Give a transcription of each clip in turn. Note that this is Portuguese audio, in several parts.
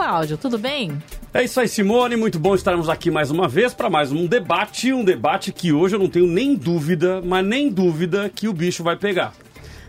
Cláudio, tudo bem? É isso aí, Simone. Muito bom estarmos aqui mais uma vez para mais um debate. Um debate que hoje eu não tenho nem dúvida, mas nem dúvida que o bicho vai pegar.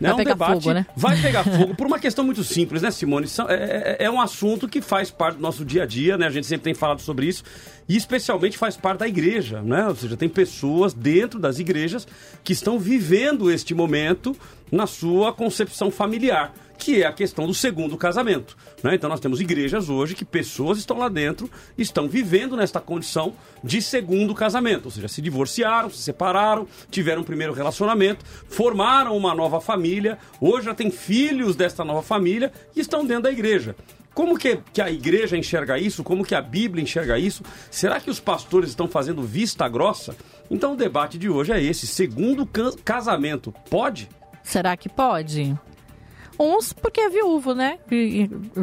Né? Vai um pegar debate, fogo, né? Vai pegar fogo por uma questão muito simples, né, Simone? É, é, é, um assunto que faz parte do nosso dia a dia, né? A gente sempre tem falado sobre isso. E especialmente faz parte da igreja, né? Ou seja, tem pessoas dentro das igrejas que estão vivendo este momento na sua concepção familiar que é a questão do segundo casamento. Né? Então nós temos igrejas hoje que pessoas estão lá dentro, estão vivendo nesta condição de segundo casamento, ou seja, se divorciaram, se separaram, tiveram um primeiro relacionamento, formaram uma nova família, hoje já tem filhos desta nova família e estão dentro da igreja. Como que, que, a igreja enxerga isso? Como que a Bíblia enxerga isso? Será que os pastores estão fazendo vista grossa? Então o debate de hoje é esse: segundo casamento pode? Será que pode? Uns porque é viúvo, né?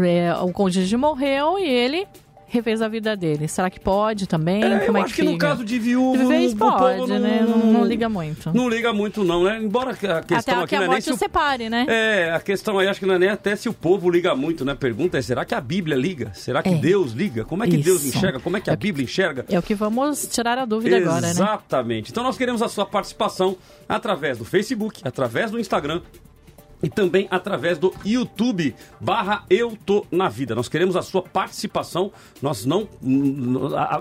É, o cônjuge morreu e ele refez a vida dele. Será que pode também? É, Como eu é acho que, que no caso de viúvo, Vez pode, não, né? Não, não, liga muito. Não liga muito, não, né? Embora a questão até aqui que a não é morte nem se separe, né? É, a questão aí acho que não é nem até se o povo liga muito, né? Pergunta é, será que a Bíblia liga? Será que É. Deus liga? Como é que Isso. Deus enxerga? Como é que a Bíblia enxerga? É o que vamos tirar a dúvida agora, né? Exatamente. Então nós queremos a sua participação através do Facebook, através do Instagram e também através do YouTube barra Eu Tô Na Vida. Nós queremos a sua participação, nós não,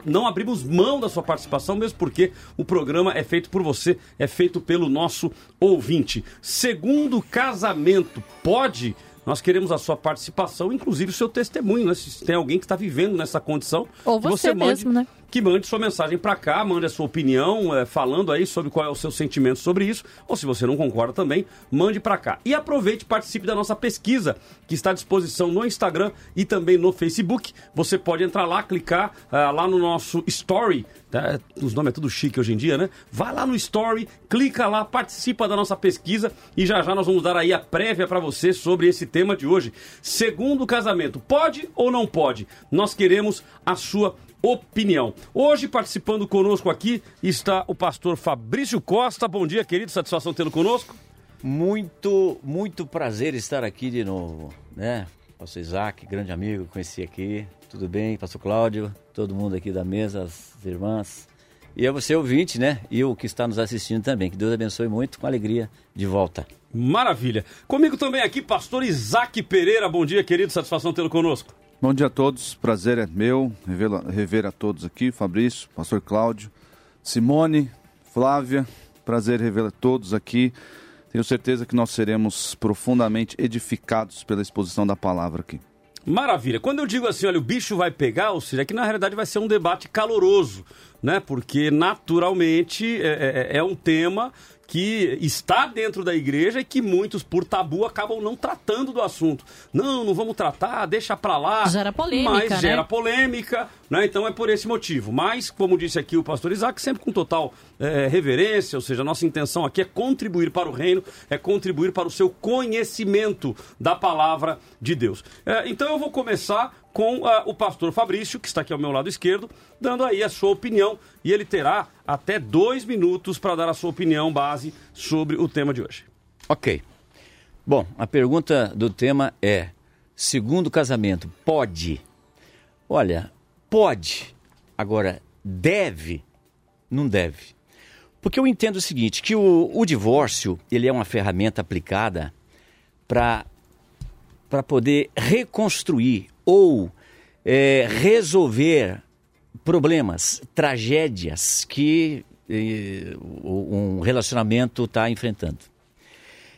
não abrimos mão da sua participação, mesmo porque o programa é feito por você, é feito pelo nosso ouvinte. Segundo casamento, pode... Nós queremos a sua participação, inclusive o seu testemunho, né? Se tem alguém que está vivendo nessa condição, Ou que você mande, mesmo, né? Que mande sua mensagem para cá, mande a sua opinião, é, falando aí sobre qual é o seu sentimento sobre isso, ou se você não concorda também, mande para cá. E aproveite e participe da nossa pesquisa, que está à disposição no Instagram e também no Facebook. Você pode entrar lá, clicar ah, lá no nosso Story, tá? os nomes é tudo chique hoje em dia, né? Vai lá no Story, clica lá, participa da nossa pesquisa e já já nós vamos dar aí a prévia para você sobre esse tema de hoje. Segundo casamento, pode ou não pode? Nós queremos a sua opinião. Hoje, participando conosco aqui, está o pastor Fabrício Costa. Bom dia, querido. Satisfação tê-lo conosco. Muito, muito prazer estar aqui de novo, né? Pastor Isaac, grande amigo, conheci aqui. Tudo bem? Pastor Cláudio, todo mundo aqui da mesa, as irmãs. E é você ouvinte, né? E o que está nos assistindo também. Que Deus abençoe muito, com alegria, de volta. Maravilha. Comigo também aqui, pastor Isaac Pereira. Bom dia, querido. Satisfação tê-lo conosco. Bom dia a todos, prazer é meu rever, a todos aqui, Fabrício, Pastor Cláudio, Simone, Flávia, prazer rever a todos aqui. Tenho certeza que nós seremos profundamente edificados pela exposição da palavra aqui. Maravilha. Quando eu digo assim, olha, o bicho vai pegar, ou seja, que na realidade vai ser um debate caloroso, né? Porque naturalmente é, é, é um tema que está dentro da igreja e que muitos, por tabu, acabam não tratando do assunto. Não, não vamos tratar, deixa pra lá. Gera polêmica, Mas né? gera polêmica, né? Então é por esse motivo. Mas, como disse aqui o pastor Isaac, sempre com total eh, reverência, ou seja, a nossa intenção aqui é contribuir para o reino, é contribuir para o seu conhecimento da palavra de Deus. Eh, então eu vou começar com ah, o pastor Fabrício, que está aqui ao meu lado esquerdo, dando aí a sua opinião. E ele terá até dois minutos para dar a sua opinião base sobre o tema de hoje. Ok. Bom, a pergunta do tema é: segundo casamento, pode? Olha, pode. Agora, deve? Não deve. Porque eu entendo o seguinte, que o, o divórcio, ele é uma ferramenta aplicada para para poder reconstruir ou é, resolver problemas, tragédias que eh, um relacionamento está enfrentando.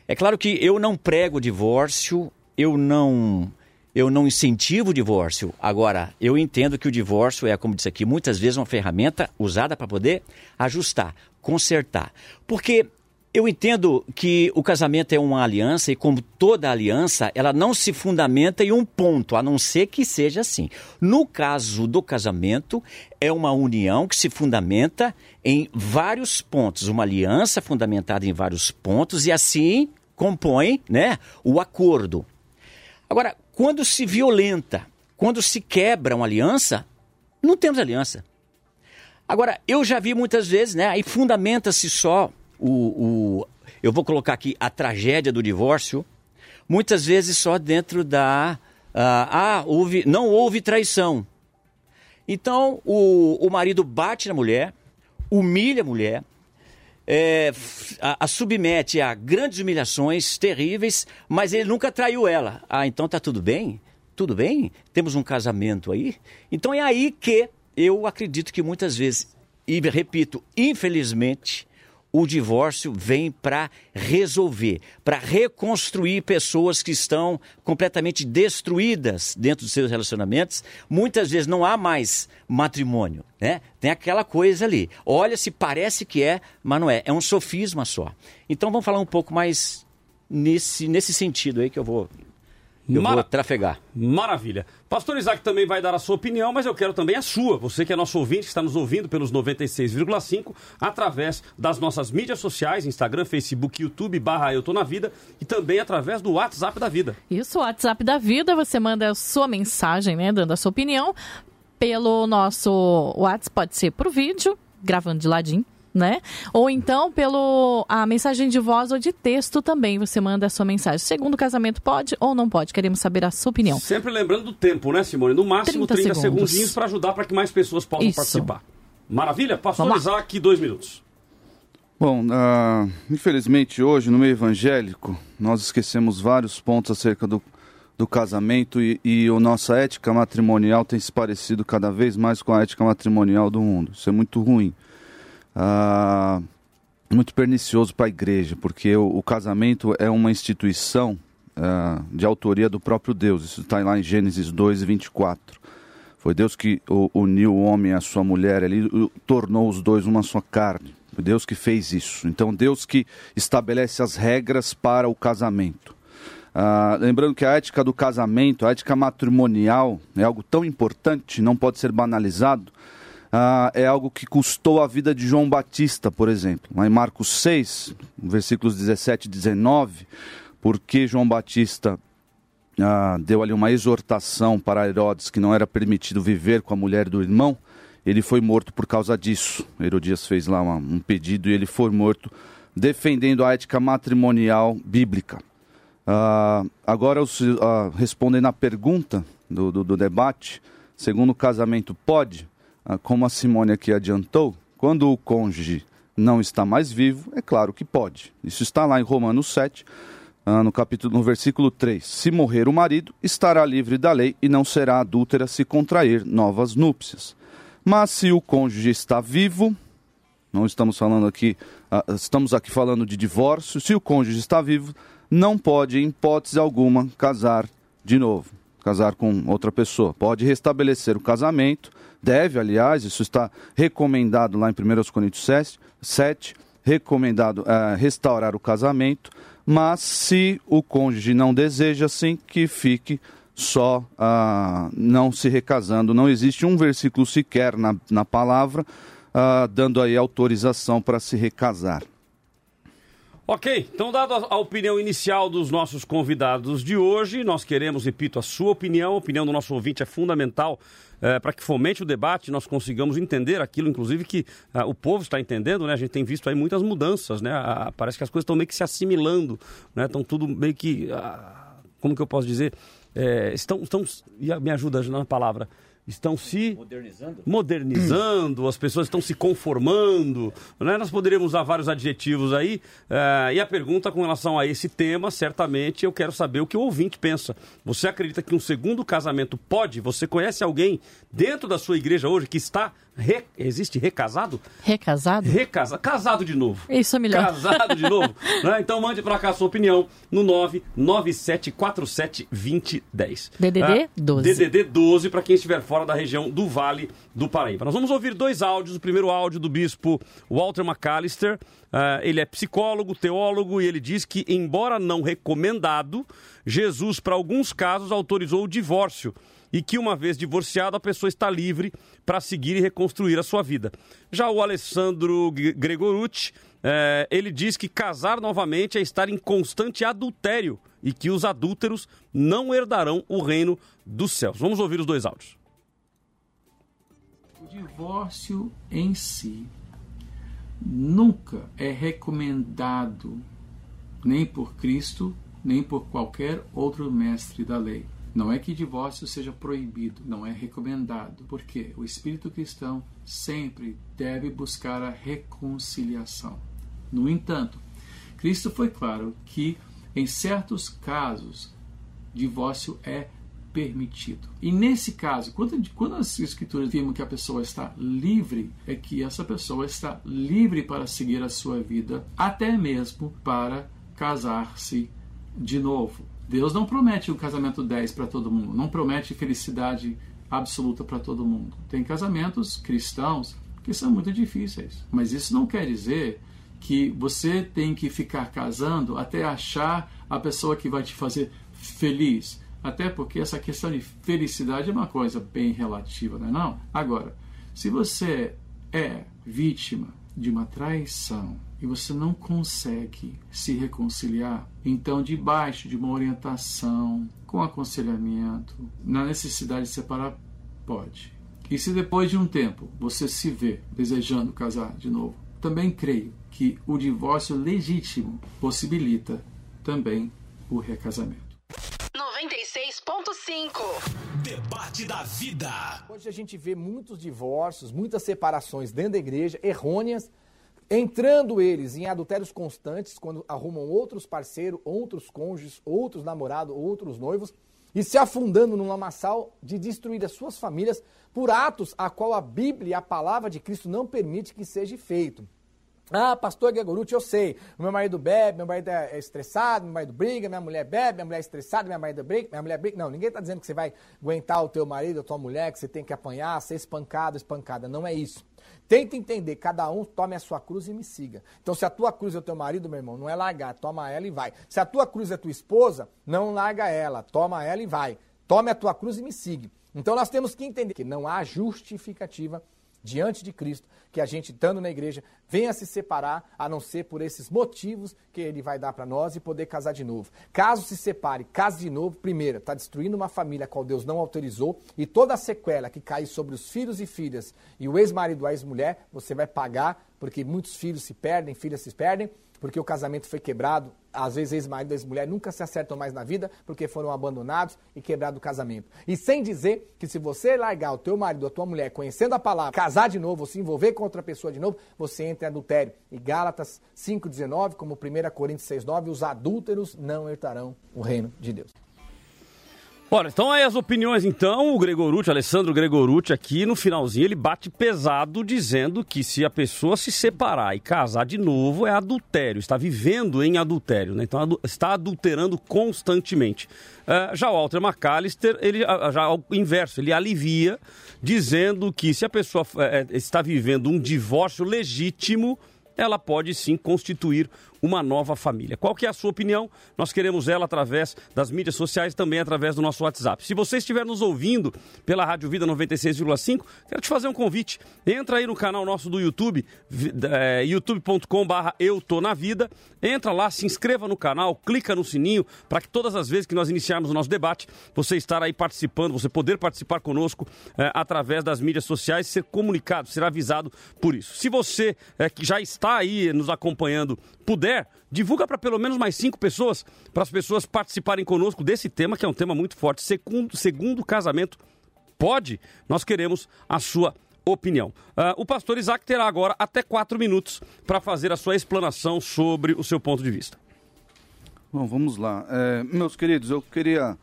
É claro que eu não prego divórcio, eu não eu não incentivo o divórcio. Agora, eu entendo que o divórcio é, como disse aqui, muitas vezes uma ferramenta usada para poder ajustar, consertar. Porque eu entendo que o casamento é uma aliança e, como toda aliança, ela não se fundamenta em um ponto, a não ser que seja assim. No caso do casamento, é uma união que se fundamenta em vários pontos, uma aliança fundamentada em vários pontos e assim compõe né, o acordo. Agora, quando se violenta, quando se quebra uma aliança, não temos aliança. Agora, eu já vi muitas vezes, né? Aí fundamenta-se só o, o. Eu vou colocar aqui a tragédia do divórcio, muitas vezes só dentro da, ah, ah, houve, não houve traição. Então o, o marido bate na mulher, humilha a mulher, é, a, a, submete a grandes humilhações terríveis, mas ele nunca traiu ela. Ah, então tá tudo bem? Tudo bem? Temos um casamento aí? Então é aí que eu acredito que muitas vezes, e repito, infelizmente, o divórcio vem para resolver, para reconstruir pessoas que estão completamente destruídas dentro dos seus relacionamentos. Muitas vezes não há mais matrimônio, né? Tem aquela coisa ali. Olha, se parece que é, mas não é. É um sofisma só. Então vamos falar um pouco mais nesse, nesse sentido aí que eu vou eu Mara... vou trafegar. Maravilha. Pastor Isaac também vai dar a sua opinião, mas eu quero também a sua. Você que é nosso ouvinte, que está nos ouvindo pelos 96,5, através das nossas mídias sociais, Instagram, Facebook, YouTube, barra Eu Tô Na Vida, e também através do WhatsApp da Vida. Isso, o WhatsApp da Vida, você manda a sua mensagem, né, dando a sua opinião, pelo nosso WhatsApp, pode ser por vídeo, gravando de ladinho, né? Ou então pelo a mensagem de voz ou de texto também você manda a sua mensagem. Segundo casamento pode ou não pode? Queremos saber a sua opinião. Sempre lembrando do tempo, né, Simone? No máximo 30, 30 segundinhos para ajudar para que mais pessoas possam Isso. participar. Maravilha? Pastor Isaac, dois minutos. Bom, uh, infelizmente hoje no meio evangélico nós esquecemos vários pontos acerca do, do casamento e, e a nossa ética matrimonial tem se parecido cada vez mais com a ética matrimonial do mundo. Isso é muito ruim ah, muito pernicioso para a igreja, porque o, o, casamento é uma instituição ah, de autoria do próprio Deus. Isso está lá em Gênesis 2, 24. Foi Deus que uniu o homem à sua mulher, ele tornou os dois uma só carne. Foi Deus que fez isso. Então, Deus que estabelece as regras para o casamento. Ah, lembrando que a ética do casamento, a ética matrimonial, é algo tão importante, não pode ser banalizado, ah, é algo que custou a vida de João Batista, por exemplo. Lá em Marcos 6, versículos 17 e 19, porque João Batista ah, deu ali uma exortação para Herodes que não era permitido viver com a mulher do irmão, ele foi morto por causa disso. Herodias fez lá uma, um pedido e ele foi morto defendendo a ética matrimonial bíblica. Ah, agora, ah, respondendo à pergunta do, do, do debate, segundo o casamento pode, como a Simone aqui adiantou, quando o cônjuge não está mais vivo, é claro que pode. Isso está lá em Romanos 7, ah, no capítulo, no versículo 3. Se morrer o marido, estará livre da lei e não será adúltera se contrair novas núpcias. Mas se o cônjuge está vivo, não estamos falando aqui, ah, estamos aqui falando de divórcio, se o cônjuge está vivo, não pode, em hipótese alguma, casar de novo, casar com outra pessoa. Pode restabelecer o casamento, Deve, aliás, isso está recomendado lá em 1 Coríntios 7, 7 recomendado uh, restaurar o casamento, mas se o cônjuge não deseja, assim, que fique só uh, não se recasando. Não existe um versículo sequer na, na palavra uh, dando aí autorização para se recasar. Ok, então, dada a opinião inicial dos nossos convidados de hoje, nós queremos, repito, a sua opinião, a opinião do nosso ouvinte é fundamental é, para que fomente o debate, nós consigamos entender aquilo, inclusive, que ah, o povo está entendendo, né? A gente tem visto aí muitas mudanças, né? Ah, parece que as coisas estão meio que se assimilando, né? Estão tudo meio que. Ah, como que eu posso dizer? É, estão, estão. Me ajuda na palavra estão se modernizando, modernizando as pessoas estão se conformando. Né? Nós poderíamos usar vários adjetivos aí. Uh, e a pergunta com relação a esse tema, certamente eu quero saber o que o ouvinte pensa. Você acredita que um segundo casamento pode? Você conhece alguém dentro da sua igreja hoje que está Re... Existe recasado? Recasado? Recasado. Casado de novo. Isso é melhor. Casado de novo. né? Então mande para cá a sua opinião no 997472010. DDD 12. DDD 12 para quem estiver fora da região do Vale do Paraíba. Nós vamos ouvir dois áudios. O primeiro áudio do bispo Walter McAllister. Uh, ele é psicólogo, teólogo e ele diz que, embora não recomendado, Jesus, para alguns casos, autorizou o divórcio e que, uma vez divorciado, a pessoa está livre para seguir e reconstruir a sua vida. Já o Alessandro Gregorucci, é, ele diz que casar novamente é estar em constante adultério e que os adúlteros não herdarão o reino dos céus. Vamos ouvir os dois áudios. O divórcio em si nunca é recomendado nem por Cristo, nem por qualquer outro mestre da lei Não é que divórcio seja proibido, não é recomendado, porque o espírito cristão sempre deve buscar a reconciliação. No entanto, Cristo foi claro que em certos casos divórcio é permitido. E nesse caso, quando, quando as escrituras afirmam que a pessoa está livre, é que essa pessoa está livre para seguir a sua vida, até mesmo para casar-se de novo. Deus não promete um casamento 10 para todo mundo, não promete felicidade absoluta para todo mundo. Tem casamentos cristãos que são muito difíceis, mas isso não quer dizer que você tem que ficar casando até achar a pessoa que vai te fazer feliz. Até porque essa questão de felicidade é uma coisa bem relativa, não é não? Agora, se você é vítima de uma traição e você não consegue se reconciliar, então debaixo de uma orientação, com aconselhamento, na necessidade de separar, pode. E se depois de um tempo você se vê desejando casar de novo, também creio que o divórcio legítimo possibilita também o recasamento. 96.5 Debate da vida. Hoje a gente vê muitos divórcios, muitas separações dentro da igreja, errôneas, entrando eles em adultérios constantes, quando arrumam outros parceiros, outros cônjuges, outros namorados, outros noivos, e se afundando num lamaçal de destruir as suas famílias por atos a qual a Bíblia e a palavra de Cristo não permite que seja feito. Ah, pastor Gregorucci, eu sei. Meu marido bebe, meu marido é estressado, meu marido briga, minha mulher bebe, minha mulher é estressada, minha marido briga, minha mulher briga. Não, ninguém está dizendo que você vai aguentar o teu marido, a tua mulher, que você tem que apanhar, ser espancado, espancada. Não é isso. Tenta entender, cada um tome a sua cruz e me siga. Então, se a tua cruz é o teu marido, meu irmão, não é largar, toma ela e vai. Se a tua cruz é tua esposa, não larga ela, toma ela e vai. Tome a tua cruz e me siga. Então, nós temos que entender que não há justificativa diante de Cristo, que a gente, estando na igreja, venha se separar, a não ser por esses motivos que ele vai dar para nós e poder casar de novo. Caso se separe, case de novo, primeiro, está destruindo uma família a qual Deus não autorizou e toda a sequela que cai sobre os filhos e filhas e o ex-marido, a ex-mulher, você vai pagar, porque muitos filhos se perdem, filhas se perdem, porque o casamento foi quebrado. Às vezes, ex-marido e ex-mulher nunca se acertam mais na vida porque foram abandonados e quebrado o casamento. E sem dizer que se você largar o teu marido a tua mulher conhecendo a palavra, casar de novo, ou se envolver com outra pessoa de novo, você entra em adultério. E Gálatas 5,19, como 1 Coríntios 6,9, os adúlteros não herdarão o reino de Deus. Olha, então aí as opiniões, então, o Gregorucci, Alessandro Gregorucci aqui no finalzinho, ele bate pesado dizendo que se a pessoa se separar e casar de novo é adultério, está vivendo em adultério, né? Então está adulterando constantemente. Uh, já o Walter McAllister, ele já ao inverso, ele alivia dizendo que se a pessoa é, está vivendo um divórcio legítimo, ela pode sim constituir uma nova família. Qual que é a sua opinião? Nós queremos ela através das mídias sociais, também através do nosso WhatsApp. Se você estiver nos ouvindo pela Rádio Vida 96,5, quero te fazer um convite. Entra aí no canal nosso do YouTube, é, youtube.com/barra Eu Tô na Vida. Entra lá, se inscreva no canal, clica no sininho para que todas as vezes que nós iniciarmos o nosso debate, você estar aí participando, você poder participar conosco é, através das mídias sociais, ser comunicado, ser avisado por isso. Se você é, que já está aí nos acompanhando puder, divulga para pelo menos mais cinco pessoas, para as pessoas participarem conosco desse tema, que é um tema muito forte. Segundo, segundo casamento, pode? Nós queremos a sua opinião. Uh, o pastor Isaac terá agora até quatro minutos para fazer a sua explanação sobre o seu ponto de vista. Bom, vamos lá. É, meus queridos, eu queria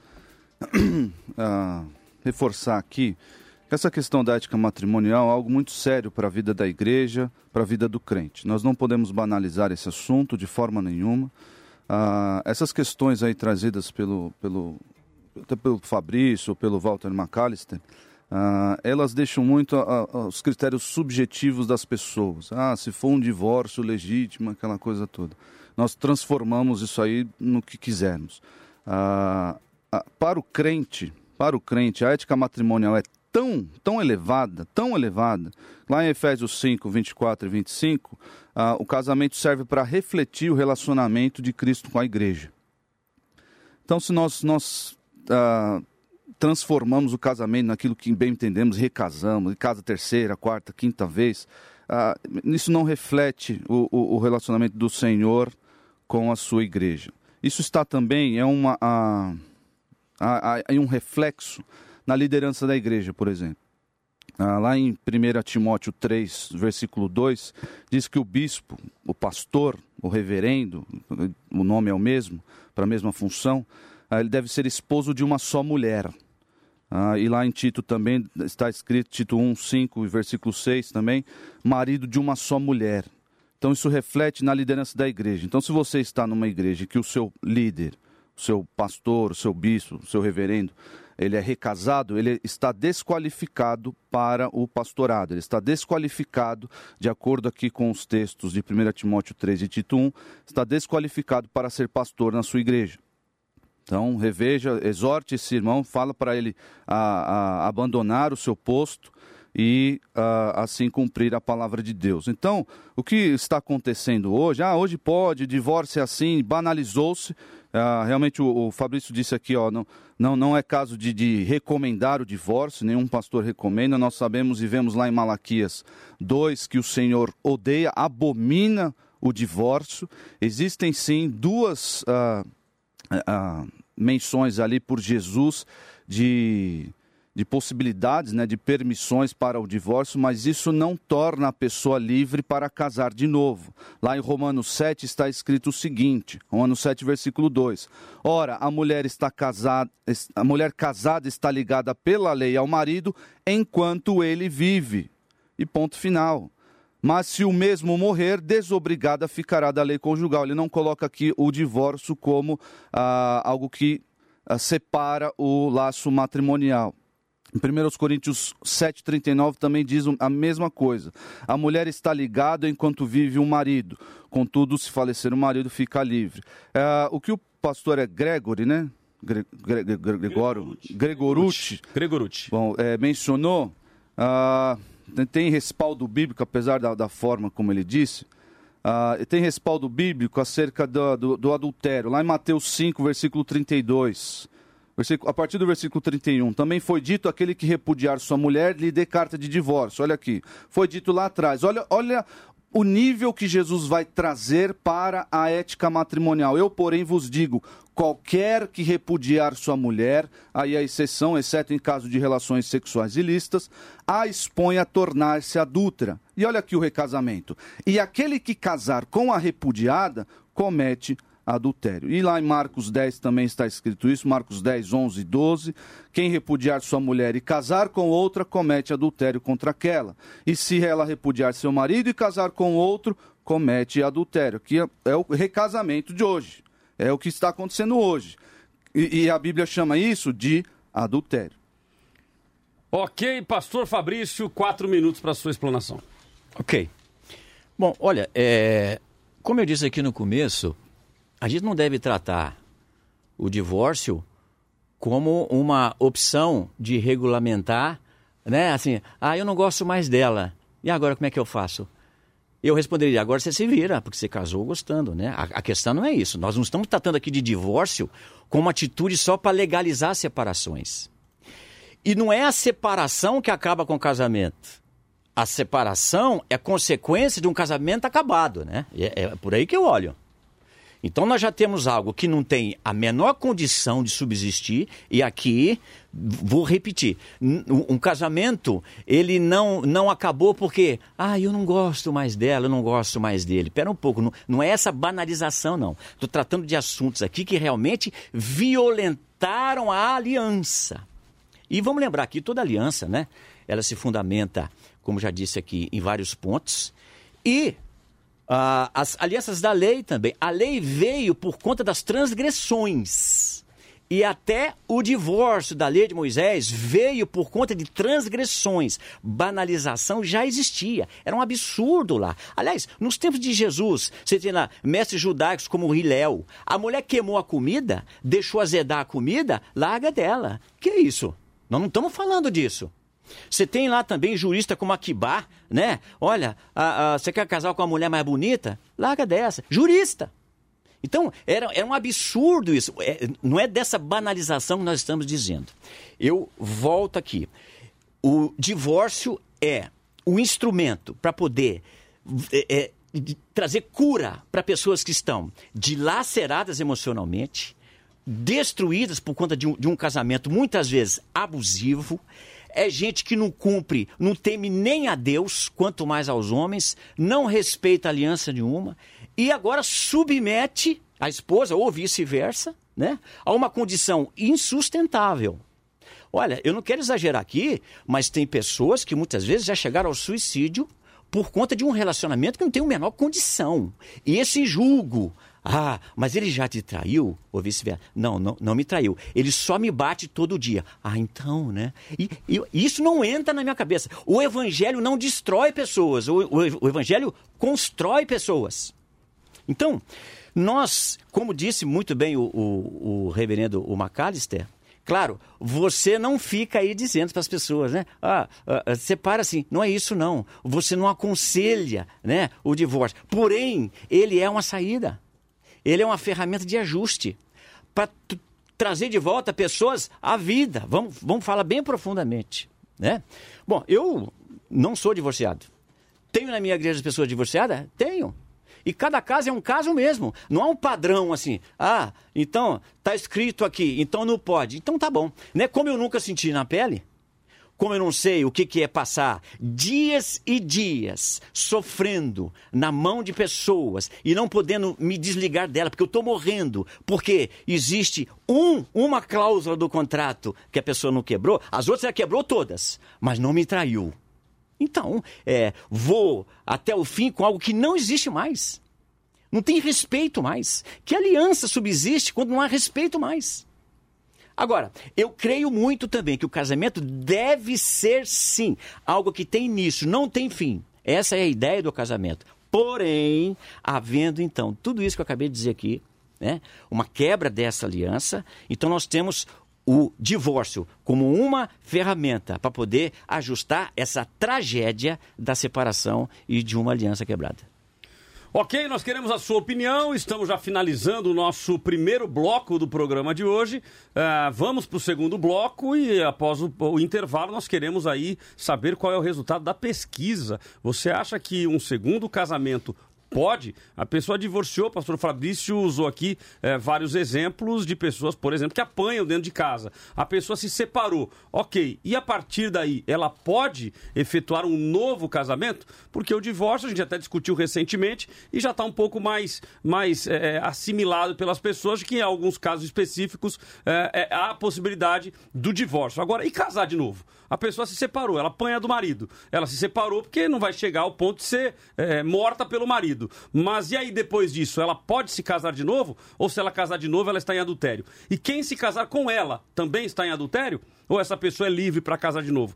uh, reforçar aqui essa questão da ética matrimonial é algo muito sério para a vida da igreja, para a vida do crente. Nós não podemos banalizar esse assunto de forma nenhuma. Ah, essas questões aí trazidas pelo, pelo, até pelo Fabrício ou pelo Walter McAllister, ah, elas deixam muito a, a, os critérios subjetivos das pessoas. Ah, se for um divórcio legítimo, aquela coisa toda. Nós transformamos isso aí no que quisermos. Ah, para o crente, para o crente, a ética matrimonial é tão, tão elevada, tão elevada. Lá em Efésios 5, 24 e 25, ah, o casamento serve para refletir o relacionamento de Cristo com a igreja. Então, se nós, nós ah, transformamos o casamento naquilo que bem entendemos, recasamos, casa terceira, quarta, quinta vez, ah, isso não reflete o, o, o, relacionamento do Senhor com a sua igreja. Isso está também, é uma. há um reflexo na liderança da igreja, por exemplo. Ah, lá em 1 Timóteo 3, versículo 2, diz que o bispo, o pastor, o reverendo, o nome é o mesmo, para a mesma função, ah, ele deve ser esposo de uma só mulher. Ah, e lá em Tito também está escrito, Tito 1, 5 versículo 6 também, marido de uma só mulher. Então isso reflete na liderança da igreja. Então se você está numa igreja que o seu líder, o seu pastor, o seu bispo, o seu reverendo, ele é recasado, ele está desqualificado para o pastorado. Ele está desqualificado, de acordo aqui com os textos de 1 Timóteo 3 e Tito 1, está desqualificado para ser pastor na sua igreja. Então, reveja, exorte esse irmão, fala para ele a, a, abandonar o seu posto e uh, assim cumprir a palavra de Deus. Então, o que está acontecendo hoje? Ah, hoje pode, divórcio é assim, banalizou-se. Uh, realmente o, o, Fabrício disse aqui, ó, não, não, não é caso de, de, recomendar o divórcio, nenhum pastor recomenda. Nós sabemos e vemos lá em Malaquias 2 que o Senhor odeia, abomina o divórcio. Existem sim duas uh, menções ali por Jesus de de possibilidades, né, de permissões para o divórcio, mas isso não torna a pessoa livre para casar de novo. Lá em Romanos 7 está escrito o seguinte, Romanos 7, versículo 2. Ora, a mulher está casada, a mulher casada está ligada pela lei ao marido enquanto ele vive. E ponto final. Mas se o mesmo morrer, desobrigada ficará da lei conjugal. Ele não coloca aqui o divórcio como ah, algo que ah, separa o laço matrimonial. Em 1 Coríntios 7,39 também diz a mesma coisa. A mulher está ligada enquanto vive o marido. Contudo, se falecer o marido, fica livre. É, o que o pastor é Gregory, né? Gre, Gre, Gre, Gregório, Gregorucci, Gregorucci. Bom, é, mencionou, ah, tem respaldo bíblico, apesar da, da forma como ele disse, ah, tem respaldo bíblico acerca do, do, do adultério. Lá em Mateus 5, versículo 32 a partir do versículo 31, também foi dito aquele que repudiar sua mulher lhe dê carta de divórcio. Olha aqui, foi dito lá atrás. Olha, olha o nível que Jesus vai trazer para a ética matrimonial. Eu, porém, vos digo: qualquer que repudiar sua mulher, aí a exceção, exceto em caso de relações sexuais ilícitas, a expõe a tornar-se adúltera. E olha aqui o recasamento. E aquele que casar com a repudiada comete adultério. E lá em Marcos 10 também está escrito isso, Marcos 10, 11 e 12. Quem repudiar sua mulher e casar com outra, comete adultério contra aquela. E se ela repudiar seu marido e casar com outro, comete adultério. Que é, é o recasamento de hoje. É o que está acontecendo hoje. E, e a Bíblia chama isso de adultério. Ok, pastor Fabrício, quatro minutos para a sua explanação. Ok. Bom, olha, é, como eu disse aqui no começo, a gente não deve tratar o divórcio como uma opção de regulamentar, né? Assim, ah, eu não gosto mais dela. E agora como é que eu faço? Eu responderia, agora você se vira, porque você casou gostando, né? A, a questão não é isso. Nós não estamos tratando aqui de divórcio como uma atitude só para legalizar separações. E não é a separação que acaba com o casamento. A separação é consequência de um casamento acabado, né? É, é por aí que eu olho. Então nós já temos algo que não tem a menor condição de subsistir, e aqui vou repetir, um casamento, ele não, não acabou porque, ah, eu não gosto mais dela, eu não gosto mais dele. Pera um pouco, não, não é essa banalização, não. Estou tratando de assuntos aqui que realmente violentaram a aliança. E vamos lembrar que toda aliança, né? Ela se fundamenta, como já disse aqui, em vários pontos. E ah, as alianças da lei também. A lei veio por conta das transgressões. E até o divórcio da lei de Moisés veio por conta de transgressões. Banalização já existia. Era um absurdo lá. Aliás, nos tempos de Jesus, você tem lá mestres judaicos como Hilel. A mulher queimou a comida, deixou azedar a comida, larga dela. Que é isso? Nós não estamos falando disso. Você tem lá também jurista como Akibá, né? Olha, a, a, você quer casar com uma mulher mais bonita? Larga dessa. Jurista. Então, era, era um absurdo isso. É, não é dessa banalização que nós estamos dizendo. Eu volto aqui. O divórcio é um instrumento para poder é, é, trazer cura para pessoas que estão dilaceradas emocionalmente, destruídas por conta de um, de um casamento muitas vezes abusivo. É gente que não cumpre, não teme nem a Deus, quanto mais aos homens, não respeita aliança nenhuma, e agora submete a esposa, ou vice-versa, né, a uma condição insustentável. Olha, eu não quero exagerar aqui, mas tem pessoas que muitas vezes já chegaram ao suicídio por conta de um relacionamento que não tem a menor condição. E esse julgo, ah, mas ele já te traiu? Ou vice-versa. Não, não, não me traiu. Ele só me bate todo dia. Ah, então, né? E, e isso não entra na minha cabeça. O evangelho não destrói pessoas. O, o, o evangelho constrói pessoas. Então, nós, como disse muito bem o, o, o reverendo o McAllister, Claro, você não fica aí dizendo para as pessoas, né? Ah, ah, separa assim. Não é isso, não. Você não aconselha né, o divórcio. Porém, ele é uma saída. Ele é uma ferramenta de ajuste para trazer de volta pessoas à vida. Vamos, vamos falar bem profundamente. Né? Bom, eu não sou divorciado. Tenho na minha igreja pessoas divorciadas? Tenho. E cada caso é um caso mesmo. Não há um padrão assim. Ah, então está escrito aqui, então não pode. Então tá bom. Né? Como eu nunca senti na pele, como eu não sei o que, que é passar dias e dias sofrendo na mão de pessoas e não podendo me desligar dela, porque eu estou morrendo, porque existe um, uma cláusula do contrato que a pessoa não quebrou, as outras ela quebrou todas, mas não me traiu. Então, é, vou até o fim com algo que não existe mais. Não tem respeito mais. Que aliança subsiste quando não há respeito mais? Agora, eu creio muito também que o casamento deve ser, sim, algo que tem início, não tem fim. Essa é a ideia do casamento. Porém, havendo então tudo isso que eu acabei de dizer aqui, né, uma quebra dessa aliança, então nós temos o divórcio como uma ferramenta para poder ajustar essa tragédia da separação e de uma aliança quebrada. Ok, nós queremos a sua opinião. Estamos já finalizando o nosso primeiro bloco do programa de hoje. Uh, vamos para o segundo bloco e após o, o, intervalo nós queremos aí saber qual é o resultado da pesquisa. Você acha que um segundo casamento Pode. A pessoa divorciou, o pastor Fabrício usou aqui é, vários exemplos de pessoas, por exemplo, que apanham dentro de casa. A pessoa se separou. Ok. E a partir daí, ela pode efetuar um novo casamento? Porque o divórcio, a gente até discutiu recentemente, e já está um pouco mais, mais é, assimilado pelas pessoas, que em alguns casos específicos é, há a possibilidade do divórcio. Agora, e casar de novo? A pessoa se separou, ela apanha do marido. Ela se separou porque não vai chegar ao ponto de ser morta pelo marido. Mas e aí depois disso? Ela pode se casar de novo? Ou se ela casar de novo, ela está em adultério? E quem se casar com ela também está em adultério? Ou essa pessoa é livre para casar de novo?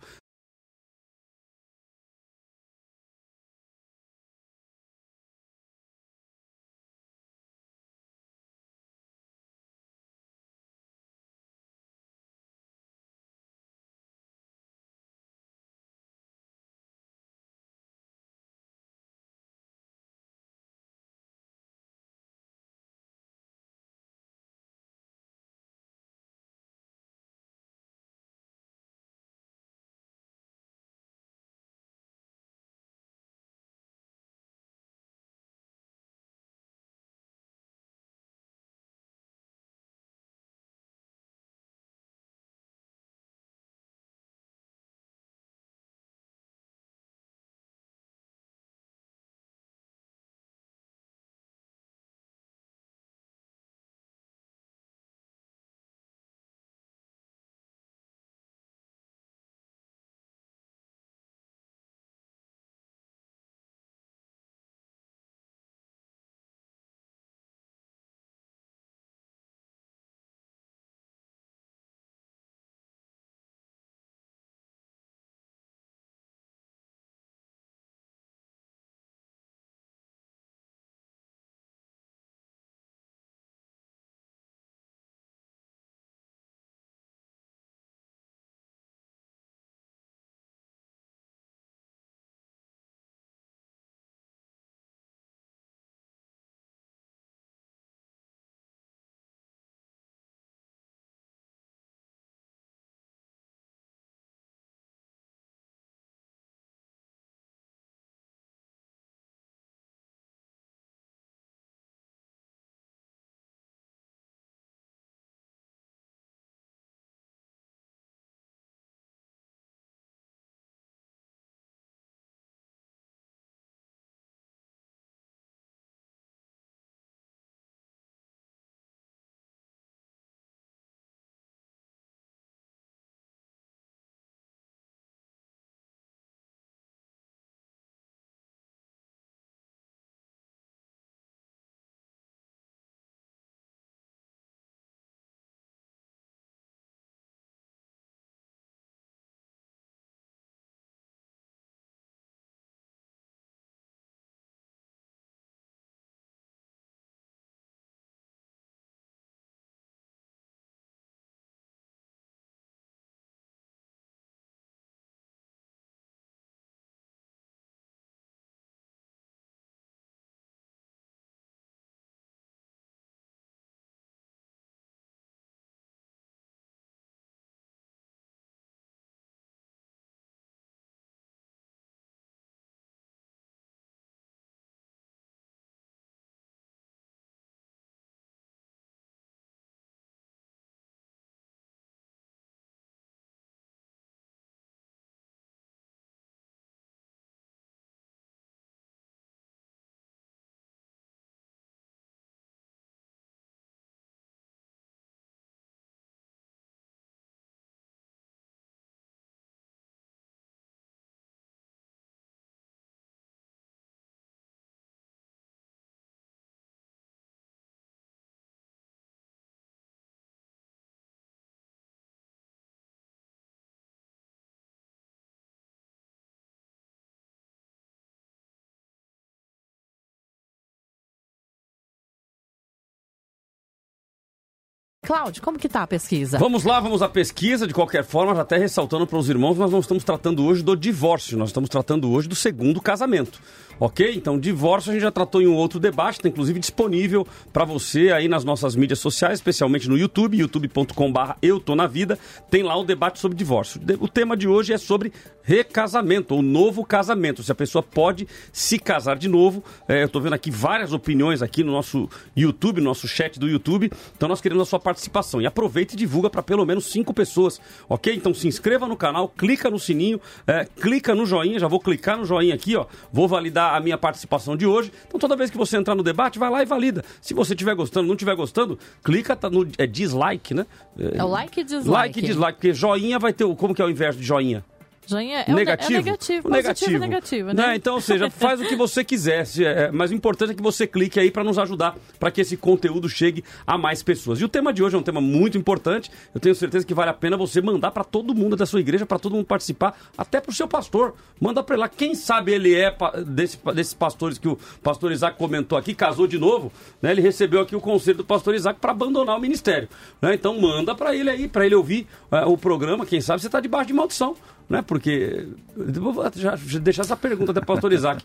Cláudio, como que tá a pesquisa? Vamos lá, vamos à pesquisa. De qualquer forma, já até ressaltando para os irmãos, nós não estamos tratando hoje do divórcio, nós estamos tratando hoje do segundo casamento. Ok? Então, divórcio a gente já tratou em um outro debate, está inclusive disponível para você aí nas nossas mídias sociais, especialmente no YouTube, youtube.com.br Eu Tô Na Vida, tem lá o debate sobre divórcio. O tema de hoje é sobre recasamento ou novo casamento, se a pessoa pode se casar de novo. É, eu estou vendo aqui várias opiniões aqui no nosso YouTube, no nosso chat do YouTube, então nós queremos a sua participação. E aproveite e divulga para pelo menos cinco pessoas, ok? Então se inscreva no canal, clica no sininho, é, clica no joinha, já vou clicar no joinha aqui, ó, vou validar a minha participação de hoje. Então toda vez que você entrar no debate, vai lá e valida. Se você estiver gostando, não estiver gostando, clica tá no é dislike, né? É o like e dislike. Like e dislike, porque joinha vai ter o. Como que é o inverso de joinha? Joinha é negativo. É negativo. O negativo. negativo né? né? Então, ou seja, faz o que você quiser. É, mas o importante é que você clique aí para nos ajudar, para que esse conteúdo chegue a mais pessoas. E o tema de hoje é um tema muito importante. Eu tenho certeza que vale a pena você mandar para todo mundo da sua igreja, para todo mundo participar, até para o seu pastor. Manda para ele lá. Quem sabe ele é desse, desses pastores que o pastor Isaac comentou aqui, casou de novo, né? Ele recebeu aqui o conselho do pastor Isaac para abandonar o ministério. Né? Então, manda para ele aí, para ele ouvir uh, o programa. Quem sabe você está debaixo de maldição né? Porque. Vou já, já deixar essa pergunta até para o pastor Isaac.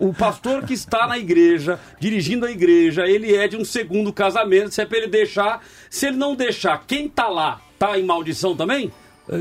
O pastor que está na igreja, dirigindo a igreja, ele é de um segundo casamento, se é para ele deixar. Se ele não deixar, quem está lá, está em maldição também?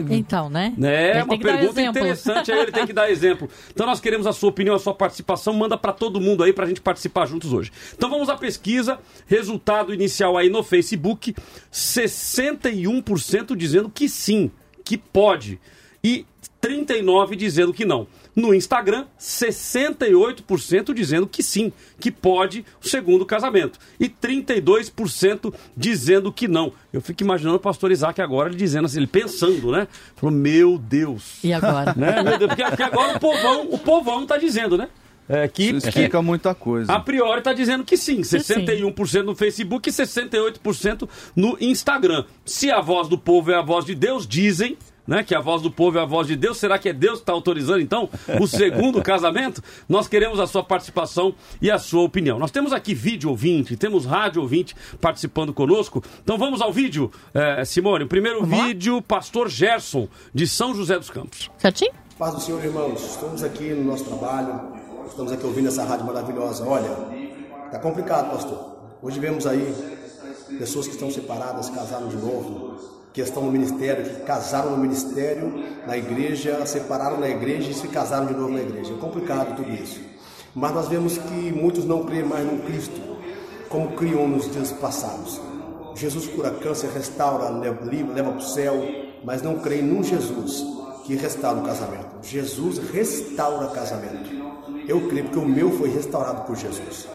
Então, né? É, uma pergunta interessante, aí ele tem que dar exemplo. Então nós queremos a sua opinião, a sua participação, manda para todo mundo aí para a gente participar juntos hoje. Então vamos à pesquisa, resultado inicial aí no Facebook, 61% dizendo que sim, que pode e 39% dizendo que não. No Instagram, 68% dizendo que sim, que pode o segundo casamento. E 32% dizendo que não. Eu fico imaginando o pastor Isaac agora ele dizendo assim, ele pensando, né? Falou, meu Deus. E agora? Né? Meu Deus, porque, porque agora o povão, o povão tá dizendo, né? É, que, Isso explica que, muita coisa. A priori está dizendo que sim, 61% no Facebook e 68% no Instagram. Se a voz do povo é a voz de Deus, dizem né, que a voz do povo é a voz de Deus. Será que é Deus que está autorizando, então, o segundo casamento? Nós queremos a sua participação e a sua opinião. Nós temos aqui vídeo ouvinte, temos rádio ouvinte participando conosco. Então vamos ao vídeo, é, Simone. O primeiro vamos vídeo, lá? Pastor Gerson, de São José dos Campos. Certinho? Paz do Senhor, irmãos. Estamos aqui no nosso trabalho, estamos aqui ouvindo essa rádio maravilhosa. Olha, tá complicado, pastor. Hoje vemos aí pessoas que estão separadas, casaram de novo, questão no ministério, que casaram no ministério, na igreja, separaram na igreja e se casaram de novo na igreja. É complicado tudo isso. Mas nós vemos que muitos não creem mais no Cristo, como criam nos dias passados. Jesus cura câncer, restaura, leva, leva para o céu, mas não creem num Jesus que restaura o casamento. Jesus restaura casamento. Eu creio que o meu foi restaurado por Jesus.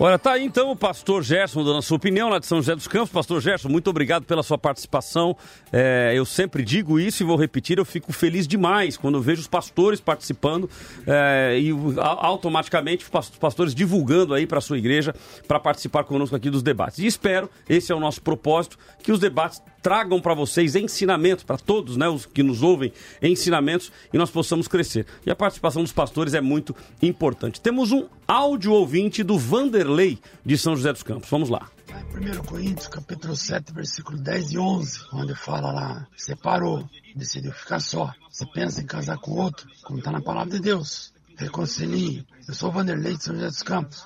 Olha, tá aí então o pastor Gerson dando a sua opinião lá de São José dos Campos. Pastor Gerson, muito obrigado pela sua participação. É, eu sempre digo isso e vou repetir, eu fico feliz demais quando vejo os pastores participando é, e automaticamente os pastores divulgando aí para a sua igreja para participar conosco aqui dos debates. E espero, esse é o nosso propósito, que os debates tragam para vocês ensinamentos, para todos né, os que nos ouvem, ensinamentos e nós possamos crescer. E a participação dos pastores é muito importante. Temos um áudio ouvinte do Vanderlei de São José dos Campos. Vamos lá. 1 Coríntios, capítulo 7, versículo 10 e 11, onde fala lá, separou, decidiu ficar só. Você pensa em casar com outro, como está na palavra de Deus. Reconcilie. Eu sou Vanderlei de São José dos Campos.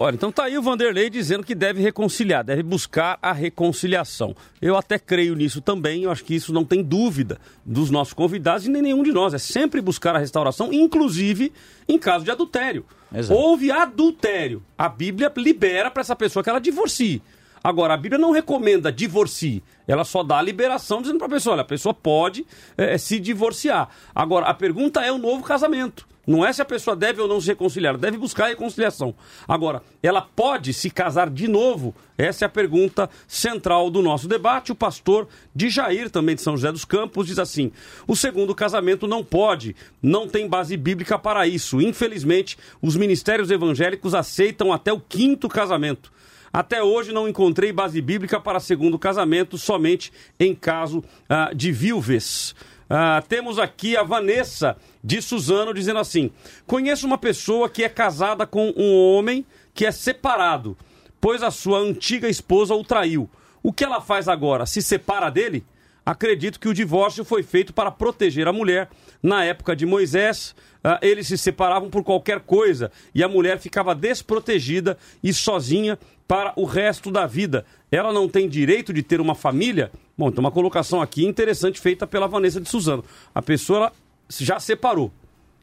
Olha, então tá aí o Vanderlei dizendo que deve reconciliar, deve buscar a reconciliação. Eu até creio nisso também, eu acho que isso não tem dúvida dos nossos convidados e nem nenhum de nós. É sempre buscar a restauração, inclusive em caso de adultério. Exato. Houve adultério. A Bíblia libera para essa pessoa que ela divorcie. Agora, a Bíblia não recomenda divorcie. Ela só dá a liberação dizendo para a pessoa, olha, a pessoa pode é, se divorciar. Agora, a pergunta é o novo casamento. Não é se a pessoa deve ou não se reconciliar, deve buscar a reconciliação. Agora, ela pode se casar de novo? Essa é a pergunta central do nosso debate. O pastor de Jair, também de São José dos Campos, diz assim: o segundo casamento não pode, não tem base bíblica para isso. Infelizmente, os ministérios evangélicos aceitam até o quinto casamento. Até hoje não encontrei base bíblica para segundo casamento, somente em caso ah, de viúves. Ah, temos aqui a Vanessa de Suzano dizendo assim: Conheço uma pessoa que é casada com um homem que é separado. pois a sua antiga esposa o traiu. O que ela faz agora? Se separa dele? Acredito que o divórcio foi feito para proteger a mulher. Na época de Moisés, ah, eles se separavam por qualquer coisa e a mulher ficava desprotegida e sozinha para o resto da vida. Ela não tem direito de ter uma família? Bom, tem uma colocação aqui interessante feita pela Vanessa de Suzano. A pessoa já separou,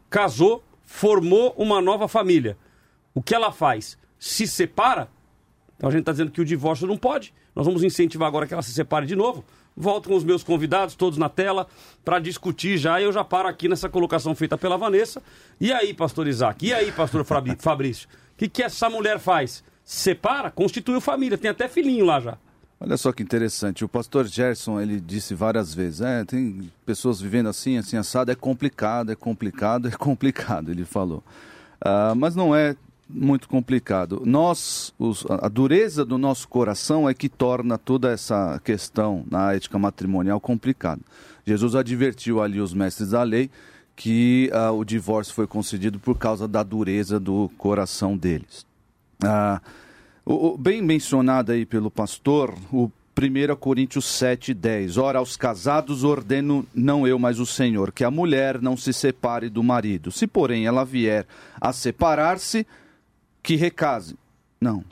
casou, formou uma nova família. O que ela faz? Se separa? Então a gente está dizendo que o divórcio não pode. Nós vamos incentivar agora que ela se separe de novo. Volto com os meus convidados, todos na tela, para discutir já. Eu já paro aqui nessa colocação feita pela Vanessa. E aí, pastor Isaac? E aí, pastor Fabrício? O que, que essa mulher faz? Separa, constituiu família, tem até filhinho lá já. Olha só que interessante. O pastor Gerson, ele disse várias vezes, é, tem pessoas vivendo assim, assim, assado, é complicado, é complicado, é complicado, ele falou. Ah, mas não é muito complicado. Nós, os- a dureza do nosso coração é que torna toda essa questão na ética matrimonial complicada. Jesus advertiu ali os mestres da lei que ah, o divórcio foi concedido por causa da dureza do coração deles. Ah, o, bem mencionado aí pelo pastor, o 1 Coríntios 7, 10. Ora, aos casados ordeno, não eu, mas o Senhor, que a mulher não se separe do marido. Se, porém, ela vier a separar-se, que recase. Não.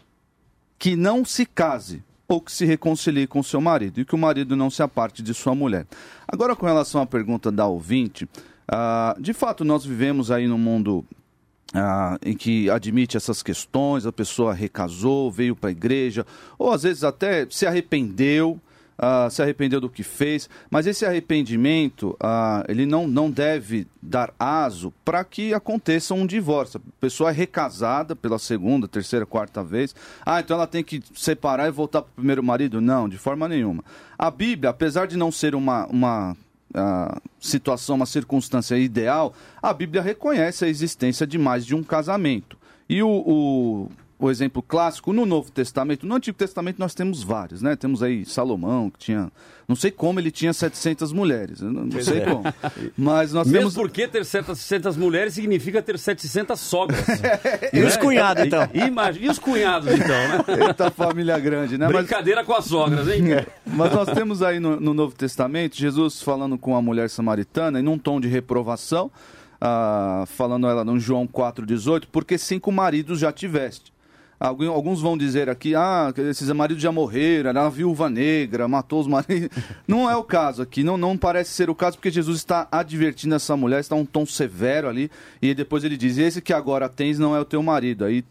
Que não se case ou que se reconcilie com seu marido e que o marido não se aparte de sua mulher. Agora, com relação à pergunta da ouvinte, ah, de fato, nós vivemos aí num mundo ah, em que admite essas questões, a pessoa recasou, veio para a igreja, ou às vezes até se arrependeu, ah, se arrependeu do que fez, mas esse arrependimento, ah, ele não, não deve dar aso para que aconteça um divórcio. A pessoa é recasada pela segunda, terceira, quarta vez, ah, então ela tem que separar e voltar para o primeiro marido? Não, de forma nenhuma. A Bíblia, apesar de não ser uma, uma ah, situação, uma circunstância ideal, a Bíblia reconhece a existência de mais de um casamento. E o, o, o exemplo clássico no Novo Testamento, no Antigo Testamento nós temos vários, né? Temos aí Salomão, que tinha, não sei como ele tinha 700 mulheres, não, não sei é. como. Mas nós Mesmo temos porque ter 700 mulheres significa ter 700 sogras. E os cunhados, então? E, imagina- e os cunhados, então, né? Eita família grande, né? Mas- Brincadeira com as sogras, hein? É, Mas nós temos aí no, no Novo Testamento Jesus falando com a mulher samaritana em um tom de reprovação, ah, falando ela no João 4,18, porque cinco maridos já tiveste. Alguns vão dizer aqui, ah, esses maridos já morreram, era uma viúva negra, matou os maridos. Não é o caso aqui, não, não parece ser o caso, porque Jesus está advertindo essa mulher, está um tom severo ali, e depois ele diz: Esse que agora tens não é o teu marido. Aí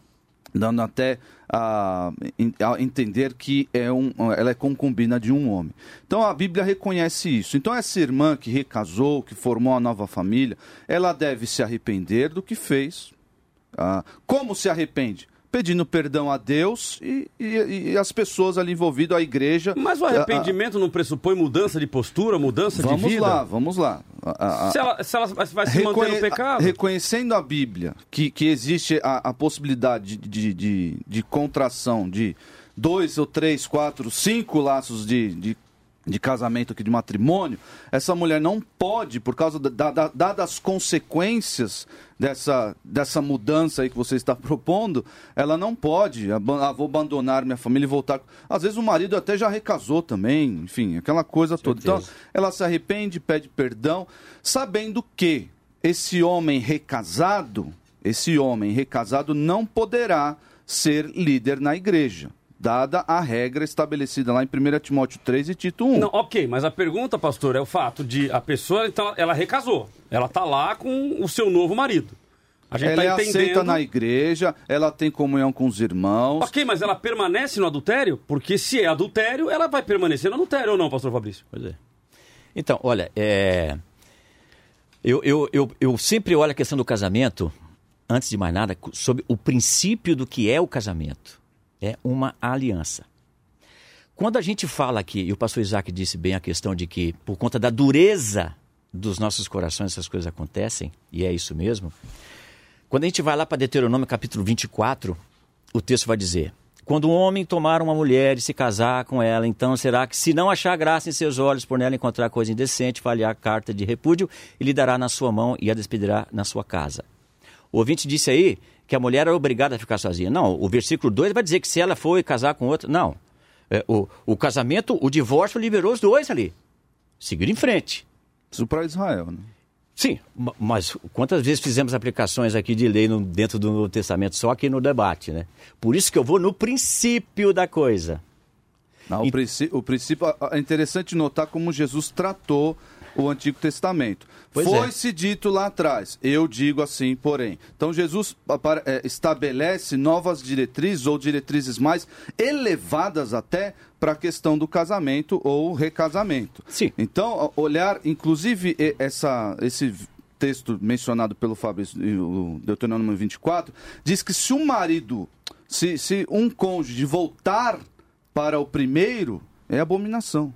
dando até a, a entender que é um, ela é concubina de um homem. Então a Bíblia reconhece isso. Então essa irmã que recasou, que formou uma nova família, ela deve se arrepender do que fez. Ah, como se arrepende? Pedindo perdão a Deus e, e- e as pessoas ali envolvidas, a igreja. Mas o arrependimento não pressupõe mudança de postura, mudança ah, de vamos vida? lá, vamos lá. A- a- Se ela, se ela vai se manter Reconhe- no pecado. Reconhecendo a Bíblia que, que existe a, a possibilidade de, de, de, de contração de dois ou três, quatro, cinco laços de, de, de casamento aqui, de matrimônio, essa mulher não pode, por causa da, da- da- dadas as consequências dessa, dessa mudança aí que você está propondo, ela não pode, ah, vou abandonar minha família e voltar. Às vezes o marido até já recasou também, enfim, aquela coisa toda. Então, ela se arrepende, pede perdão, sabendo que esse homem recasado, esse homem recasado não poderá ser líder na igreja, dada a regra estabelecida lá em 1 Timóteo 3 e Tito 1. Não, ok, mas a pergunta, pastor, é o fato de a pessoa, então, ela recasou. Ela tá lá com o seu novo marido. A gente ela é tá entendendo. aceita na igreja, ela tem comunhão com os irmãos. Ok, mas ela permanece no adultério? Porque se é adultério, ela vai permanecer no adultério ou não, pastor Fabrício? Pois é. Então, olha, é... eu, eu, eu, eu sempre olho a questão do casamento, antes de mais nada, sobre o princípio do que é o casamento. É uma aliança. Quando a gente fala aqui, e o pastor Isaac disse bem a questão de que, por conta da dureza dos nossos corações, essas coisas acontecem, e é isso mesmo. Quando a gente vai lá para Deuteronômio capítulo 24, o texto vai dizer: Quando um homem tomar uma mulher e se casar com ela, então será que, se não achar graça em seus olhos, por nela encontrar coisa indecente, falhar a carta de repúdio e lhe dará na sua mão e a despedirá na sua casa. O ouvinte disse aí que a mulher era obrigada a ficar sozinha. Não, o versículo 2 vai dizer que se ela foi casar com outro. Não. É, o, o casamento, o divórcio liberou os dois ali. Seguir em frente. Isso para Israel, né? Sim, ma- mas quantas vezes fizemos aplicações aqui de lei no- dentro do Novo Testamento, só aqui no debate, né? Por isso que eu vou no princípio da coisa. Não, o, princípio, o princípio é interessante notar como Jesus tratou o Antigo Testamento. Pois é. Foi-se dito lá atrás, eu digo assim, porém. Então Jesus é, estabelece novas diretrizes ou diretrizes mais elevadas até para a questão do casamento ou recasamento. Sim. Então, olhar, inclusive, essa, esse texto mencionado pelo Fabrício, e o Deuteronômio 24, diz que se um marido, se, se um cônjuge voltar para o primeiro, é abominação.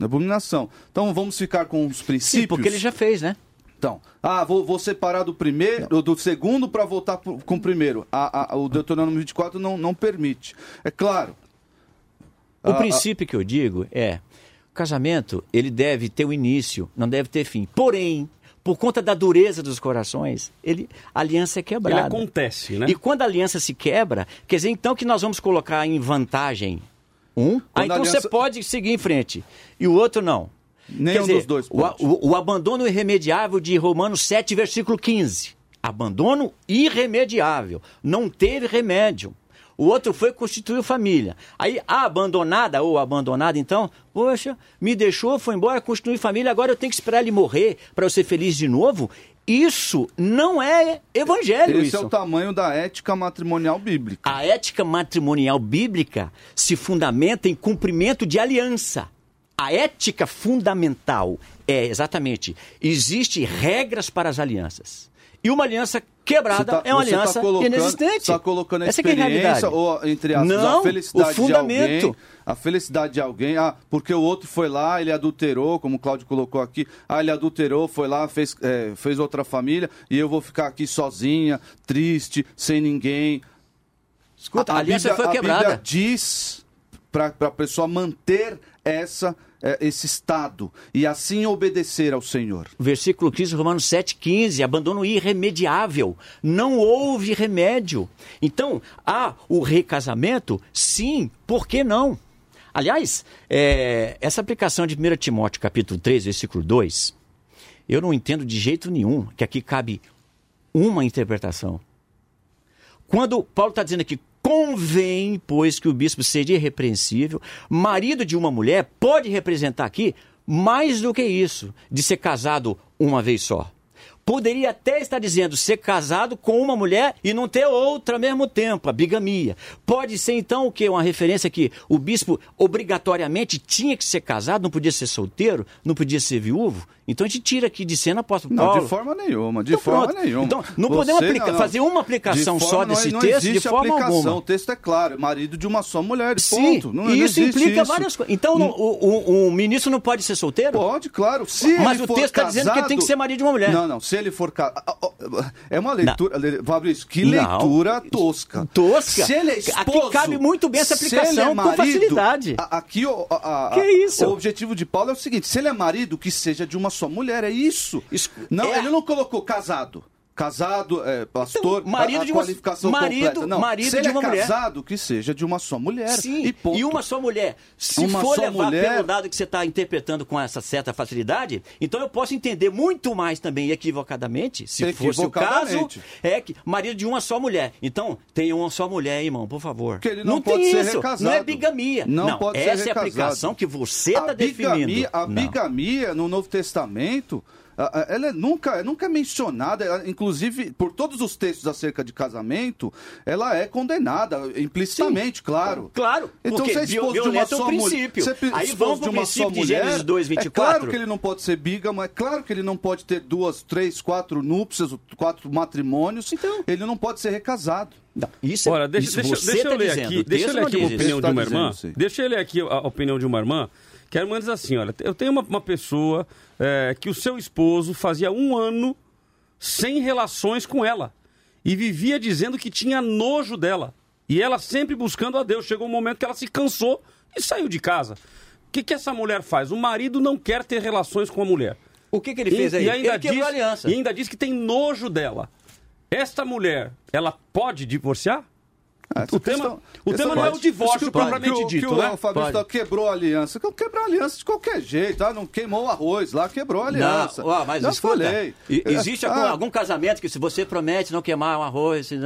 É abominação. Então vamos ficar com os princípios. Sim, porque ele já fez, né? Então, ah, vou, vou separar do primeiro, do segundo para voltar com o primeiro. A- a- o Deuteronômio 24 não, não permite. É claro. O Ah, princípio que eu digo é, o casamento, ele deve ter um início, não deve ter fim. Porém, por conta da dureza dos corações, ele, a aliança é Ele quebrada. acontece, né? E quando a aliança se quebra, quer dizer então que nós vamos colocar em vantagem um, aí a então aliança- você pode seguir em frente. E o outro não. Nenhum Quer dos dois o, pode. o- o abandono irremediável de Romanos 7, versículo 15. Abandono irremediável. Não teve remédio. O outro foi constituir família. Aí a abandonada ou abandonada, então, poxa, me deixou, foi embora, constituir família, agora eu tenho que esperar ele morrer para eu ser feliz de novo. Isso não é evangelho. Esse isso. é o tamanho da ética matrimonial bíblica. A ética matrimonial bíblica se fundamenta em cumprimento de aliança. A ética fundamental é exatamente: existe regras para as alianças. E uma aliança quebrada Você tá- é uma você tá aliança colocando- inexistente. Está colocando a Essa que é a experiência realidade. ou, entre aspas, Não, a felicidade o fundamento. de alguém. A felicidade de alguém. Ah, porque o outro foi lá, ele adulterou, como o Cláudio colocou aqui. Ah, ele adulterou, foi lá, fez, é, fez outra família e eu vou ficar aqui sozinha, triste, sem ninguém. Escuta, a, aliança Bíblia- foi quebrada. A Bíblia diz para a pessoa manter essa, é, esse estado e assim obedecer ao Senhor. Versículo 15, Romanos 7,15, abandono irremediável. Não houve remédio. Então, há o recasamento? Sim, por que não? Aliás, é, essa aplicação de 1 Timóteo, capítulo 3, versículo 2, eu não entendo de jeito nenhum que aqui cabe uma interpretação. Quando Paulo está dizendo aqui, convém, pois, que o bispo seja irrepreensível, marido de uma mulher, pode representar aqui mais do que isso, de ser casado uma vez só. Poderia até estar dizendo ser casado com uma mulher e não ter outra ao mesmo tempo, a bigamia. Pode ser então o que? Uma referência que o bispo obrigatoriamente tinha que ser casado, não podia ser solteiro, não podia ser viúvo. Então a gente tira aqui de cena apóstolo Não, Paulo. de forma nenhuma, de Então, forma pronto. nenhuma. Então, não podemos aplicar- fazer uma aplicação De só desse não, texto, não de forma aplicação. alguma. O texto é claro, marido de uma só mulher, Sim, ponto. Não, e não isso implica isso. várias coisas. Então, não, o, o- o ministro não pode ser solteiro? Pode, claro. Se Mas ele o texto está dizendo que casado- tem que ser marido de uma mulher. Não, não. Se ele for casado. É uma leitura. le- Fabrício, que Não. leitura tosca. Tosca? Se ele é Aqui esposo, cabe muito bem essa aplicação, ele é com marido, facilidade. a- Aqui o, a- a- Que isso? o objetivo de Paulo é o seguinte: se ele é marido, que seja de uma só mulher. É isso. Isso- não, é- ele não colocou casado. Casado, é, pastor, Então, marido a, a de uma- qualificação marido- completa. Não, marido se ele de é uma mulher. casado, que seja de uma só mulher. Sim, e, ponto. e uma só mulher. Se Uma for levar mulher- pelo lado que você está interpretando com essa certa facilidade, então eu posso entender muito mais também equivocadamente, se fosse o caso, Equivocadamente. é que marido de uma só mulher. Então, tem uma só mulher, irmão, por favor. Que ele não tem pode ser isso, recasado. não é bigamia. Não pode ser essa é a recasado. aplicação que você A está definindo. bigamia- A Não. bigamia no Novo Testamento, a- a- ela é nunca, nunca é mencionada, ela, inclusive por todos os textos acerca de casamento, ela é condenada implicitamente, claro. Claro, Então porque você é esposo de uma violenta o só mulher, princípio. você é Aí vamos de uma princípio só de mulher, Gênesis 2, É 24. claro que ele não pode ser bígamo, é claro que ele não pode ter duas, três, quatro núpcias, quatro matrimônios. Então. Ele não pode ser recasado. Não, isso, é- Olha, deixa, isso deixa, você deixa eu tá ler dizendo, aqui, deixa eu ler aqui a opinião de uma irmã. dizendo, sim. Deixa eu ler aqui a a opinião de uma irmã, que a irmã diz assim, olha, eu tenho uma, uma pessoa é, que o seu esposo fazia um ano sem relações com ela e vivia dizendo que tinha nojo dela. E ela sempre buscando a Deus. Chegou um momento que ela se cansou e saiu de casa. O que, que essa mulher faz? O marido não quer ter relações com a mulher. O que, que ele fez E- aí? E ainda, ele diz, aliança. e ainda diz que tem nojo dela. esta mulher, ela pode divorciar? Ah, o tema, questão- o tema não é o divórcio o- propriamente que o- dito, que o né? Fabrício tá- quebrou a aliança. Quebrar a aliança de qualquer jeito, ah, não queimou o arroz lá, quebrou a aliança. Não, mas Já escuta, falei. e- existe algum, Ah, algum casamento que se você promete não queimar um arroz, se,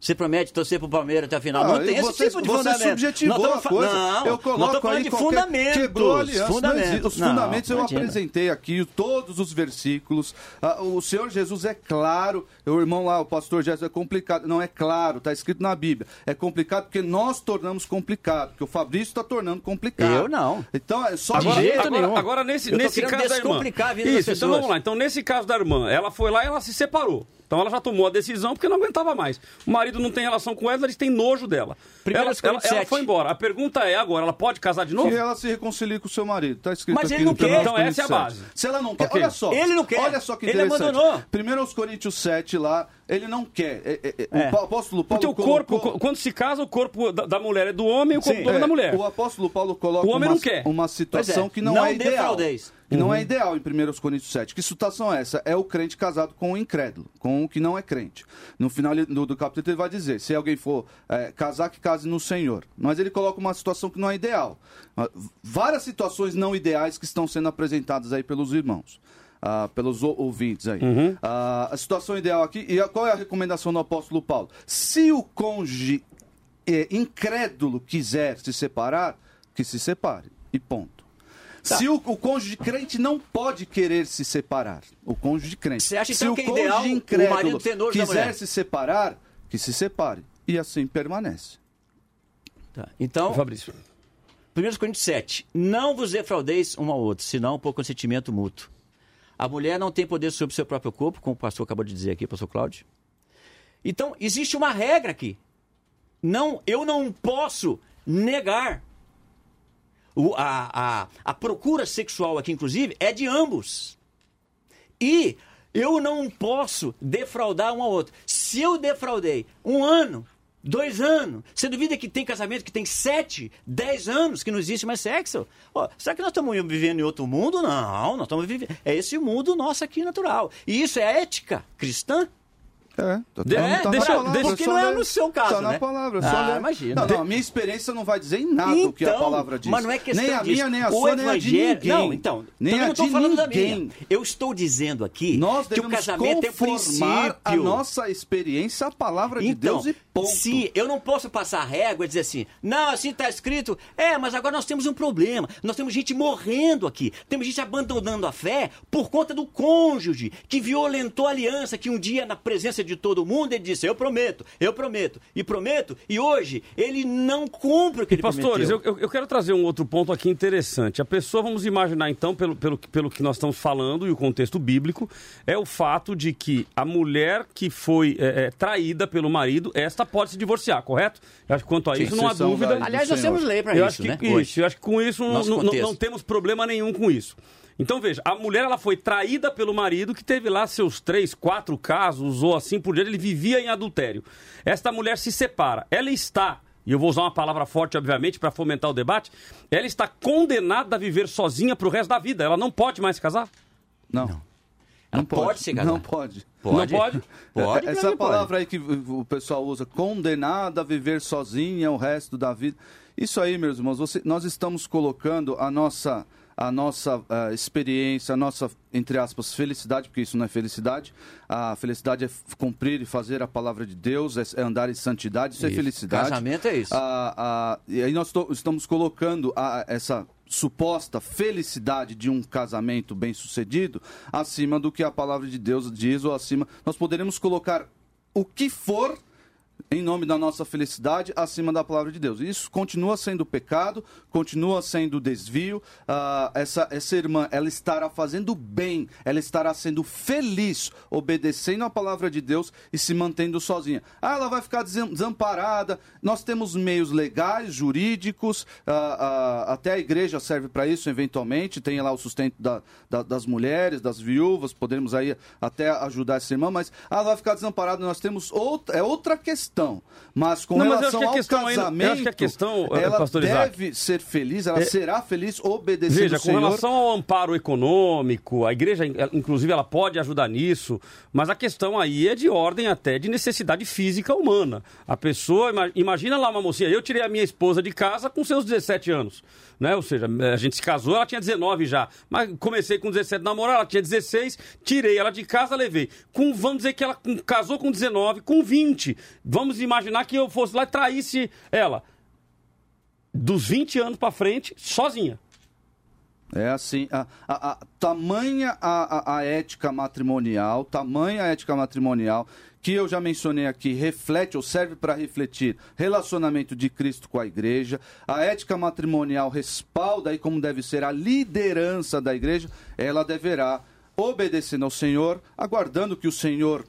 você promete torcer pro Palmeiras até a final, Ah, não tem e esse você, tipo de você fundamento. subjetivou Nós a coisa. Não, eu coloco estamos falando aí de qualquer... fundamentos. Quebrou a aliança. não fundamentos. Os Não, fundamentos eu imagina. apresentei aqui, todos os versículos. Ah, o Senhor Jesus é claro. O irmão lá, o pastor Jesus, é complicado. Não é claro, está escrito na Bíblia. É complicado porque nós tornamos complicado, porque o Fabrício está tornando complicado. Eu não. Então é só Agora, jeito agora, nenhum. agora nesse, nesse caso da irmã. descomplicar a vida das Isso, então vamos lá. Então, nesse caso da irmã, ela foi lá e ela se separou. Então ela já tomou a decisão porque não aguentava mais. O marido não tem relação com ela, eles têm nojo dela. Primeiro Ela, aos ela, ela 47. foi embora. A pergunta é agora, ela pode casar de novo? Que ela se reconcilie com o seu marido. Tá escrito Mas aqui ele não quer. 1 Então essa é a base. 7. Se ela não quer, Ok. olha só. Ele não quer. Olha só que Ele abandonou. 1 Coríntios 7 lá, ele não quer. É, é, é, É. O apóstolo Paulo Porque o corpo, colocou- quando se casa, o corpo da, da mulher é do homem e o corpo Sim. do homem é da mulher. O apóstolo Paulo coloca O homem uma, não quer. uma situação é, que não, não é ideal. defraudeis. Que não é Uhum. ideal em 1 Coríntios 7. Que situação é essa? É o crente casado com o incrédulo, com o que não é crente. No final do, do capítulo ele vai dizer, se alguém for é, casar, que case no Senhor. Mas ele coloca uma situação que não é ideal. Ah, Várias situações não ideais que estão sendo apresentadas aí pelos irmãos. ah, pelos ou- ouvintes aí. Uhum. Ah, a situação ideal aqui, e qual é a recomendação do apóstolo Paulo? Se o cônjuge é, incrédulo quiser se separar, que se separe. E ponto. Tá. Se o, o cônjuge crente não pode querer se separar, o cônjuge crente. Você acha, se então, o que é cônjuge ideal o incrédulo marido ter nojo da quiser mulher? se separar, que se separe. E assim permanece. Tá. Então, Fabrício. 1 Coríntios 7. Não vos defraudeis um ao outro, senão por consentimento mútuo. A mulher não tem poder sobre o seu próprio corpo, como o pastor acabou de dizer aqui, pastor Cláudio. Então, existe uma regra aqui. Não, eu não posso negar. O- a, a, a procura sexual aqui, inclusive, é de ambos. E eu não posso defraudar um ao outro. Se eu defraudei um ano, dois anos, você duvida que tem casamento que tem sete, dez anos que não existe mais sexo? Ó, será que nós estamos vivendo em outro mundo? Não, nós estamos vivendo. É esse mundo nosso aqui natural. E isso é ética cristã? É, De- é, tá deixa- na palavra, deixa- porque não é ler. no seu caso, Tá na né? palavra, Ah, só ler. imagina. Não, não, a minha experiência não vai dizer em nada o que a Então, palavra diz. Mas não é questão Nem a disso. minha, nem a o sua, nem a de ninguém. Não, então, nem a não estou de falando da ninguém. minha. Eu estou dizendo aqui Nós que o casamento é princípio. a nossa experiência à palavra de Então, Deus e ponto. se eu não posso passar a régua e dizer assim, não, assim está escrito, é, mas agora nós temos um problema. Nós temos gente morrendo aqui, temos gente abandonando a fé por conta do cônjuge que violentou a aliança, que um dia, na presença de todo mundo, ele disse: Eu prometo, eu prometo, e prometo, e hoje ele não cumpre o que ele Pastores, prometeu. eu, eu- eu quero trazer um outro ponto aqui interessante. A pessoa, vamos imaginar então, pelo, pelo, pelo que nós estamos falando e o contexto bíblico, é o fato de que a mulher que foi é, é, traída pelo marido, esta pode se divorciar, correto? Eu acho que quanto a Sim, isso não há dúvida. da- Aliás, nós temos lei para isso, acho que né? isso, eu acho que com isso não, não temos problema nenhum com isso. Então veja, a mulher ela foi traída pelo marido que teve lá seus três, quatro casos ou assim por diante, ele vivia em adultério. Esta mulher se separa, ela está e eu vou usar uma palavra forte, obviamente, para fomentar o debate. Ela está condenada a viver sozinha para o resto da vida. Ela não pode mais se casar. Não. Ela Não pode se casar. Não pode. Pode? Não pode? Pode, Essa palavra aí que o pessoal usa, condenada a viver sozinha o resto da vida. Isso aí, meus irmãos, você- nós estamos colocando a nossa, a nossa ah, experiência, a nossa, entre aspas, felicidade, porque isso não é felicidade. A felicidade é cumprir e fazer a palavra de Deus, é, é andar em santidade, isso, é Isso. felicidade. Casamento é isso. Ah, ah, e aí nós estamos colocando a- essa suposta felicidade de um casamento bem sucedido acima do que a palavra de Deus diz ou acima. Nós poderemos colocar o que for em nome da nossa felicidade acima da palavra de Deus. Isso continua sendo pecado, continua sendo desvio. Ah, essa, essa irmã, ela estará fazendo bem, ela estará sendo feliz, obedecendo a palavra de Deus e se mantendo sozinha. Ah, ela vai ficar desam- desamparada. Nós temos meios legais, jurídicos, ah, ah, até a igreja serve para isso, eventualmente. Tem lá o sustento da- da- das mulheres, das viúvas, podemos aí até ajudar essa irmã, mas ela vai ficar desamparada. Nós temos outra, é outra questão questão. Mas com Não, mas relação acho que a ao casamento, acho que a questão, eh, ela deve ser feliz, ela é- será feliz obedecendo Veja, o com Senhor. relação ao amparo econômico, a igreja, inclusive, ela pode ajudar nisso, mas a questão aí é de ordem até de necessidade física humana. A pessoa, ima- imagina lá uma mocinha, eu tirei a minha esposa de casa com seus 17 anos, né? Ou seja, a gente se casou, ela tinha 19 já, mas comecei com 17 a namorar, ela tinha 16, tirei ela de casa, levei. Com, vamos dizer que ela casou com 19, com 20. Vamos imaginar que eu fosse lá e traísse ela. Dos 20 anos pra frente, sozinha. É assim, a, a- a- tamanha a- a ética matrimonial, tamanha a ética matrimonial, que eu já mencionei aqui, reflete ou serve para refletir relacionamento de Cristo com a igreja. A ética matrimonial respalda aí como deve ser a liderança da igreja. Ela deverá, obedecendo ao Senhor, aguardando que o Senhor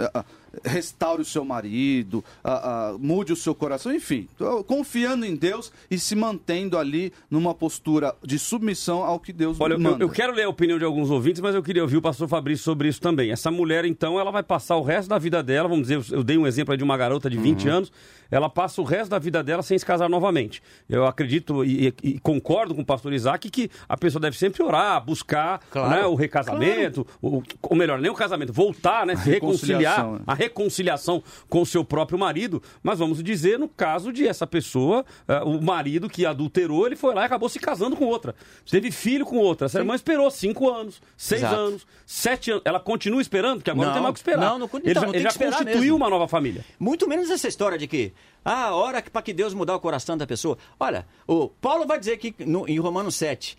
ah, ah, restaure o seu marido, ah, ah, mude o seu coração, enfim, confiando em Deus e se mantendo ali numa postura de submissão ao que Deus Olha, eu, manda. eu quero ler a opinião de alguns ouvintes, mas eu queria ouvir o pastor Fabrício sobre isso também. Essa mulher, então, ela vai passar o resto da vida dela, vamos dizer, eu dei um exemplo aí de uma garota de 20 anos, ela passa o resto da vida dela sem se casar novamente. Eu acredito e, e- concordo com o pastor Isaac que a pessoa deve sempre orar, buscar Claro. né, o recasamento, o, ou melhor, nem o casamento, voltar, né, se reconciliar, né? a reconciliação com o seu próprio marido, mas vamos dizer no caso de essa pessoa, eh, o marido que adulterou, ele foi lá e acabou se casando com outra. Teve filho com outra. Essa irmã esperou cinco anos, seis Exato. anos, sete anos. Ela continua esperando, porque agora não, Não, tem mais o que esperar. não, não- ele então, já, ele já que esperar constituiu mesmo. uma nova família. Muito menos essa história de que, ah, hora para que Deus mudar o coração da pessoa. Olha, o Paulo vai dizer que no- em Romanos 7,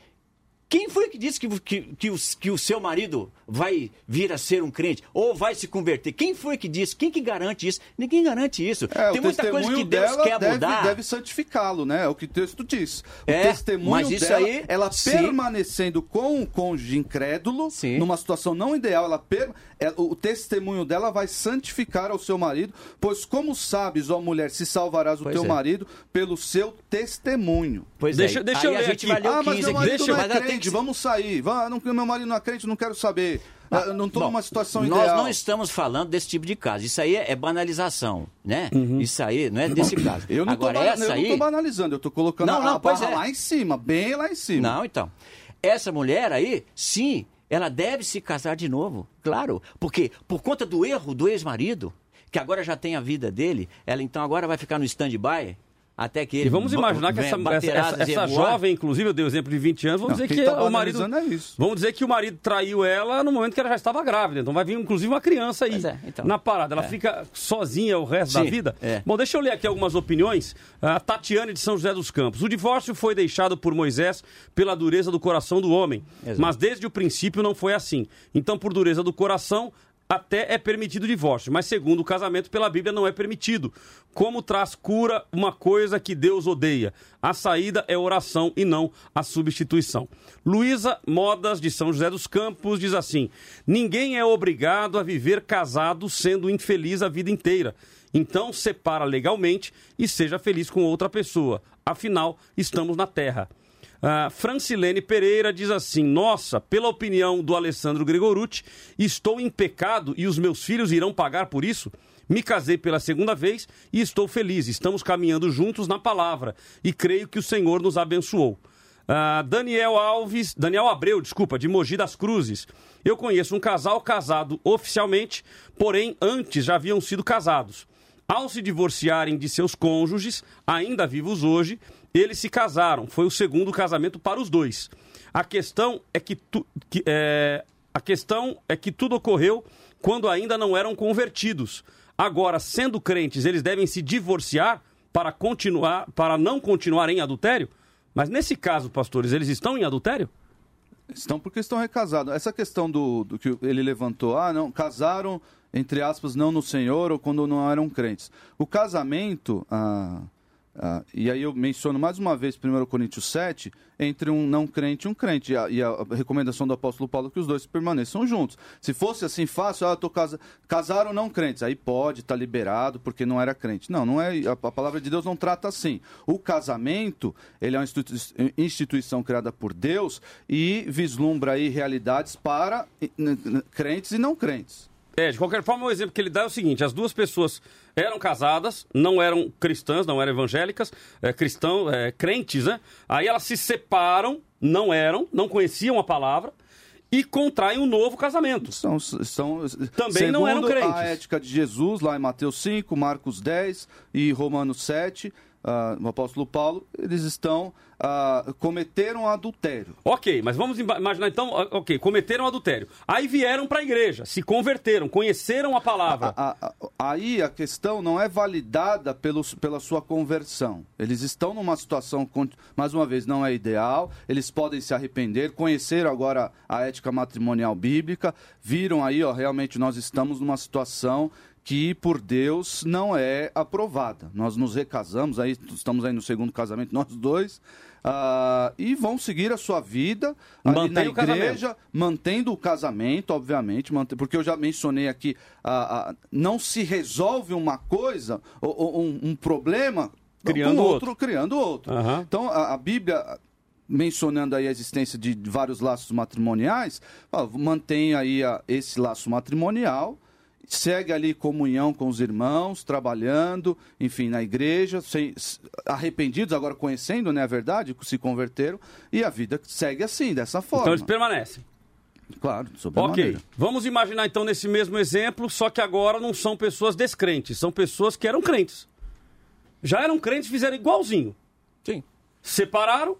quem foi que disse que, que, que, o, que o seu marido vai vir a ser um crente ou vai se converter? Quem foi que disse? Quem que garante isso? Ninguém garante isso. É, Tem muita coisa que Deus quer deve, mudar. deve santificá-lo, né? É o que o texto diz. O É, testemunho mas isso dela, aí, ela sim. permanecendo com o cônjuge incrédulo, Sim. numa situação não ideal, ela per- o testemunho dela vai santificar ao seu marido, pois como sabes, ó mulher, se salvarás o Pois teu é. marido pelo seu testemunho. Pois Deixa- é. deixa Aí eu a ler gente aqui. vai ler ah, o mas 15 meu aqui. marido Deixa- não é crente, que- vamos sair. Vá, não, meu marido não é crente, não quero saber. Ah, Eu não estou numa situação Nós ideal. não estamos falando desse tipo de caso. Isso aí é banalização, né? Isso aí não é desse caso. Eu não Agora, estou essa aí... banalizando, eu estou colocando Não, a, não, a pois barra é. lá em cima, bem lá em cima. Não, então. Essa mulher aí, sim, ela deve se casar de novo, claro. Porque por conta do erro do ex-marido, que agora já tem a vida dele, ela então agora vai ficar no stand-by até que ele E vamos imaginar que venha essa, essa, essa, jovem, inclusive, eu dei o exemplo de 20 anos, vamos Não, dizer que tá o marido. é isso. Vamos dizer que o marido traiu ela no momento que ela já estava grávida. Então vai vir, inclusive, uma criança aí é, então. na parada. Ela fica sozinha o resto da Sim, vida. é. Bom, deixa eu ler aqui algumas opiniões. A Tatiane de São José dos Campos. O divórcio foi deixado por Moisés pela dureza do coração do homem. Exato. Mas desde o princípio não foi assim. Então, por dureza do coração, até é permitido o divórcio, mas segundo o casamento pela Bíblia não é permitido. Como traz cura uma coisa que Deus odeia? A saída é oração e não a substituição. Luísa Modas de São José dos Campos diz assim: Ninguém é obrigado a viver casado sendo infeliz a vida inteira. Então separa legalmente e seja feliz com outra pessoa. Afinal, estamos na terra. Ah, Francilene Pereira diz assim: Nossa, pela opinião do Alessandro Gregorucci, estou em pecado e os meus filhos irão pagar por isso? Me casei pela segunda vez e estou feliz. Estamos caminhando juntos na palavra e creio que o Senhor nos abençoou. Ah, Daniel Alves, Daniel Abreu, desculpa, de Mogi das Cruzes. Eu conheço um casal casado oficialmente, porém antes já haviam sido casados. Ao se divorciarem de seus cônjuges, ainda vivos hoje, eles se casaram. Foi o segundo casamento para os dois. A questão é que, tu, que, é, a questão é que tudo ocorreu quando ainda não eram convertidos. Agora, sendo crentes, eles devem se divorciar para continuar, para não continuar em adultério? Mas nesse caso, pastores, eles estão em adultério? Estão porque estão recasados. Essa questão do, do que ele levantou, ah, não, casaram, entre aspas, não no Senhor ou quando não eram crentes. O casamento, ah, ah, e aí eu menciono mais uma vez 1 Coríntios 7, entre um não crente e um crente. E a, e a recomendação do apóstolo Paulo é que os dois permaneçam juntos. Se fosse assim fácil, ah, tô casa... casaram não crentes, aí pode, está liberado porque não era crente. Não, não é. A, a palavra de Deus não trata assim. O casamento, ele é uma institui- instituição criada por Deus e vislumbra aí realidades para crentes e não crentes. É, de qualquer forma, o exemplo que ele dá é o seguinte: as duas pessoas eram casadas, não eram cristãs, não eram evangélicas, é, cristão, é, crentes, né? Aí elas se separam, não eram, não conheciam a palavra e contraem um novo casamento. São, são, Também não eram crentes. a ética de Jesus, lá em Mateus 5, Marcos 10 e Romanos 7, ah, o apóstolo Paulo, eles estão, ah, cometeram adultério. Ok, mas vamos ima- imaginar então, ó, ok, cometeram adultério. Aí vieram para a igreja, se converteram, conheceram a palavra. A- a- a- aí a questão não é validada pelo, pela sua conversão. Eles estão numa situação, mais uma vez, não é ideal. Eles podem se arrepender, conheceram agora a ética matrimonial bíblica, viram aí, ó, realmente nós estamos numa situação que por Deus não é aprovada. Nós nos recasamos, aí estamos aí no segundo casamento, nós dois, ah, e vão seguir a sua vida ali na igreja, mantendo o casamento, obviamente, porque eu já mencionei aqui, ah, ah, não se resolve uma coisa, ou, um, um problema, Criando com outro. criando outro. Aham. Então, a, a Bíblia, mencionando aí a existência de vários laços matrimoniais, ó, mantém aí a- esse laço matrimonial, segue ali comunhão com os irmãos, trabalhando, enfim, na igreja, sem- arrependidos, agora conhecendo, né, a verdade, se converteram, e a vida segue assim, dessa forma. Então eles permanecem. Claro, sobre Ok, maneira. vamos imaginar então nesse mesmo exemplo, só que agora não são pessoas descrentes, são pessoas que eram crentes. Já eram crentes, fizeram igualzinho. Sim. Separaram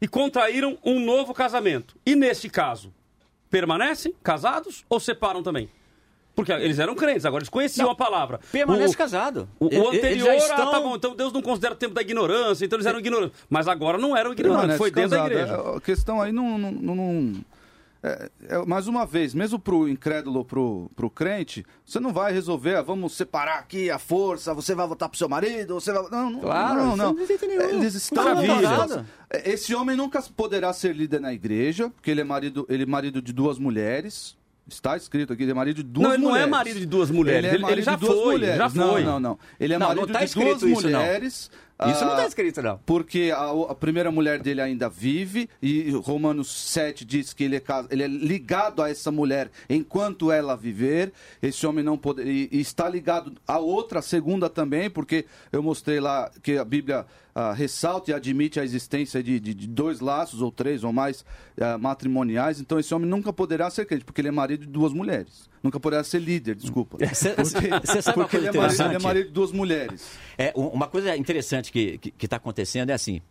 e contraíram um novo casamento. E neste caso, permanecem casados ou separam também? Porque eles eram crentes, agora eles conheciam Não, a palavra. Permanece O- casado. O, o anterior, estão- ah, tá bom, então Deus não considera o tempo da ignorância, então eles eram ignorantes. Mas agora não eram ignorantes, Permanece foi dentro da casado. igreja. É, A questão aí não. não- não- não- é- é, mais uma vez, mesmo pro incrédulo, pro, pro crente, você não vai resolver, ah, vamos separar aqui a força, você vai votar pro seu marido, você vai. Não, não, Claro, não, não. não. Eles estão casados. É, Esse homem nunca poderá ser líder na igreja, porque ele é marido, ele é marido de duas mulheres. Está escrito aqui, ele é marido de duas Não, ele não é mulheres. marido de duas mulheres, Ele, é ele- ele já de duas foi, mulheres. já foi. Não, não, não. Ele é Não, não marido tá de duas não. mulheres. Isso não ah, está escrito, não. porque a, a primeira mulher dele ainda vive e Romanos 7 diz que ele é, ele é ligado a essa mulher enquanto ela viver. Esse homem não pode e, e está ligado a outra, a segunda também, porque eu mostrei lá que a Bíblia ah, ressalta e admite a existência de, de- de dois laços ou três ou mais ah, matrimoniais. Então esse homem nunca poderá ser crente, porque ele é marido de duas mulheres. Nunca poderá ser líder, desculpa. Cê- Porque, cê sabe uma porque coisa ele, é marido, ele é marido de duas mulheres. É, um- uma coisa interessante que está acontecendo é assim: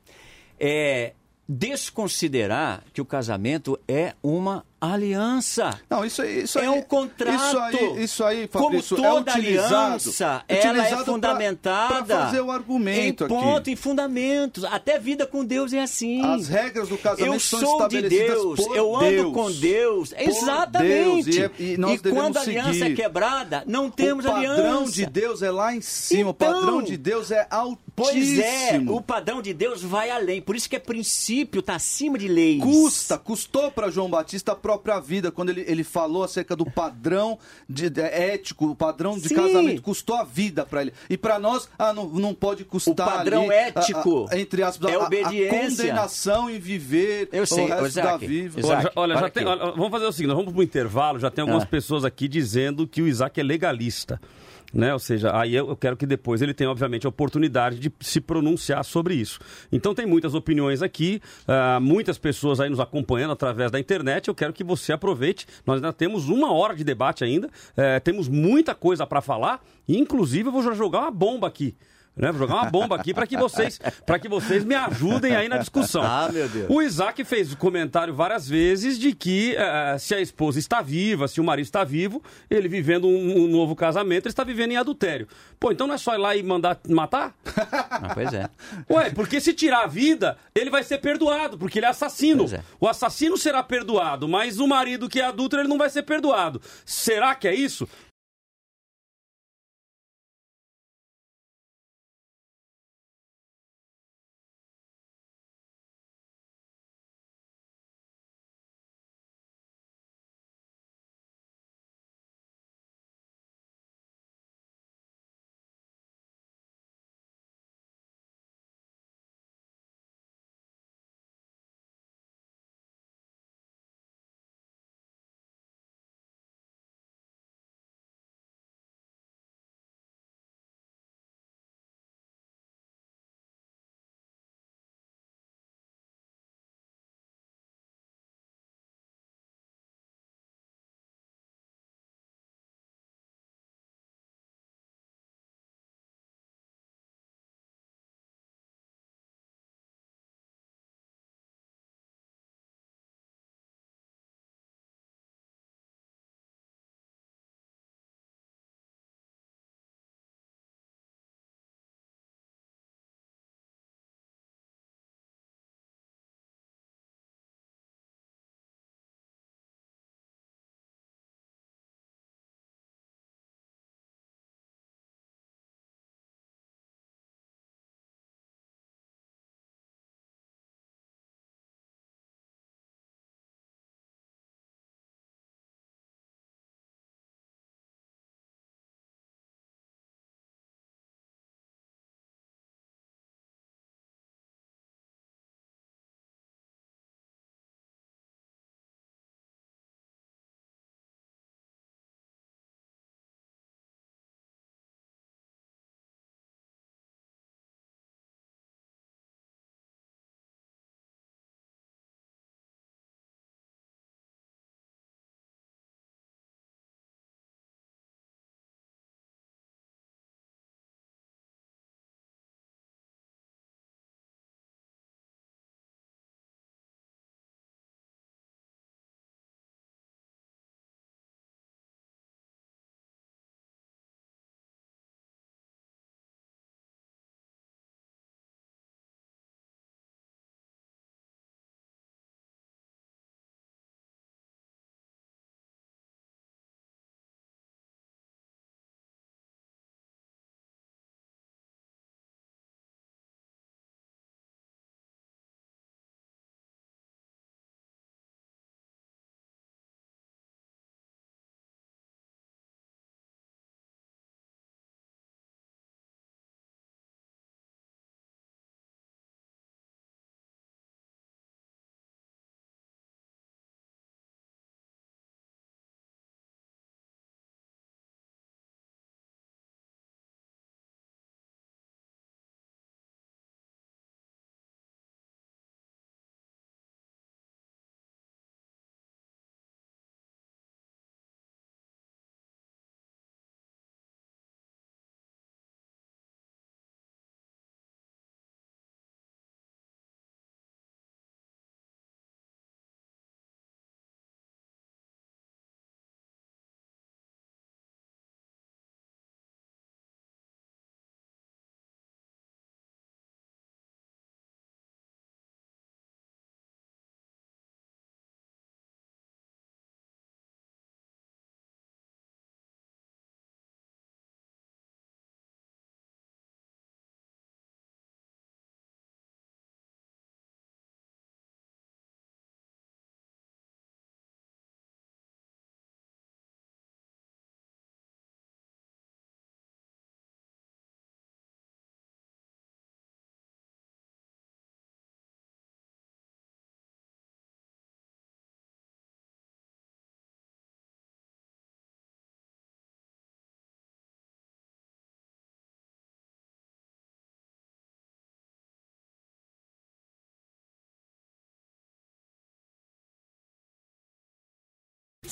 é desconsiderar que o casamento é uma aliança. Não, isso aí, isso É aí, um contrato. Isso aí, isso aí Como Fabrício, toda é aliança, ela é fundamentada fazer o argumento em ponto, aqui. em fundamentos. Até vida com Deus é assim. As regras do casamento eu são sou de estabelecidas Deus, por eu ando Deus. com Deus. Exatamente. Deus, e é- e nós devemos quando a aliança seguir. é quebrada, não temos o padrão aliança. de Deus é lá em cima, o Então, padrão de Deus é altíssimo. Pois é, o padrão de Deus vai além. Por isso que é princípio, está acima de leis. Custa, custou para João Batista a própria vida quando ele, ele falou acerca do padrão de, de- ético, o padrão de Sim. casamento, custou a vida para ele. E para nós, ah, não, não pode custar O padrão ali, ético a- a- entre aspas, é a- a, obediência. condenação em viver Eu sei, o resto Isaac, da vida. Isaac. Olha, já- olha, já olha tem- olha, vamos fazer o seguinte, vamos para o intervalo, já tem algumas Ah. pessoas aqui dizendo que o Isaac é legalista. Né? Ou seja, aí eu quero que depois ele tenha, obviamente, a oportunidade de se pronunciar sobre isso. Então tem muitas opiniões aqui, ah, muitas pessoas aí nos acompanhando através da internet. Eu quero que você aproveite. Nós ainda temos uma hora de debate ainda, eh, temos muita coisa para falar, e inclusive eu vou já jogar uma bomba aqui. Né? Vou jogar uma bomba aqui para que vocês para que vocês me ajudem aí na discussão. Ah, meu Deus. O Isaac fez o comentário várias vezes de que eh, se a esposa está viva, se o marido está vivo, ele vivendo um, um novo casamento, ele está vivendo em adultério. Pô, então não é só ir lá e mandar matar? Ah, pois é. Ué, porque se tirar a vida, ele vai ser perdoado, porque ele é assassino. É. O assassino será perdoado, mas o marido que é adulto, ele não vai ser perdoado. Será que é isso?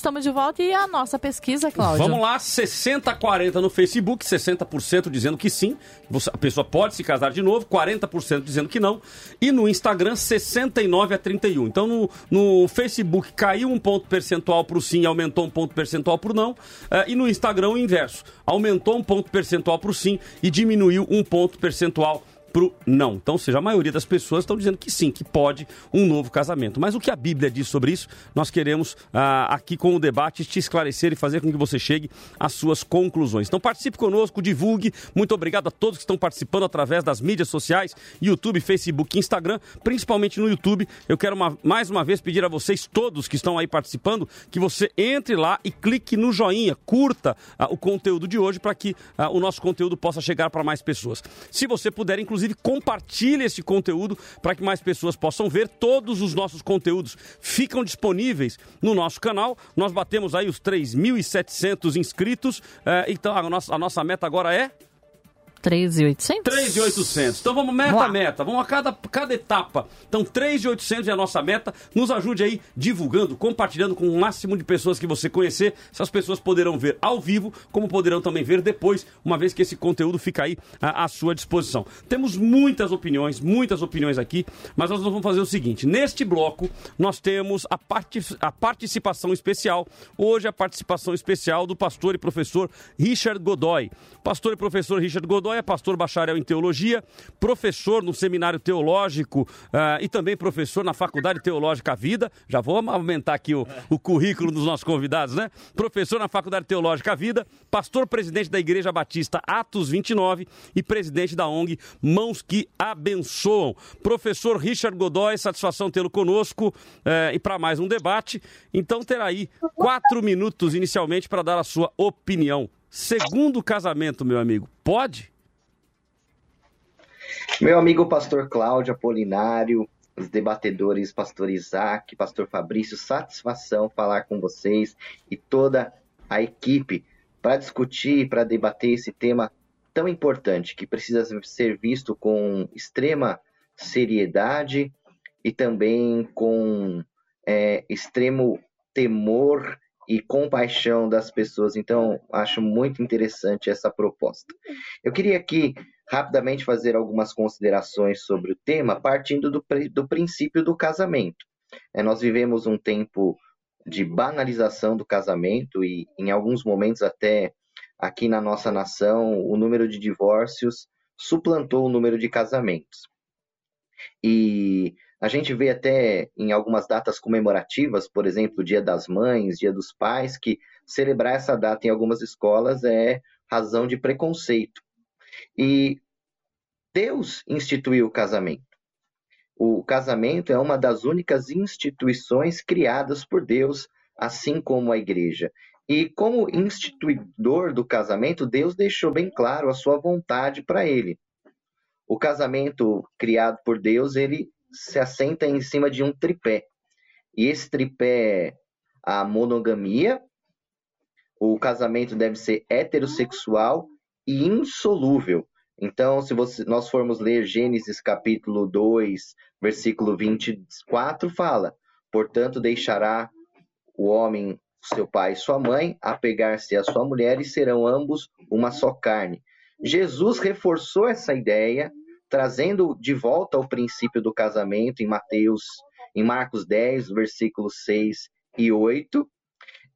Estamos de volta e a nossa pesquisa, Cláudio. Vamos lá, 60-40 no Facebook, 60% dizendo que sim, a pessoa pode se casar de novo, 40% dizendo que não, e no Instagram, 69 a 31. Então no, no Facebook caiu um ponto percentual para o sim, aumentou um ponto percentual para o não, uh, e no Instagram o inverso, aumentou um ponto percentual para o sim e diminuiu um ponto percentual pro não. Então, ou seja, a maioria das pessoas estão dizendo que sim, que pode um novo casamento. Mas o que a Bíblia diz sobre isso, nós queremos ah, aqui com o debate te esclarecer e fazer com que você chegue às suas conclusões. Então, participe conosco, divulgue. Muito obrigado a todos que estão participando através das mídias sociais, YouTube, Facebook, Instagram, principalmente no YouTube. Eu quero uma, mais uma vez pedir a vocês todos que estão aí participando que você entre lá e clique no joinha, curta ah, o conteúdo de hoje para que ah, o nosso conteúdo possa chegar para mais pessoas. Se você puder, inclusive Inclusive, compartilhe esse conteúdo para que mais pessoas possam ver. Todos os nossos conteúdos ficam disponíveis no nosso canal. Nós batemos aí os 3.700 inscritos. É, então, a nossa, a nossa meta agora é 3,800? 3,800. Então vamos meta a meta, vamos a cada, cada etapa. Então 3,800 é a nossa meta. Nos ajude aí divulgando, compartilhando com o máximo de pessoas que você conhecer. Essas pessoas poderão ver ao vivo, como poderão também ver depois, uma vez que esse conteúdo fica aí à, à sua disposição. Temos muitas opiniões, muitas opiniões aqui, mas nós vamos fazer o seguinte: neste bloco nós temos a, part a participação especial. Hoje a participação especial do pastor e professor Richard Godoy. Pastor e professor Richard Godoy é pastor bacharel em teologia, professor no seminário teológico uh, e também professor na Faculdade Teológica Vida. Já vou aumentar aqui o, o currículo dos nossos convidados, né? Professor na Faculdade Teológica Vida, pastor presidente da Igreja Batista Atos 29 e presidente da ONG Mãos que Abençoam. Professor Richard Godoy, satisfação tê-lo conosco uh, e para mais um debate. Então terá aí quatro minutos inicialmente para dar a sua opinião. Segundo casamento, meu amigo, pode? Meu amigo pastor Cláudio Apolinário, os debatedores pastor Isaac, pastor Fabrício, satisfação falar com vocês e toda a equipe para discutir, para debater esse tema tão importante que precisa ser visto com extrema seriedade e também com é, extremo temor e compaixão das pessoas. Então, acho muito interessante essa proposta. Eu queria aqui rapidamente fazer algumas considerações sobre o tema, partindo do, do princípio do casamento. É, nós vivemos um tempo de banalização do casamento e, em alguns momentos, até aqui na nossa nação, o número de divórcios suplantou o número de casamentos. E a gente vê até em algumas datas comemorativas, por exemplo, Dia das Mães, Dia dos Pais, que celebrar essa data em algumas escolas é razão de preconceito. E Deus instituiu o casamento. O casamento é uma das únicas instituições criadas por Deus, assim como a igreja. E como instituidor do casamento, Deus deixou bem claro a sua vontade para ele. O casamento criado por Deus, ele se assenta em cima de um tripé. E esse tripé é a monogamia, o casamento deve ser heterossexual e insolúvel. Então, se você, nós formos ler Gênesis capítulo 2, versículo 24, fala: Portanto, deixará o homem seu pai e sua mãe, apegar-se à sua mulher e serão ambos uma só carne. Jesus reforçou essa ideia trazendo de volta o princípio do casamento em Mateus, em Marcos 10, versículos 6 e 8.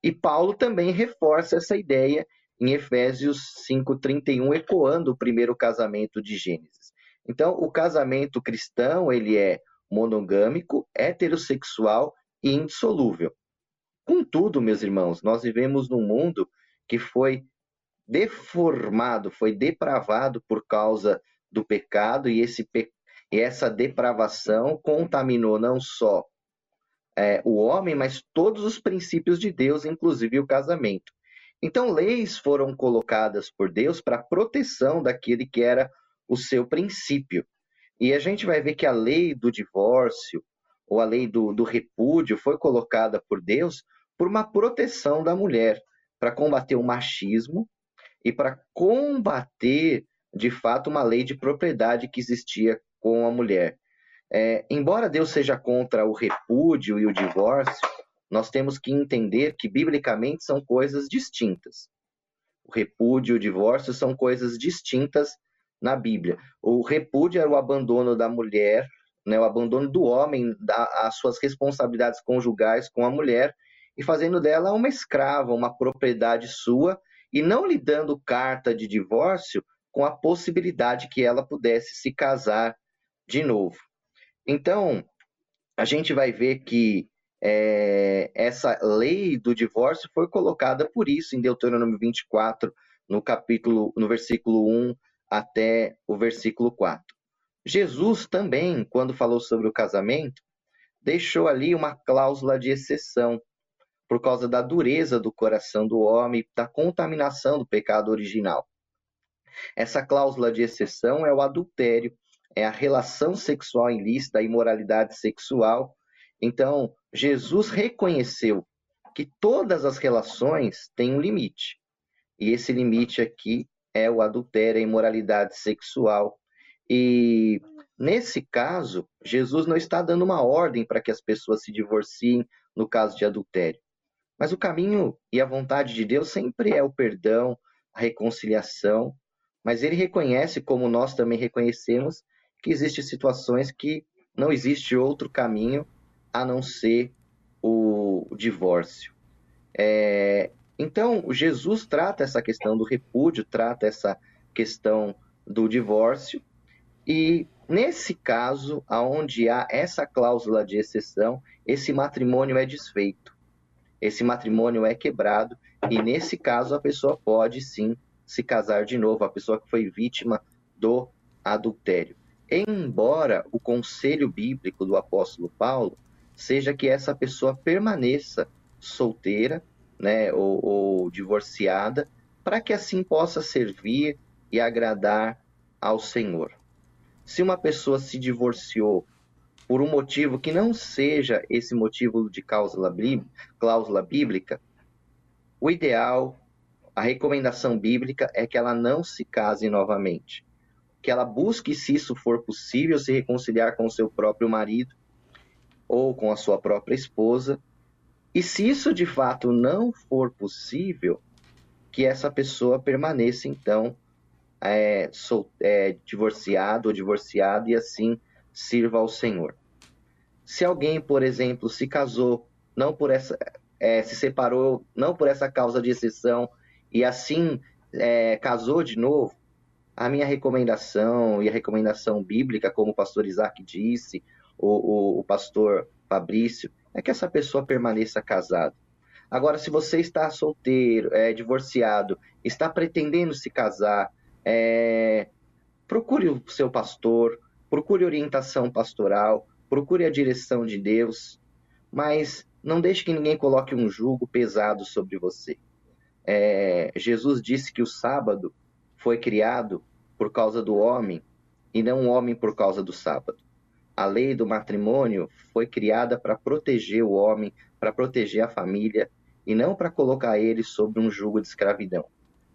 E Paulo também reforça essa ideia em Efésios 5:31, ecoando o primeiro casamento de Gênesis. Então, o casamento cristão, ele é monogâmico, heterossexual e indissolúvel. Contudo, meus irmãos, nós vivemos num mundo que foi deformado, foi depravado por causa do pecado e, esse pe... e essa depravação contaminou não só é, o homem, mas todos os princípios de Deus, inclusive o casamento. Então, leis foram colocadas por Deus para proteção daquele que era o seu princípio. E a gente vai ver que a lei do divórcio, ou a lei do, do repúdio, foi colocada por Deus por uma proteção da mulher, para combater o machismo e para combater de fato, uma lei de propriedade que existia com a mulher. É, embora Deus seja contra o repúdio e o divórcio, nós temos que entender que biblicamente são coisas distintas. O repúdio e o divórcio são coisas distintas na Bíblia. O repúdio é o abandono da mulher, né, o abandono do homem das suas responsabilidades conjugais com a mulher e fazendo dela uma escrava, uma propriedade sua e não lhe dando carta de divórcio com a possibilidade que ela pudesse se casar de novo. Então, a gente vai ver que é, essa lei do divórcio foi colocada por isso em Deuteronômio 24, no capítulo, no versículo 1 até o versículo 4. Jesus também, quando falou sobre o casamento, deixou ali uma cláusula de exceção, por causa da dureza do coração do homem, da contaminação do pecado original. Essa cláusula de exceção é o adultério, é a relação sexual ilícita, a imoralidade sexual. Então, Jesus reconheceu que todas as relações têm um limite. E esse limite aqui é o adultério, a imoralidade sexual. E nesse caso, Jesus não está dando uma ordem para que as pessoas se divorciem no caso de adultério. Mas o caminho e a vontade de Deus sempre é o perdão, a reconciliação, mas ele reconhece, como nós também reconhecemos, que existem situações que não existe outro caminho a não ser o, divórcio. É, então, Jesus trata essa questão do repúdio, trata essa questão do divórcio, e nesse caso, aonde há essa cláusula de exceção, esse matrimônio é desfeito, esse matrimônio é quebrado, e nesse caso a pessoa pode sim se casar de novo, a pessoa que foi vítima do adultério. Embora o conselho bíblico do apóstolo Paulo seja que essa pessoa permaneça solteira, né, ou, ou divorciada, para que assim possa servir e agradar ao Senhor. Se uma pessoa se divorciou por um motivo que não seja esse motivo de cláusula bíblica, o ideal, a recomendação bíblica é que ela não se case novamente. Que ela busque, se isso for possível, se reconciliar com o seu próprio marido ou com a sua própria esposa. E se isso de fato não for possível, que essa pessoa permaneça então é, sol, é, divorciado ou divorciada e assim sirva ao Senhor. Se alguém, por exemplo, se casou, não por essa, é, se separou, não por essa causa de exceção e assim é, casou de novo, a minha recomendação e a recomendação bíblica, como o pastor Isaac disse, o, o, o pastor Fabrício, é que essa pessoa permaneça casada. Agora, se você está solteiro, é, divorciado, está pretendendo se casar, é, procure o seu pastor, procure orientação pastoral, procure a direção de Deus, mas não deixe que ninguém coloque um jugo pesado sobre você. É, Jesus disse que o sábado foi criado por causa do homem e não o homem por causa do sábado. A lei do matrimônio foi criada para proteger o homem, para proteger a família e não para colocar ele sob um jugo de escravidão.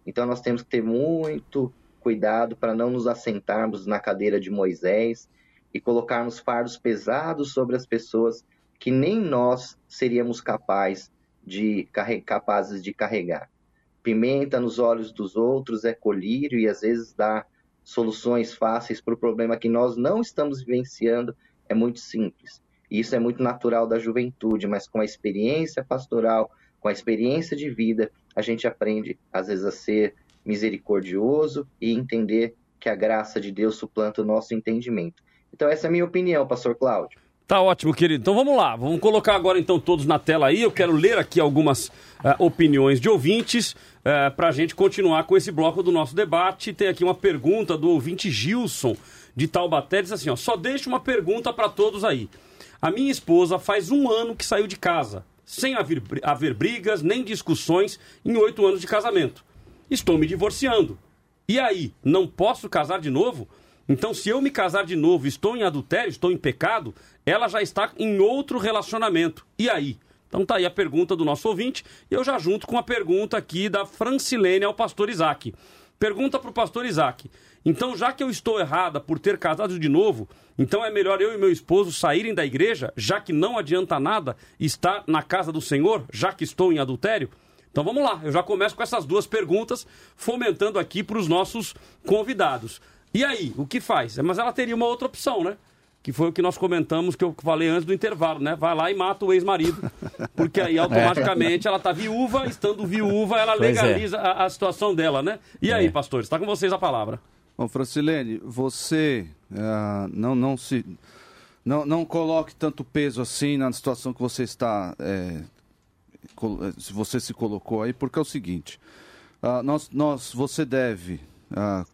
Então nós temos que ter muito cuidado para não nos assentarmos na cadeira de Moisés e colocarmos fardos pesados sobre as pessoas que nem nós seríamos capazes de, capazes de carregar. Pimenta nos olhos dos outros é colírio e às vezes dá soluções fáceis para o problema que nós não estamos vivenciando é muito simples. E isso é muito natural da juventude, mas com a experiência pastoral, com a experiência de vida, a gente aprende, às vezes, a ser misericordioso e entender que a graça de Deus suplanta o nosso entendimento. Então, essa é a minha opinião, Pastor Cláudio. Tá ótimo, querido. Então vamos lá. Vamos colocar agora então todos na tela aí. Eu quero ler aqui algumas uh, opiniões de ouvintes uh, eh, para a gente continuar com esse bloco do nosso debate. Tem aqui uma pergunta do ouvinte Gilson de Taubaté. Diz assim: ó, só deixo uma pergunta para todos aí. A minha esposa faz um ano que saiu de casa, sem haver, haver brigas nem discussões em oito anos de casamento. Estou me divorciando. E aí, não posso casar de novo? Então, se eu me casar de novo, estou em adultério, estou em pecado, ela já está em outro relacionamento. E aí? Então tá aí a pergunta do nosso ouvinte, e eu já junto com a pergunta aqui da Francilene ao pastor Isaac. Pergunta para o pastor Isaac. Então, já que eu estou errada por ter casado de novo, então é melhor eu e meu esposo saírem da igreja, já que não adianta nada estar na casa do Senhor, já que estou em adultério? Então vamos lá, eu já começo com essas duas perguntas, fomentando aqui para os nossos convidados. E aí, o que faz? Mas ela teria uma outra opção, né? Que foi o que nós comentamos, que eu falei antes do intervalo, né? Vai lá e mata o ex-marido. Porque aí automaticamente ela está viúva, estando viúva, ela Pois é. legaliza a, a situação dela, né? E aí, É. pastores, está com vocês a palavra. Bom, Francilene, você ah, não, não se. Não, não coloque tanto peso assim na situação que você está. é, eh, se você se colocou aí, porque é o seguinte: ah, nós, nós, você deve ah,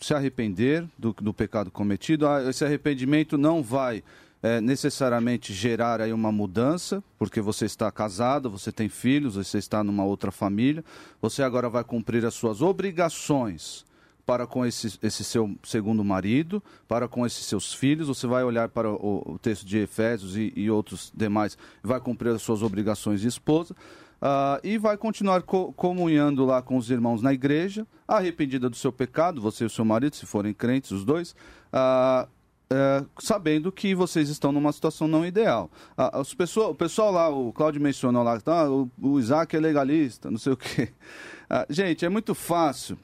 se arrepender do, do pecado cometido. Ah, esse arrependimento não vai eh, necessariamente gerar aí uma mudança, porque você está casado, você tem filhos, você está numa outra família. Você agora vai cumprir as suas obrigações para com esse, esse seu segundo marido, para com esses seus filhos. Você vai olhar para o, o texto de Efésios e, e outros demais, vai cumprir as suas obrigações de esposa. Ah, e vai continuar co- comunhando lá com os irmãos na igreja, arrependida do seu pecado, você e o seu marido, se forem crentes, os dois, ah, é, sabendo que vocês estão numa situação não ideal. Ah, as pessoas, o pessoal lá, o Claudio mencionou lá, ah, o, o Isaac é legalista, não sei o quê. Gente, é muito fácil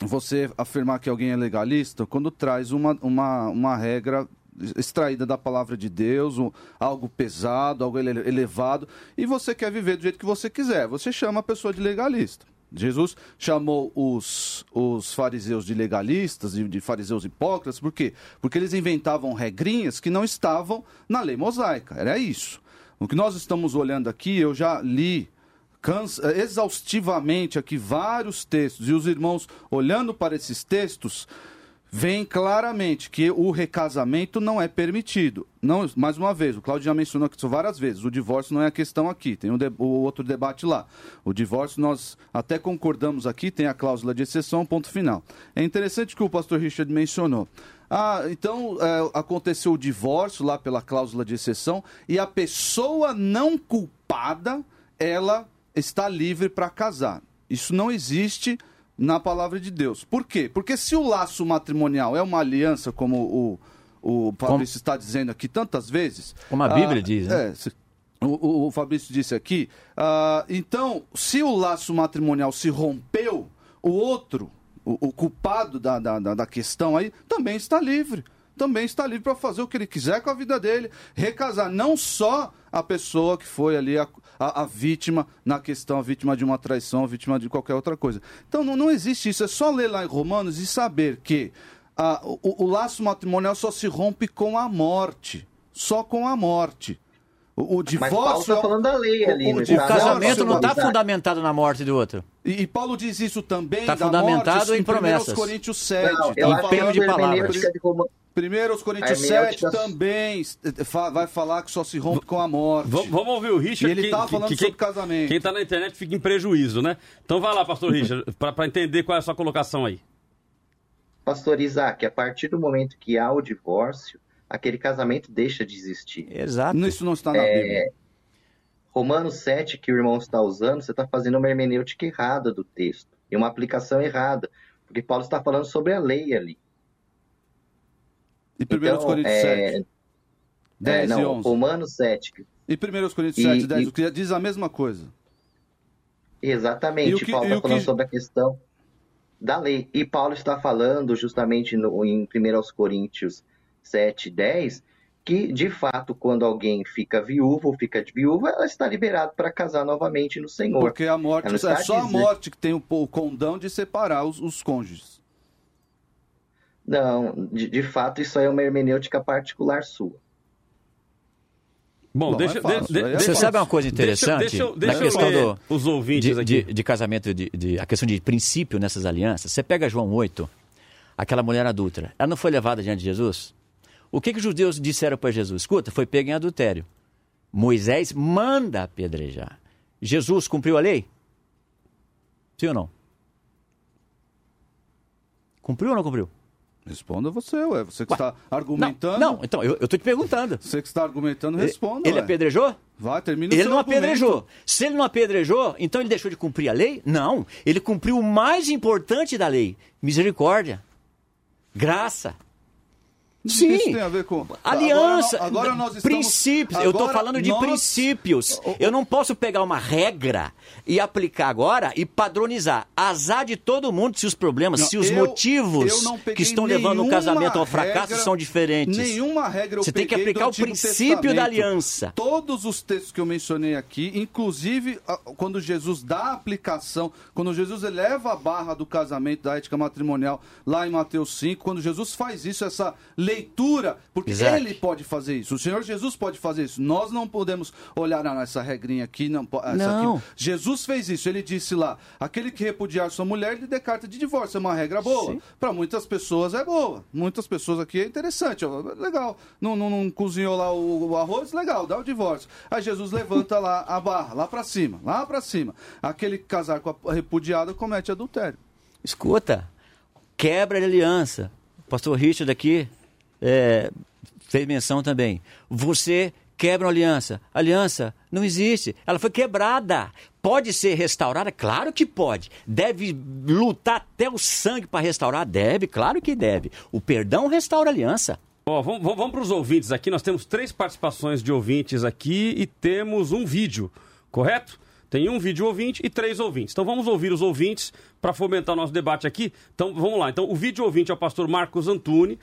você afirmar que alguém é legalista quando traz uma, uma, uma regra extraída da palavra de Deus, um- algo pesado, algo ele- elevado, e você quer viver do jeito que você quiser. Você chama a pessoa de legalista. Jesus chamou os, os fariseus de legalistas, de, de fariseus hipócritas, por quê? Porque eles inventavam regrinhas que não estavam na lei mosaica. Era isso. O que nós estamos olhando aqui, eu já li cans- eh, exaustivamente aqui vários textos e os irmãos olhando para esses textos veem claramente que o recasamento não é permitido. Não, mais uma vez, o Claudio já mencionou isso várias vezes. O divórcio não é a questão aqui. Tem o, de- o outro debate lá. O divórcio nós até concordamos aqui, tem a cláusula de exceção, ponto final. É interessante que o pastor Richard mencionou. Ah, então é, aconteceu o divórcio lá pela cláusula de exceção e a pessoa não culpada, ela está livre para casar. Isso não existe na palavra de Deus. Por quê? Porque se o laço matrimonial é uma aliança, como o, o Fabrício está dizendo aqui tantas vezes. Como a Bíblia ah, diz, né? é, o, o- Fabrício disse aqui. ah, então, se o laço matrimonial se rompeu, o outro, o, o culpado da, da- da questão aí, também está livre. Também está livre para fazer o que ele quiser com a vida dele. Recasar. Não só a pessoa que foi ali a, a- a vítima na questão, a vítima de uma traição, a vítima de qualquer outra coisa. Então não, não existe isso. É só ler lá em Romanos e saber que ah, o, o laço matrimonial só se rompe com a morte. Só com a morte. O, o Mas Paulo divórcio. está falando da lei ali. o- não o O está? casamento não está Isaac. fundamentado na morte do outro. E, e Paulo diz isso também. Tá da fundamentado morte, em promessas. 1 Coríntios 7. Não, tá eu acho que empenho a de palavras. hermenêutica de 1 Coríntios A 7 hermenêutica- também eh, vai falar que só se rompe com a morte. V- vamos ouvir o Richard. E ele que- tá que- falando que sobre quem- casamento. Quem está na internet fica em prejuízo, né? Então vai lá, pastor Richard, para entender qual é a sua colocação aí. Pastor Isaac, a partir do momento que há o divórcio, aquele casamento deixa de existir. Exato. Isso não está na É, Bíblia. Romanos 7, que o irmão está usando, você está fazendo uma hermenêutica errada do texto e uma aplicação errada, porque Paulo está falando sobre a lei ali. E 1 Então, Coríntios é, 7, 10 é, e não, 11. Romanos 7, E 1 Coríntios E- 7, 10, e- o que diz a mesma coisa. Exatamente, E que- Paulo e está o que- falando sobre a questão da lei. E Paulo está falando justamente no, em 1 Coríntios 7, 10, que de fato, quando alguém fica viúvo ou fica de viúva, ela está liberada para casar novamente no Senhor. Porque a morte, é só a dizendo- morte que tem o, o condão de separar os, os cônjuges. Não, de, de fato, isso aí é uma hermenêutica particular sua. Bom, Bom, deixa, é fácil, de- de- é deixa- Você sabe uma coisa interessante Deixa, na deixa eu questão do- os ouvintes de, aqui. de- de casamento, de, de- a questão de princípio nessas alianças. Você pega João 8, aquela mulher adulta, ela não foi levada diante de Jesus? O que, que os judeus disseram para Jesus? Escuta, foi pega em adultério. Moisés manda apedrejar. Jesus cumpriu a lei? Sim ou não? Cumpriu ou não cumpriu? Responda você, ué. Você que Ué, está Não, argumentando. não, então, eu estou te perguntando. Você que está argumentando, responda. Ele ué. apedrejou? Vai, termina o Ele não argumento. apedrejou. Se ele não apedrejou, então ele deixou de cumprir a lei? Não. Ele cumpriu o mais importante da lei: misericórdia, graça. Sim. Isso tem a ver com. Aliança, Agora, agora nós estamos. princípios. eu estou agora falando de nós- princípios. Eu não posso pegar uma regra e aplicar agora e padronizar. Azar de todo mundo se os problemas, Não, se os eu- motivos eu que estão levando o casamento ao fracasso regra- são diferentes. Nenhuma regra eu Você tem que aplicar o princípio da aliança. Todos os textos que eu mencionei aqui, inclusive quando Jesus dá a aplicação, quando Jesus eleva a barra do casamento, da ética matrimonial, lá em Mateus 5, quando Jesus faz isso, essa leitura, porque Exato. ele pode fazer isso, o Senhor Jesus pode fazer isso. Nós não podemos olhar "Ah, essa regrinha aqui, não, Não. aqui. Jesus fez isso, ele disse lá: aquele que repudiar sua mulher, ele dê carta de divórcio. É uma regra boa. Para muitas pessoas é boa. Muitas pessoas aqui é interessante. ó, Legal. Não, não, não cozinhou lá o, o arroz? Legal, dá o divórcio. Aí Jesus levanta lá a barra, lá para cima, lá para cima. Aquele que casar com a repudiada comete adultério. Escuta, quebra de aliança. O pastor Richard aqui é, fez menção também. Você quebra uma aliança. Aliança não existe. Ela foi quebrada. Pode ser restaurada? Claro que pode. Deve lutar até o sangue para restaurar? Deve, claro que deve. O perdão restaura a aliança. Vamos, vamos, vamos para os ouvintes aqui. Nós temos três participações de ouvintes aqui e temos um vídeo, correto? Tem um vídeo ouvinte e três ouvintes. Então vamos ouvir os ouvintes para fomentar o nosso debate aqui. Então vamos lá. Então o vídeo ouvinte é o pastor Marcos Antunes.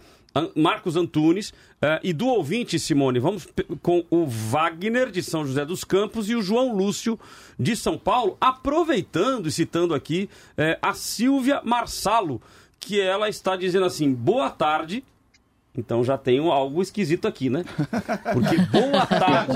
Marcos Antunes eh, e do ouvinte Simone, vamos com o Wagner de São José dos Campos e o João Lúcio de São Paulo, aproveitando e citando aqui eh, a Silvia Marsalo, que ela está dizendo assim: boa tarde. Então já tem um- algo esquisito aqui, né? Porque boa tarde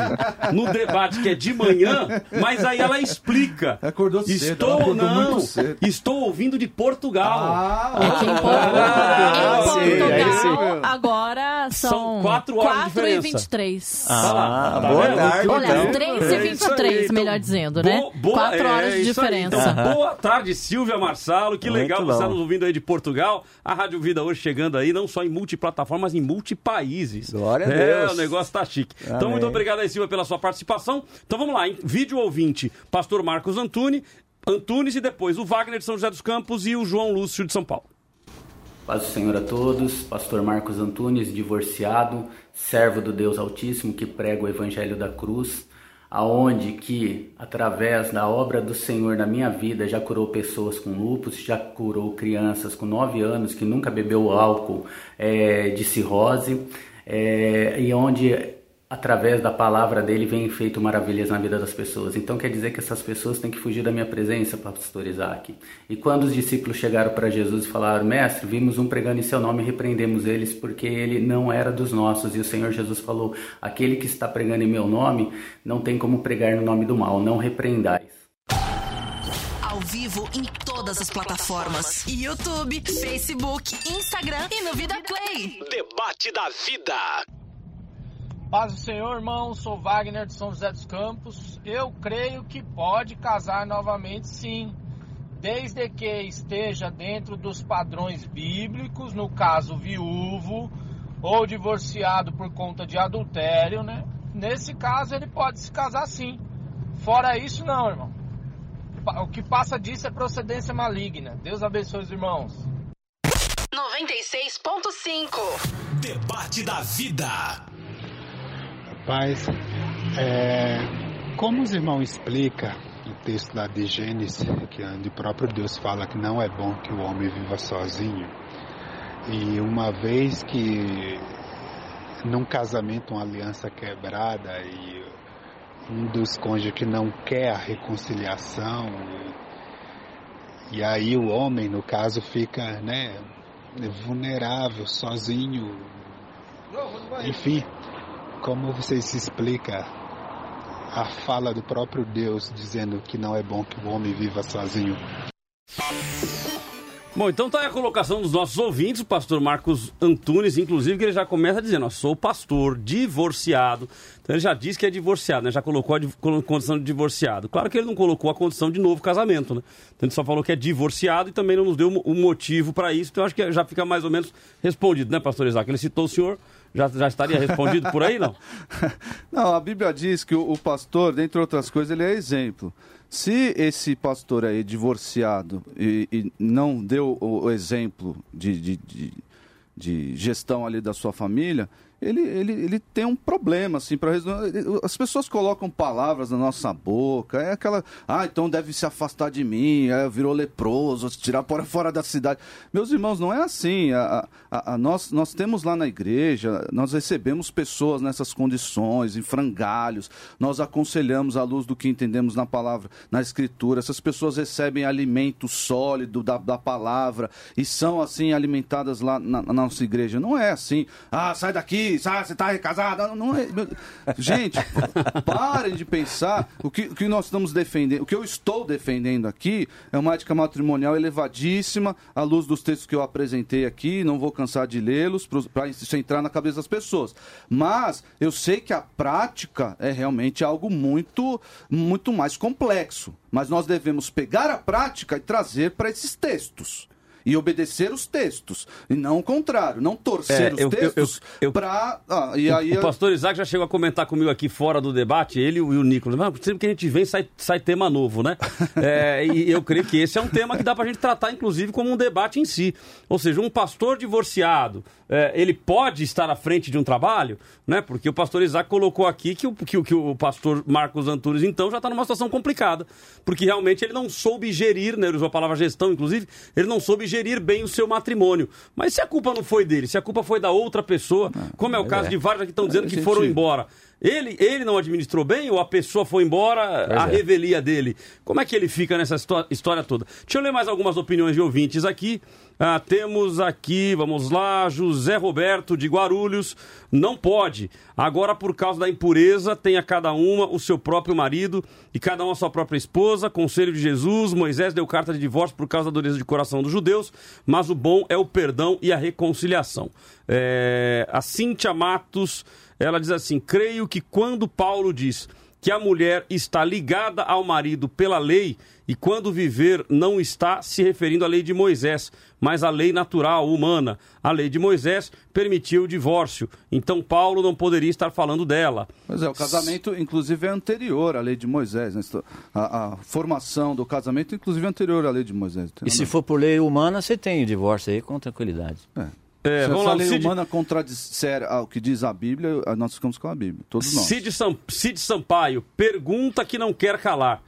no debate que é de manhã, mas aí ela explica. Acordou cedo, Estou ela acordou não, muito cedo. estou ouvindo de Portugal. Ah, É que em, Por- Ah, em sim, Portugal, agora são, São quatro horas de 4 e diferença. 23. Tá lá, Ah, tá boa vendo? tarde, Olha, bem. 3 e É isso 23, aí, então, melhor dizendo, né? boa- boa- 4 horas é de diferença. então, boa tarde, Silvia Marçalo. Que Muito legal você está nos ouvindo aí de Portugal. A Rádio Vida hoje chegando aí, não só em multiplataformas, em multipaíses. Glória a É, Deus. o negócio tá chique. Então, Amém. muito obrigado aí, Silvia, pela sua participação. Então, vamos lá. Em vídeo ouvinte, pastor Marcos Antunes, Antunes e depois o Wagner de São José dos Campos e o João Lúcio de São Paulo. Paz do Senhor a todos, Pastor Marcos Antunes, divorciado, servo do Deus Altíssimo que prega o Evangelho da Cruz, aonde que através da obra do Senhor na minha vida já curou pessoas com lupus, já curou crianças com 9 anos que nunca bebeu álcool eh, de cirrose, eh, e onde através da palavra dele vem feito maravilhas na vida das pessoas. Então quer dizer que essas pessoas têm que fugir da minha presença, pastor Isaac. E quando os discípulos chegaram para Jesus e falaram: "Mestre, vimos um pregando em seu nome e repreendemos eles porque ele não era dos nossos". E o Senhor Jesus falou: "Aquele que está pregando em meu nome não tem como pregar no nome do mal, não repreendais". Ao vivo em todas as plataformas: YouTube, Facebook, Instagram e no Vida Play. Debate da vida. Paz do Senhor, irmão. Sou Wagner de São José dos Campos. Eu creio que pode casar novamente, sim, desde que esteja dentro dos padrões bíblicos, no caso viúvo ou divorciado por conta de adultério, né? Nesse caso ele pode se casar sim. Fora isso, não, irmão. O que passa disso é procedência maligna. Deus abençoe os irmãos. 96.5. Debate da vida. Rapaz, é, como os irmãos explicam no texto lá de Gênesis, que onde o próprio Deus fala que não é bom que o homem viva sozinho, e uma vez que num casamento uma aliança quebrada e um dos cônjuges que não quer a reconciliação, e aí o homem, no caso, fica né, vulnerável, sozinho, enfim, como você se explica a fala do próprio Deus dizendo que não é bom que o homem viva sozinho? Bom, então tá aí a colocação dos nossos ouvintes, o pastor Marcos Antunes, inclusive, que ele já começa dizendo, ó, sou pastor, divorciado. Então ele já disse que é divorciado, né? Já colocou a condição de divorciado. Claro que ele não colocou a condição de novo casamento, né? Então ele só falou que é divorciado e também não nos deu o motivo para isso. Então eu acho que já fica mais ou menos respondido, né, pastor Isaac? Ele citou o senhor, já, já estaria respondido por aí, não? Não, a Bíblia diz que o, o pastor, dentre outras coisas, ele é exemplo. Se esse pastor aí, divorciado, e, e não deu o, o exemplo de, de, de, de gestão ali da sua família, ele, ele, ele tem um problema, assim, para. As pessoas colocam palavras na nossa boca, é aquela. Ah, então deve se afastar de mim, é, virou leproso, se tirar para fora da cidade. Meus irmãos, não é assim. A, a, a, nós, nós temos lá na igreja, nós recebemos pessoas nessas condições, em frangalhos, nós aconselhamos à luz do que entendemos na palavra, na escritura. Essas pessoas recebem alimento sólido da, da palavra e são, assim, alimentadas lá na, na nossa igreja. Não é assim. Ah, sai daqui ah, você está casado. Não é... Gente, parem de pensar o que, o que nós estamos defendendo. O que eu estou defendendo aqui é uma ética matrimonial elevadíssima, à luz dos textos que eu apresentei aqui. Não vou cansar de lê-los para isso entrar na cabeça das pessoas. Mas eu sei que a prática é realmente algo muito, muito mais complexo. Mas nós devemos pegar a prática e trazer para esses textos e obedecer os textos, e não o contrário, não torcer É, os eu- textos para... Ah, e o, aí, o pastor Isaac já chegou a comentar comigo aqui fora do debate, ele e o Nicolas. Mas sempre que a gente vem, sai, sai tema novo, né? É, e eu creio que esse é um tema que dá pra gente tratar, inclusive, como um debate em si. Ou seja, um pastor divorciado, é, ele pode estar à frente de um trabalho, né? Porque o pastor Isaac colocou aqui que o, que, que o pastor Marcos Antunes, então, já está numa situação complicada. Porque realmente ele não soube gerir, né? Ele usou a palavra gestão, inclusive, ele não soube gerir bem o seu matrimônio. Mas se a culpa não foi dele, se a culpa foi da outra pessoa, como é o caso é. de vários aqui que estão dizendo É, que foram embora. Ele, ele não administrou bem ou a pessoa foi embora, Pois a é. revelia dele? Como é que ele fica nessa histó- história toda? Deixa eu ler mais algumas opiniões de ouvintes aqui. Ah, temos aqui, vamos lá, José Roberto de Guarulhos. Não pode. Agora, por causa da impureza, tenha cada uma o seu próprio marido e cada uma a sua própria esposa. Conselho de Jesus. Moisés deu carta de divórcio por causa da dureza de coração dos judeus, mas o bom é o perdão e a reconciliação. É, a Cíntia Matos, ela diz assim: creio que quando Paulo diz que a mulher está ligada ao marido pela lei e quando viver não está se referindo à lei de Moisés, mas à lei natural, humana. A lei de Moisés permitiu o divórcio, então Paulo não poderia estar falando dela. Pois é, o casamento, inclusive, é anterior à lei de Moisés. né? A, a formação do casamento, inclusive, é anterior à lei de Moisés. E se for por lei humana, você tem o divórcio aí com tranquilidade. É, se vamos lá, lei Cid- humana contradisser ao que diz a Bíblia, nós ficamos com a Bíblia, todos nós. Cid, Sam- Cid Sampaio, pergunta que não quer calar.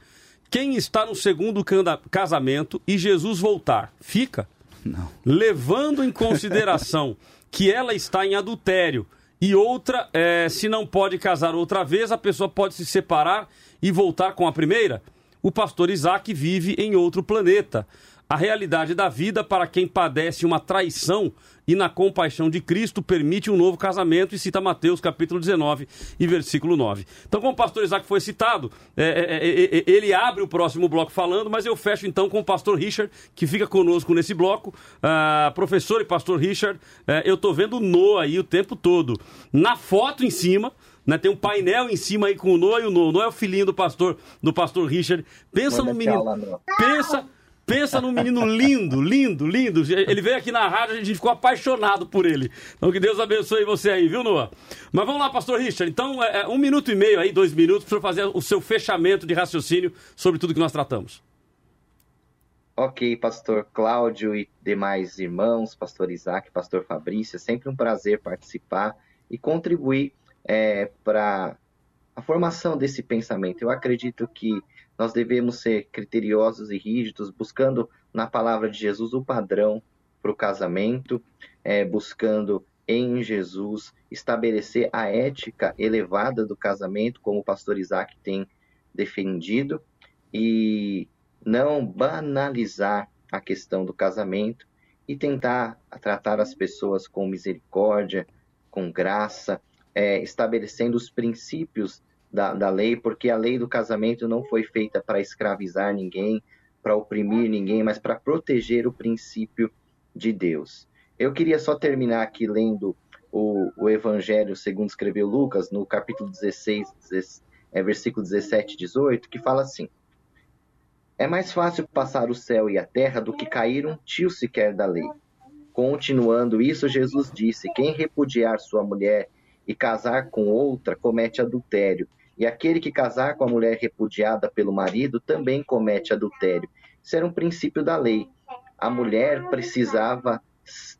Quem está no segundo casamento e Jesus voltar, fica? Não. Levando em consideração que ela está em adultério e outra, eh, se não pode casar outra vez, a pessoa pode se separar e voltar com a primeira? O pastor Isaac vive em outro planeta. A realidade da vida para quem padece uma traição e na compaixão de Cristo permite um novo casamento e cita Mateus capítulo 19 e versículo 9. Então, como o pastor Isaac foi citado, é, é, é, é, ele abre o próximo bloco falando, mas eu fecho então com o pastor Richard, que fica conosco nesse bloco. Ah, professor e pastor Richard, é, eu tô vendo o Noah aí o tempo todo. Na foto em cima, né, tem um painel em cima aí com o Noah e o Noah. O Noah é o filhinho do pastor, do pastor Richard. Pensa Olha no menino. aula. Pensa. Pensa num menino lindo, lindo, lindo. Ele veio aqui na rádio, a gente ficou apaixonado por ele. Então que Deus abençoe você aí, viu, Noah? Mas vamos lá, pastor Richard. Então, é, é, um minuto e meio aí, dois minutos, para fazer o seu fechamento de raciocínio sobre tudo que nós tratamos. Ok, pastor Cláudio e demais irmãos, pastor Isaac, pastor Fabrício, é sempre um prazer participar e contribuir para a formação desse pensamento. Eu acredito que nós devemos ser criteriosos e rígidos, buscando na palavra de Jesus o padrão para o casamento, é, buscando em Jesus estabelecer a ética elevada do casamento, como o pastor Isaac tem defendido, e não banalizar a questão do casamento e tentar tratar as pessoas com misericórdia, com graça, é, estabelecendo os princípios da, da lei, porque a lei do casamento não foi feita para escravizar ninguém, para oprimir ninguém, mas para proteger o princípio de Deus. Eu queria só terminar aqui lendo o, o Evangelho segundo escreveu Lucas, no capítulo 16, 16 é, versículo 17 e 18, que fala assim: É mais fácil passar o céu e a terra do que cair um tio sequer da lei. Continuando isso, Jesus disse: Quem repudiar sua mulher e casar com outra comete adultério. E aquele que casar com a mulher repudiada pelo marido também comete adultério. Isso era um princípio da lei. A mulher precisava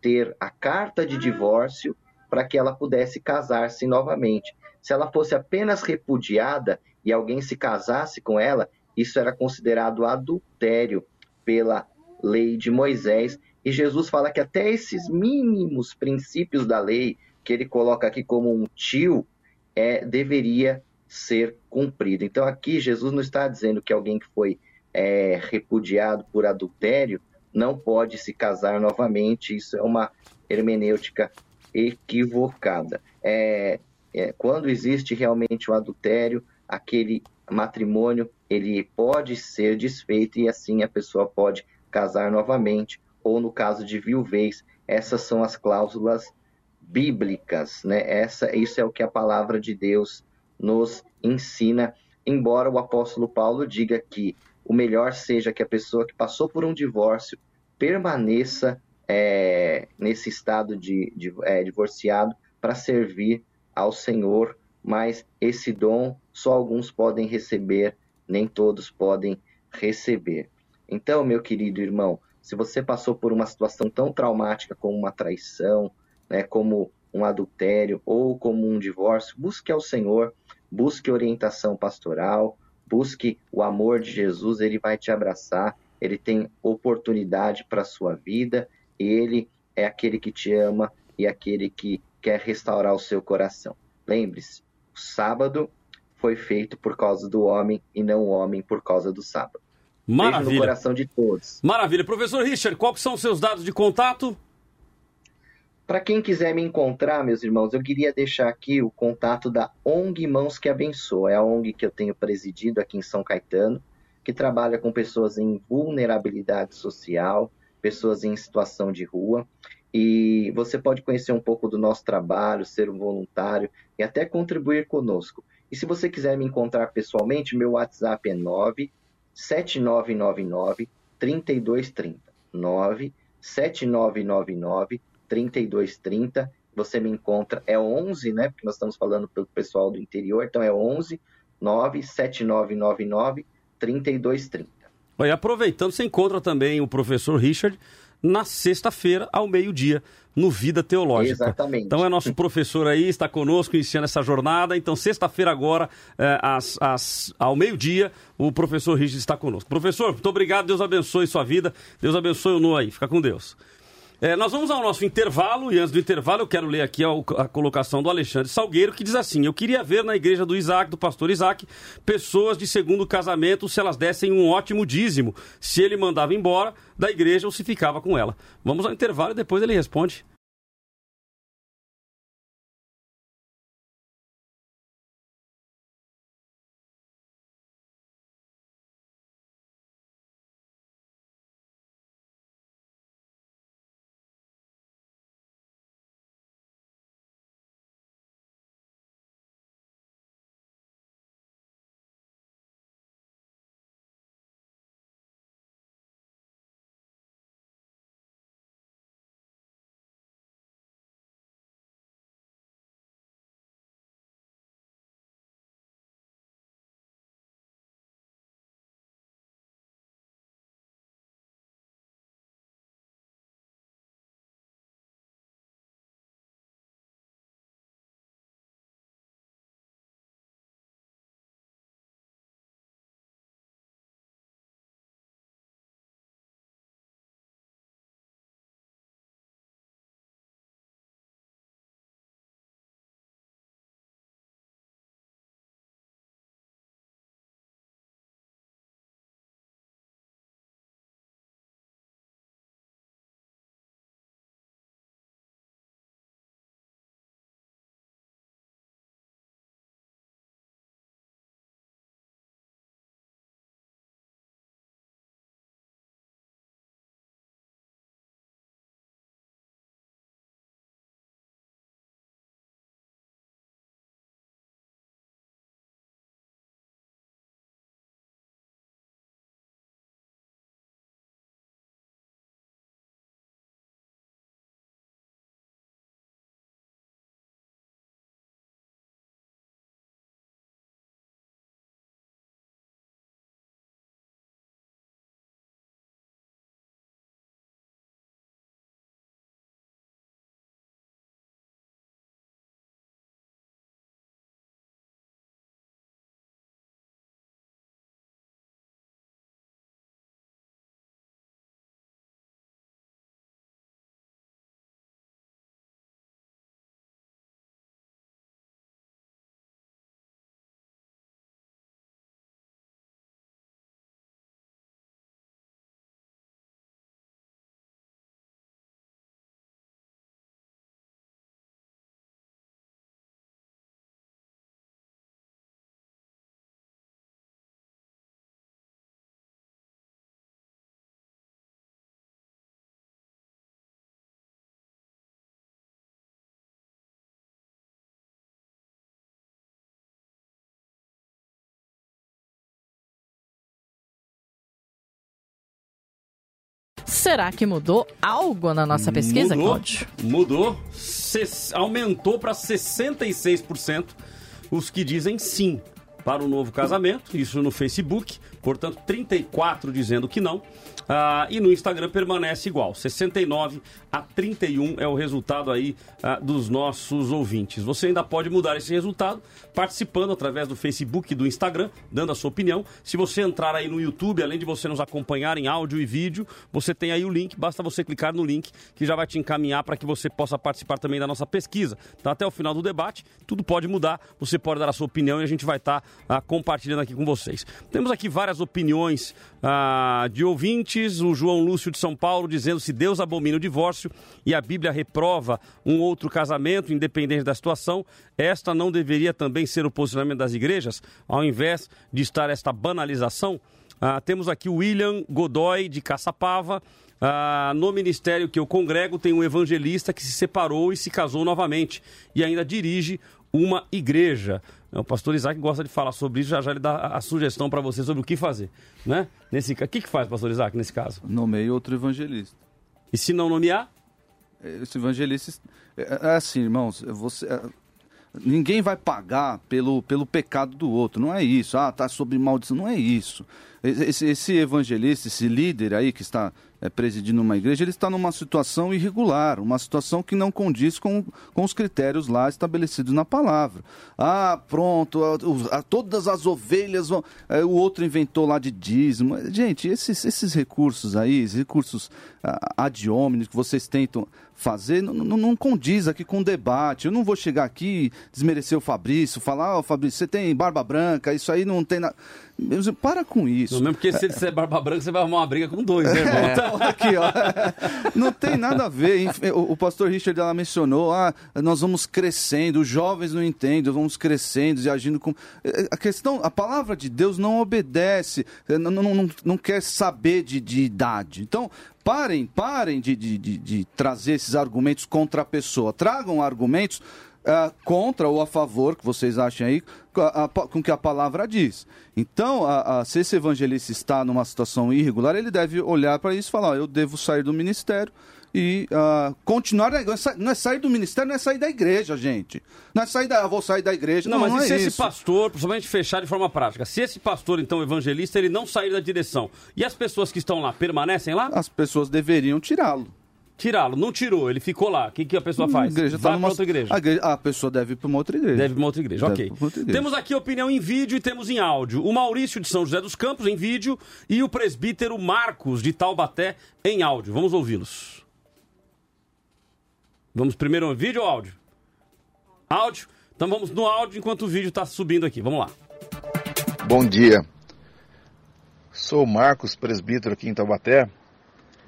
ter a carta de divórcio para que ela pudesse casar-se novamente. Se ela fosse apenas repudiada e alguém se casasse com ela, isso era considerado adultério pela lei de Moisés. E Jesus fala que até esses mínimos princípios da lei, que ele coloca aqui como um tio, é, deveria ser cumprido. Então aqui Jesus não está dizendo que alguém que foi é, repudiado por adultério não pode se casar novamente. Isso é uma hermenêutica equivocada. É, é, quando existe realmente o adultério, aquele matrimônio ele pode ser desfeito e assim a pessoa pode casar novamente. Ou no caso de viuvez, essas são as cláusulas bíblicas, né? Essa, isso é o que a palavra de Deus nos ensina. Embora o apóstolo Paulo diga que o melhor seja que a pessoa que passou por um divórcio permaneça é, nesse estado de, de é, divorciado para servir ao Senhor, mas esse dom só alguns podem receber, nem todos podem receber. Então, meu querido irmão, se você passou por uma situação tão traumática como uma traição, né, como um adultério ou como um divórcio, busque ao Senhor, busque orientação pastoral, busque o amor de Jesus, ele vai te abraçar, ele tem oportunidade para a sua vida, ele é aquele que te ama e aquele que quer restaurar o seu coração. Lembre-se, o sábado foi feito por causa do homem e não o homem por causa do sábado. Maravilha. Beijo no coração de todos. Maravilha. Professor Richard, quais são os seus dados de contato? Para quem quiser me encontrar, meus irmãos, eu queria deixar aqui o contato da ONG Mãos que Abençoa. É a ONG que eu tenho presidido aqui em São Caetano, que trabalha com pessoas em vulnerabilidade social, pessoas em situação de rua. E você pode conhecer um pouco do nosso trabalho, ser um voluntário e até contribuir conosco. E se você quiser me encontrar pessoalmente, meu WhatsApp é 97999 3230. 97999 3230. Você me encontra, é 11, né? Porque nós estamos falando pelo pessoal do interior, então é 11 97999 3230. Olha, aproveitando, você encontra também o professor Richard na sexta-feira, ao meio-dia, no Vida Teológica. Exatamente. Então é nosso professor aí, está conosco, iniciando essa jornada. Então, sexta-feira agora, é, às, às, ao meio-dia, o professor Richard está conosco. Professor, muito obrigado, Deus abençoe sua vida, Deus abençoe o Nu aí, fica com Deus. É, nós vamos ao nosso intervalo e antes do intervalo eu quero ler aqui a, a, colocação do Alexandre Salgueiro que diz assim: Eu queria ver na igreja do Isaac, do pastor Isaac, pessoas de segundo casamento se elas dessem um ótimo dízimo, se ele mandava embora da igreja ou se ficava com ela. Vamos ao intervalo e depois ele responde. Será que mudou algo na nossa pesquisa, mudou, Cláudio? Mudou, aumentou para 66% os que dizem sim para o novo casamento, isso no Facebook, portanto 34 dizendo que não. Ah, e no Instagram permanece igual, 69 a 31 é o resultado aí ah, dos nossos ouvintes. Você ainda pode mudar esse resultado participando através do Facebook e do Instagram, dando a sua opinião. Se você entrar aí no YouTube, além de você nos acompanhar em áudio e vídeo, você tem aí o link, basta você clicar no link que já vai te encaminhar para que você possa participar também da nossa pesquisa. Então, até o final do debate, tudo pode mudar, você pode dar a sua opinião e a gente vai estar ah, compartilhando aqui com vocês. Temos aqui várias opiniões ah, de ouvintes, o João Lúcio de São Paulo dizendo se Deus abomina o divórcio e a Bíblia reprova um outro casamento, independente da situação, esta não deveria também ser o posicionamento das igrejas, ao invés de estar esta banalização? Ah, temos aqui o William Godoy de Caçapava. Ah, no ministério que eu congrego tem um evangelista que se separou e se casou novamente e ainda dirige uma igreja. O pastor Isaac gosta de falar sobre isso, já já ele dá a a sugestão para você sobre o que fazer, né? Nesse o que que faz, pastor Isaac, nesse caso? Nomeie outro evangelista. E se não nomear? Esse evangelista. É, é assim, irmãos, você. é, Ninguém vai pagar pelo, pelo pecado do outro, não é isso. Ah, tá sob maldição, não é isso. Esse, esse evangelista, esse líder aí que está é, presidindo uma igreja, ele está numa situação irregular, uma situação que não condiz com, com os critérios lá estabelecidos na palavra. Ah, pronto, a- a- todas as ovelhas vão. é, o outro inventou lá de dízimo. Gente, esses, esses recursos aí, esses recursos ah, ad hominem que vocês tentam fazer, não, não, não condiz aqui com o debate. Eu não vou chegar aqui desmerecer o Fabrício, falar, ó, Fabrício, você tem barba branca, isso aí não tem nada. Para com isso. Não, mesmo porque se ele disser barba branca, você vai arrumar uma briga com dois, né, irmão? É, então, aqui, ó. Não tem nada a ver. O, o pastor Richard ela mencionou, ah, nós vamos crescendo, os jovens não entendem, vamos crescendo e agindo com. A questão, a palavra de Deus não obedece, não, não, não, não quer saber de, de idade. Então, parem, parem de, de, de, de trazer esses argumentos contra a pessoa. Tragam argumentos ah, contra ou a favor, que vocês achem aí, com a- com o que a palavra diz. Então, a- se esse evangelista está numa situação irregular, ele deve olhar para isso e falar: eu devo sair do ministério e ah, continuar. Não é sair do ministério, não é sair da igreja, gente. Não é sair da. Eu vou sair da igreja. Não, Não, mas não e se é esse isso. pastor, principalmente fechar de forma prática, se esse pastor, então, evangelista, ele não sair da direção e as pessoas que estão lá permanecem lá? As pessoas deveriam tirá-lo. Tirá-lo, não tirou, ele ficou lá. O que, que a pessoa faz? A igreja tá Vai numa- pra outra igreja. A, igreja- a pessoa deve ir para uma outra igreja. Deve para uma outra igreja, Deve ok. outra igreja. Temos aqui opinião em vídeo e temos em áudio. O Maurício de São José dos Campos em vídeo e o presbítero Marcos de Taubaté em áudio. Vamos ouvi-los. Vamos primeiro no vídeo ou áudio? Áudio? Então vamos no áudio enquanto o vídeo está subindo aqui. Vamos lá. Bom dia. Sou Marcos, presbítero aqui em Taubaté,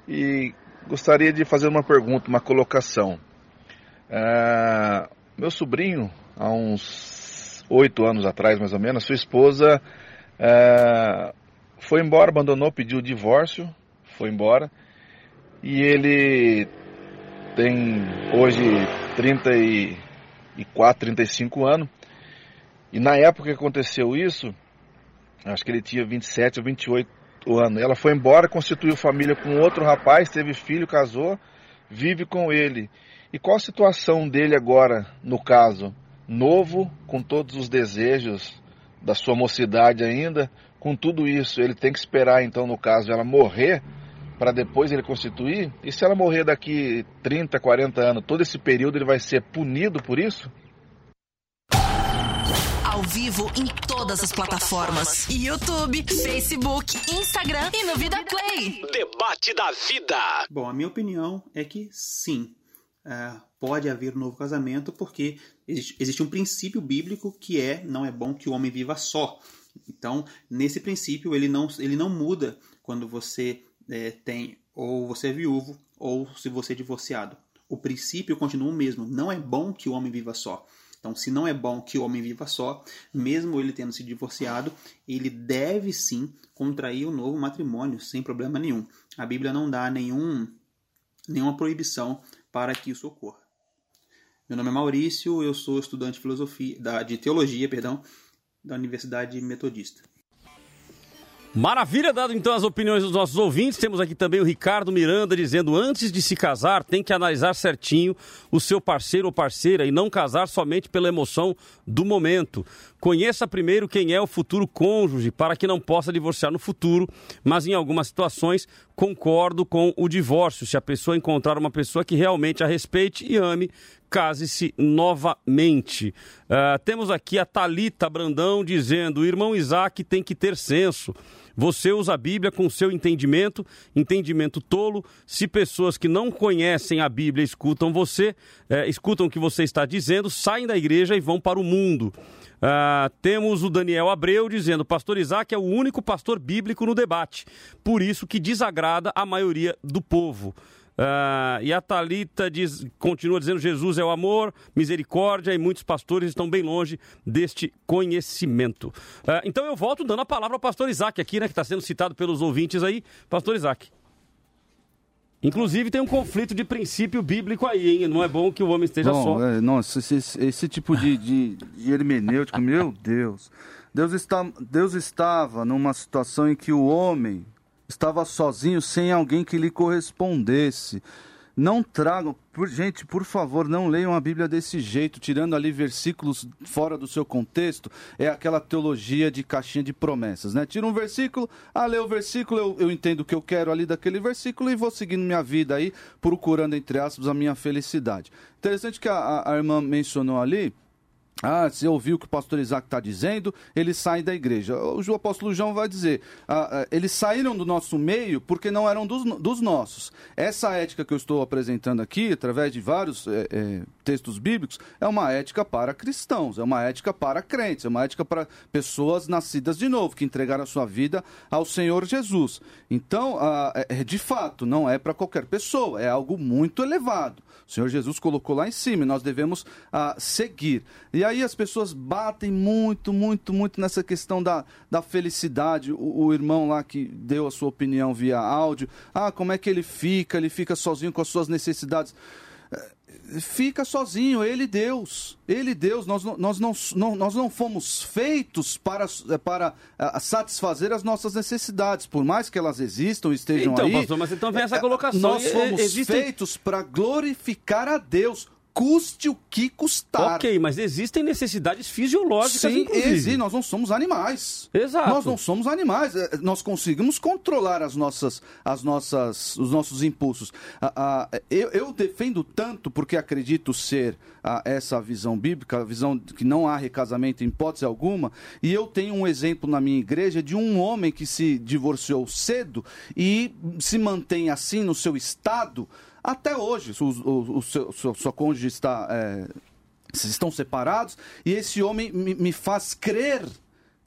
e gostaria de fazer uma pergunta, uma colocação. Ah, meu sobrinho, há uns oito anos atrás, mais ou menos, sua esposa ah, foi embora, abandonou, pediu o divórcio, foi embora, e ele tem hoje 34, 35 anos, e na época que aconteceu isso, acho que ele tinha 27 ou 28 anos. Ela foi embora, constituiu família com outro rapaz, teve filho, casou, vive com ele. E qual a situação dele agora, no caso? Novo, com todos os desejos da sua mocidade ainda, com tudo isso, ele tem que esperar, então, no caso, ela morrer para depois ele constituir? E se ela morrer daqui 30, 40 anos, todo esse período ele vai ser punido por isso? Ao vivo em todas as plataformas: YouTube, Facebook, Instagram e no Vida Play. Debate da vida. Bom, a minha opinião é que sim, ah, pode haver um novo casamento porque existe, existe um princípio bíblico que é não é bom que o homem viva só. Então, nesse princípio, ele não, ele não muda quando você eh, tem ou você é viúvo ou se você é divorciado. O princípio continua o mesmo. Não é bom que o homem viva só. Então, se não é bom que o homem viva só, mesmo ele tendo se divorciado, ele deve sim contrair um novo matrimônio sem problema nenhum. A Bíblia não dá nenhum, nenhuma proibição para que isso ocorra. Meu nome é Maurício, eu sou estudante de filosofia, de teologia, perdão, da Universidade Metodista. Maravilha, dado então as opiniões dos nossos ouvintes. Temos aqui também o Ricardo Miranda dizendo: antes de se casar, tem que analisar certinho o seu parceiro ou parceira e não casar somente pela emoção do momento. Conheça primeiro quem é o futuro cônjuge para que não possa divorciar no futuro, mas em algumas situações concordo com o divórcio. Se a pessoa encontrar uma pessoa que realmente a respeite e ame, case-se novamente. Uh, temos aqui a Talita Brandão dizendo: o irmão Isaac tem que ter senso. Você usa a Bíblia com seu entendimento, entendimento tolo. Se pessoas que não conhecem a Bíblia escutam você, eh, escutam o que você está dizendo, saem da igreja e vão para o mundo. Uh, temos o Daniel Abreu dizendo: Pastor Isaac é o único pastor bíblico no debate, por isso que desagrada a maioria do povo. Uh, e a Talita diz, continua dizendo: Jesus é o amor, misericórdia, e muitos pastores estão bem longe deste conhecimento. Uh, então eu volto dando a palavra ao pastor Isaac aqui, né, que está sendo citado pelos ouvintes aí. Pastor Isaac. Inclusive tem um conflito de princípio bíblico aí, hein? Não é bom que o homem esteja bom, só. É, nossa, esse, esse, tipo de, de, de hermenêutica, meu Deus. Deus, está, Deus estava numa situação em que o homem estava sozinho sem alguém que lhe correspondesse. Não tragam, por, gente, por favor, não leiam a Bíblia desse jeito, tirando ali versículos fora do seu contexto. É aquela teologia de caixinha de promessas, né? Tira um versículo, ah, lê o versículo, eu, eu entendo o que eu quero ali daquele versículo e vou seguindo minha vida aí, procurando, entre aspas, a minha felicidade. Interessante que a, a irmã mencionou ali ah, você ouviu o que o pastor Isaac está dizendo, eles saem da igreja. O apóstolo João vai dizer, ah, ah, eles saíram do nosso meio porque não eram dos, dos, nossos. Essa ética que eu estou apresentando aqui, através de vários é, é, textos bíblicos, é uma ética para cristãos, é uma ética para crentes, é uma ética para pessoas nascidas de novo, que entregaram a sua vida ao Senhor Jesus. Então, ah, é, de fato, não é para qualquer pessoa, é algo muito elevado. O Senhor Jesus colocou lá em cima e nós devemos ah, seguir. E aí as pessoas batem muito, muito, muito nessa questão da, da felicidade. O, o, irmão lá que deu a sua opinião via áudio, ah, como é que ele fica? Ele fica sozinho com as suas necessidades fica sozinho, ele Deus. Ele Deus, nós, nós, não, não, nós não fomos feitos para, para uh, satisfazer as nossas necessidades, por mais que elas existam e estejam então, aí. Pastor, mas então vem essa colocação. Nós fomos Existe... feitos para glorificar a Deus custe o que custar. Ok, mas existem necessidades fisiológicas, Sim, existe. Nós não somos animais. Exato. Nós não somos animais. É, nós conseguimos controlar as nossas, as nossas, os nossos impulsos. Ah, ah, eu, eu, defendo tanto porque acredito ser ah, essa visão bíblica, a visão que não há recasamento em hipótese alguma. E eu tenho um exemplo na minha igreja de um homem que se divorciou cedo e se mantém assim no seu estado até hoje, o, o, o seu, sua cônjuge está. É, estão separados, e esse homem me, me faz crer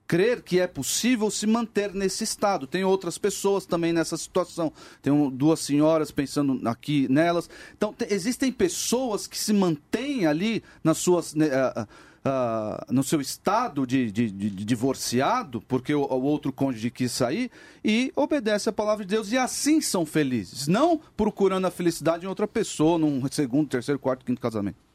crer que é possível se manter nesse estado. Tem outras pessoas também nessa situação. Tem duas senhoras pensando aqui nelas. Então, existem pessoas que se mantêm ali nas suas. Né, uh, uh, no seu estado de, de, de, de divorciado, porque o, o, outro cônjuge quis sair, e obedece a palavra de Deus, e assim são felizes. Não procurando a felicidade em outra pessoa, num segundo, terceiro, quarto, quinto casamento.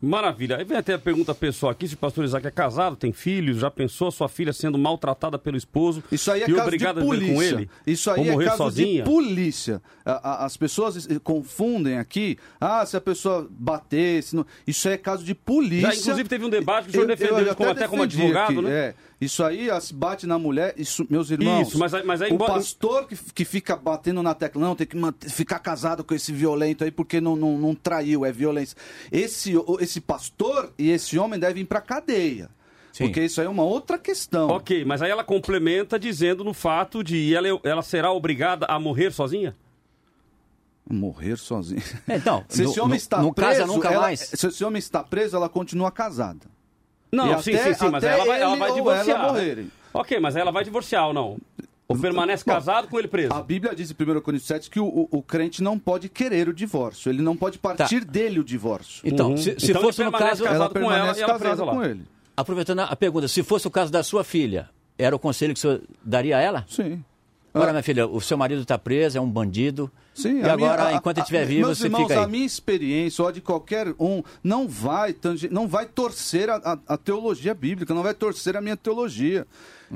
Maravilha. Aí vem até a pergunta pessoal aqui, se o pastor Isaac é casado, tem filhos, já pensou a sua filha sendo maltratada pelo esposo Isso aí é e caso obrigada de polícia. a viver com ele? Isso aí é caso sozinha? de polícia. As pessoas confundem aqui, ah, se a pessoa bater, não... isso é caso de polícia. Já, inclusive teve um debate que o senhor defendeu eu, eu como, até como advogado, aqui, né? É. Isso aí se bate na mulher, isso, meus irmãos. Isso, mas, mas aí, o pastor que, que fica batendo na tecla, não, tem que manter, ficar casado com esse violento aí porque não, não, não traiu, é violência. Esse, esse pastor e esse homem devem ir pra cadeia. Sim. Porque isso aí é uma outra questão. Ok, mas aí ela complementa dizendo no fato de ela, ela será obrigada a morrer sozinha? Morrer sozinha. Então, se no, esse homem no, está no preso, casa nunca ela, mais. Se esse homem está preso, ela continua casada. Não, E sim, até- sim, sim, mas ela vai, ela vai ou divorciar. ela morrerem. Ok, mas ela vai divorciar ou não? Ou permanece Bom, casado com ele preso? A Bíblia diz em 1 Coríntios 7 que o, o, o crente não pode querer o divórcio, ele não pode partir dele o divórcio. Então, se, se Então fosse no caso. casado ela com ela permanece e ela casada presa lá. com ele. Aproveitando a pergunta, se fosse o caso da sua filha, era o conselho que o senhor daria a ela? Sim. Agora, minha filha, o seu marido está preso, é um bandido. Sim, e a agora, minha- a- enquanto a- estiver vivo, meus você irmãos, fica a aí. minha experiência, ou a de qualquer um, não vai, não vai torcer a, a- a teologia bíblica, não vai torcer a minha teologia.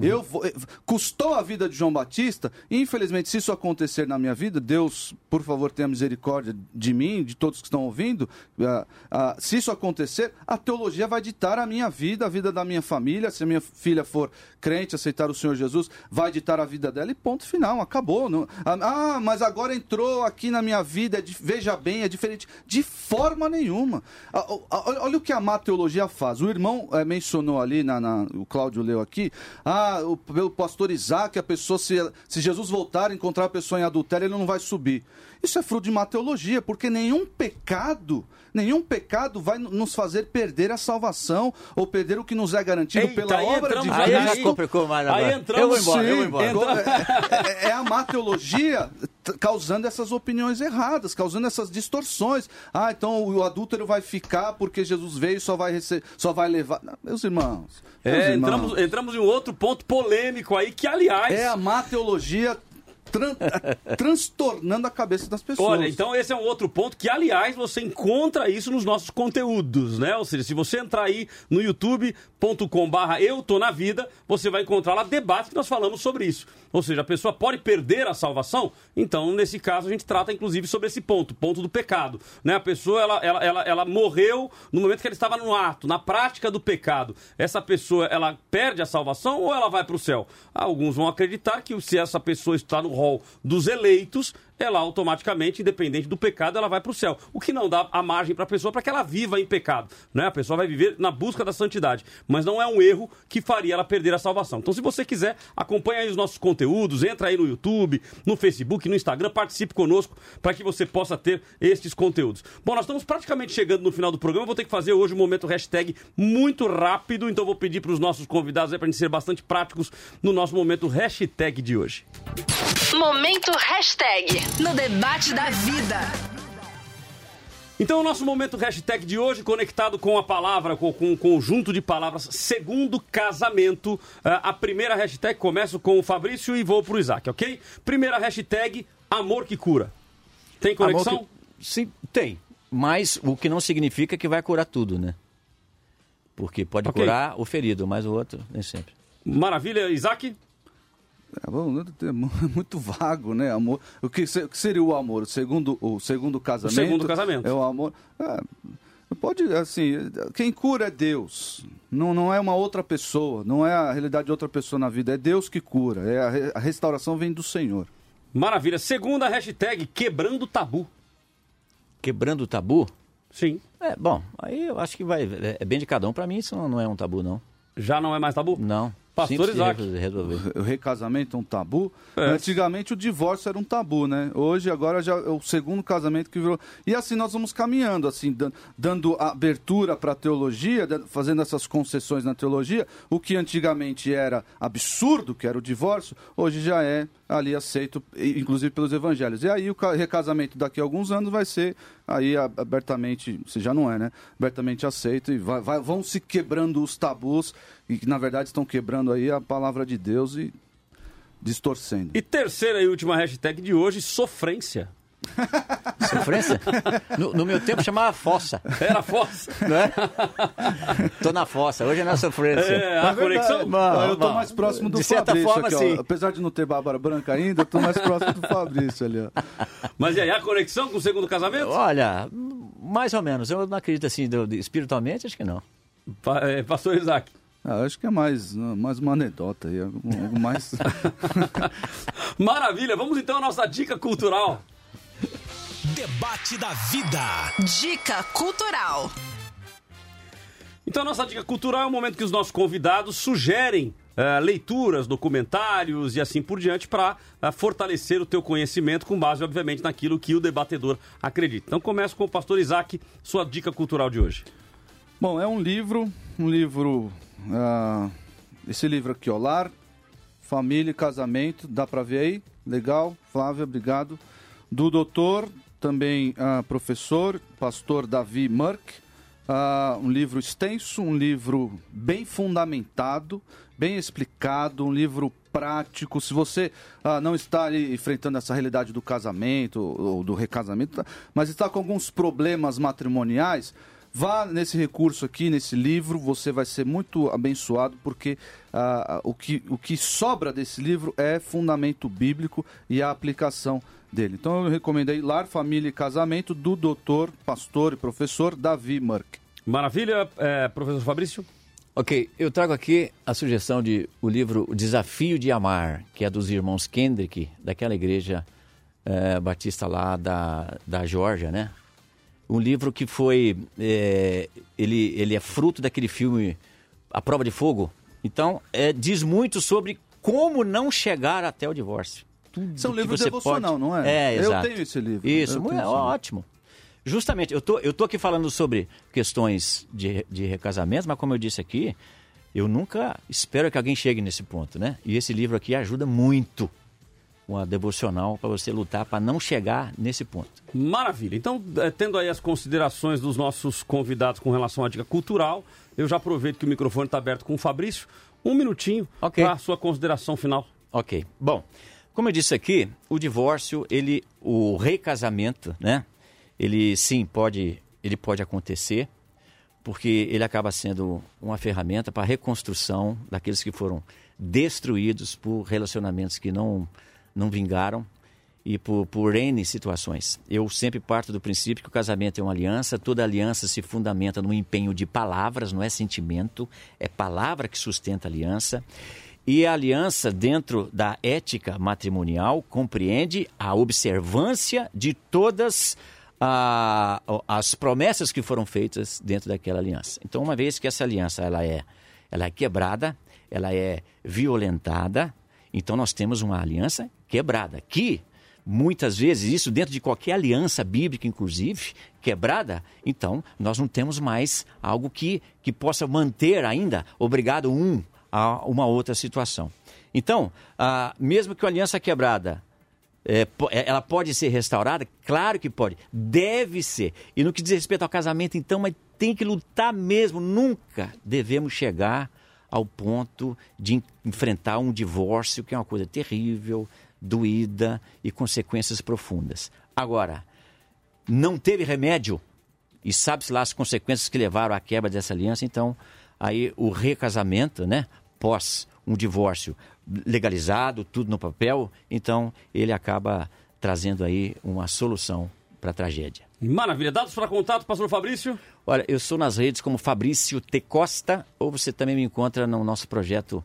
Eu vou, eh, custou a vida de João Batista. E, infelizmente, se isso acontecer na minha vida, Deus, por favor, tenha misericórdia de mim, de todos que estão ouvindo. Ah, ah, se isso acontecer, a teologia vai ditar a minha vida, a vida da minha família. Se a minha filha for crente, aceitar o Senhor Jesus, vai ditar a vida dela e ponto final, acabou. Não- Ah, mas agora entrou aqui na minha vida, é di- veja bem, é diferente. De forma nenhuma. Ah, ah, Olha olha o que a má teologia faz. O irmão eh, mencionou ali, na, na- o Cláudio leu aqui, ah, o, pelo pastor Isaac, a pessoa, se, se Jesus voltar e encontrar a pessoa em adultério, ele não vai subir. Isso é fruto de má teologia, porque nenhum pecado, nenhum pecado vai nos fazer perder a salvação ou perder o que nos é garantido Eita, pela aí obra de entramos Aí já Cristo. complicou mais Aí entramos- Eu vou embora, eu vou embora. Entra- É, é- é a má teologia causando essas opiniões erradas, causando essas distorções. Ah, então o adúltero vai ficar porque Jesus veio e só vai, rece- só vai levar. Não, meus irmãos. meus É, irmãos, entramos, entramos em um outro ponto polêmico aí, que aliás. É a má teologia tran- transtornando a cabeça das pessoas. Olha, então esse é um outro ponto que, aliás, você encontra isso nos nossos conteúdos, né? Ou seja, se você entrar aí no youtube.com barra eu tô na vida, você vai encontrar lá debates que nós falamos sobre isso. Ou seja, a pessoa pode perder a salvação? Então, nesse caso, a gente trata, inclusive, sobre esse ponto, ponto do pecado. Né? A pessoa, ela, ela, ela, ela morreu no momento que ela estava no ato, na prática do pecado. Essa pessoa, ela perde a salvação ou ela vai para o céu? Alguns vão acreditar que se essa pessoa está no rol dos eleitos, ela automaticamente, independente do pecado, ela vai para o céu. O que não dá a margem para a pessoa para que ela viva em pecado. Né? A pessoa vai viver na busca da santidade. Mas não é um erro que faria ela perder a salvação. Então, se você quiser, acompanhe aí os nossos conteúdos, entra aí no YouTube, no Facebook, no Instagram, participe conosco para que você possa ter estes conteúdos. Bom, nós estamos praticamente chegando no final do programa. Vou ter que fazer hoje um momento hashtag muito rápido, então vou pedir para os nossos convidados para a gente ser bastante práticos no nosso momento hashtag de hoje. Momento hashtag no debate da vida. Então, o nosso momento hashtag de hoje, conectado com a palavra, com, com um conjunto de palavras, segundo casamento. Ah, a primeira hashtag começo com o Fabrício e vou pro Isaac, ok? Primeira hashtag, amor que cura. Tem conexão? Que- Sim, tem. Mas o que não significa que vai curar tudo, né? Porque pode Ok. curar o ferido, mas o outro nem sempre. Maravilha, Isaac? É, bom, é mu- muito vago, né? Amor. O que, se- o que seria o amor? O segundo, o segundo casamento? segundo casamento. É o amor. É, pode, assim, quem cura é Deus. Não, não é uma outra pessoa. Não é a realidade de outra pessoa na vida. É Deus que cura. É a, a restauração vem do Senhor. Maravilha. Segunda hashtag, quebrando tabu. Quebrando o tabu? Sim. É, bom, aí eu acho que vai. É é bem de cada um. Pra mim, isso não não é um tabu, não. Já não é mais tabu? Não. Pastor Simples Isaac. re- resolver. O recasamento é um tabu. É. Antigamente o divórcio era um tabu, né? Hoje, agora já é o segundo casamento que virou. E assim nós vamos caminhando, assim, dan- dando abertura para a teologia, fazendo essas concessões na teologia. O que antigamente era absurdo, que era o divórcio, hoje já é ali aceito, inclusive pelos evangelhos. E aí o ca- recasamento daqui a alguns anos vai ser aí abertamente, se já não é, né? Abertamente aceito e vai- vai- vão se quebrando os tabus e que na verdade estão quebrando aí a palavra de Deus e distorcendo. E terceira e última hashtag de hoje, sofrência. Sofrência? No, no meu tempo chamava fossa. Era fossa. Não é? Tô na fossa, hoje é na sofrência. É, a conexão? Eu tô mais próximo do De certa Fabrício forma, aqui, ó. sim. Apesar de não ter Bárbara Branca ainda, eu tô mais próximo do Fabrício ali, ó. Mas e aí, a conexão com o segundo casamento? Olha, mais ou menos. Eu não acredito assim, do- de- espiritualmente, acho que não. Pa- é, Pastor Isaac. Ah, acho que é mais, mais uma anedota aí, algo, algo mais... Maravilha, vamos então à nossa dica cultural. Debate da vida. Dica cultural. Então, a nossa dica cultural é o momento que os nossos convidados sugerem eh, leituras, documentários e assim por diante para fortalecer o teu conhecimento com base, obviamente, naquilo que o debatedor acredita. Então, começa com o pastor Isaac, sua dica cultural de hoje. Bom, é um livro, um livro... ah, esse livro aqui, ó, Lar, Família e Casamento, dá pra ver aí? Legal, Flávia, obrigado. Do doutor, também ah, professor, pastor Davi Murk. Ah, um livro extenso, um livro bem fundamentado, bem explicado, um livro prático. Se você ah, não está ali enfrentando essa realidade do casamento ou do recasamento, mas está com alguns problemas matrimoniais, vá nesse recurso aqui, nesse livro, você vai ser muito abençoado, porque ah, o, que, o que sobra desse livro é fundamento bíblico e a aplicação dele. Então eu recomendei Lar, Família e Casamento, do doutor, pastor e professor Davi Murk. Maravilha, é, professor Fabrício. Ok, eu trago aqui a sugestão de o livro O Desafio de Amar, que é dos irmãos Kendrick, daquela igreja é, batista lá da, da Geórgia, né? Um livro que foi. É, ele, ele é fruto daquele filme A Prova de Fogo. Então, é, diz muito sobre como não chegar até o divórcio. Tudo Isso é que livro você devocional, pode... não é? É, Eu exato. tenho esse livro. Isso, Eu é livro. ótimo. Justamente, eu tô, eu tô aqui falando sobre questões de, de recasamento, mas como eu disse aqui, eu nunca espero que alguém chegue nesse ponto, né? E esse livro aqui ajuda muito uma devocional para você lutar para não chegar nesse ponto. Maravilha. Então, eh, tendo aí as considerações dos nossos convidados com relação à dica cultural, eu já aproveito que o microfone está aberto com o Fabrício. Um minutinho para a sua consideração final. Ok. Bom, como eu disse aqui, o divórcio, ele, o recasamento, né? Ele sim pode, ele pode acontecer, porque ele acaba sendo uma ferramenta para a reconstrução daqueles que foram destruídos por relacionamentos que não, não vingaram e por, por N situações. Eu sempre parto do princípio que o casamento é uma aliança, toda aliança se fundamenta no empenho de palavras, não é sentimento, é palavra que sustenta a aliança. E a aliança, dentro da ética matrimonial, compreende a observância de todas a- as promessas que foram feitas dentro daquela aliança. Então, uma vez que essa aliança ela é, ela é quebrada, ela é violentada, então nós temos uma aliança quebrada, que muitas vezes, isso dentro de qualquer aliança bíblica, inclusive, quebrada, então nós não temos mais algo que, que possa manter ainda obrigado um a uma outra situação. Então, ah, mesmo que a aliança quebrada é, é, ela pode ser restaurada? Claro que pode. Deve ser. E no que diz respeito ao casamento, então, mas tem que lutar mesmo. Nunca devemos chegar ao ponto de en- enfrentar um divórcio, que é uma coisa terrível, doída e consequências profundas. Agora, não teve remédio e sabe-se lá as consequências que levaram à quebra dessa aliança, então aí o recasamento, né, pós um divórcio legalizado, tudo no papel, então ele acaba trazendo aí uma solução para a tragédia. Maravilha. Dados para contato, pastor Fabrício? Olha, eu sou nas redes como Fabrício T. Costa, ou você também me encontra no nosso projeto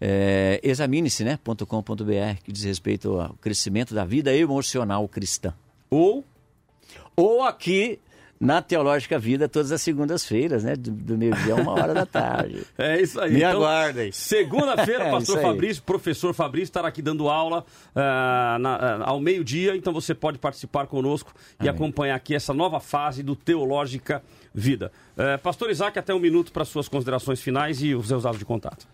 é, examine-se, né, .com.br, que diz respeito ao crescimento da vida emocional cristã. Ou? Ou aqui na Teológica Vida, todas as segundas-feiras, né, do, do meio-dia a uma hora da tarde. É isso aí. Me Então, aguardem. Segunda-feira, É pastor aí. Fabrício, professor Fabrício, estará aqui dando aula ah, na- ah, ao meio-dia, então você pode participar conosco e acompanhar aqui essa nova fase do Teológica Vida. Eh, pastor Isaac, até um minuto para suas considerações finais e os seus dados de contato.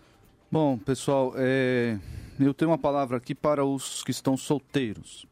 Bom, pessoal, é, eu tenho uma palavra aqui para os que estão solteiros.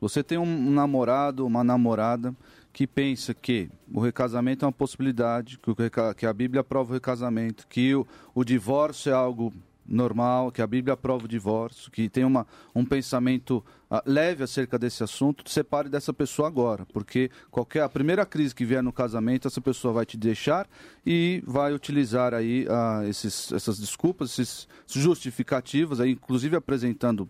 Você tem um namorado, uma namorada que pensa que o recasamento é uma possibilidade, que, o que a Bíblia aprova o recasamento, que o, o divórcio é algo normal, que a Bíblia aprova o divórcio, que tem uma, um pensamento ah, leve acerca desse assunto, separe dessa pessoa agora, porque qualquer a primeira crise que vier no casamento, essa pessoa vai te deixar e vai utilizar aí ah, esses, essas desculpas, esses justificativas, aí, inclusive apresentando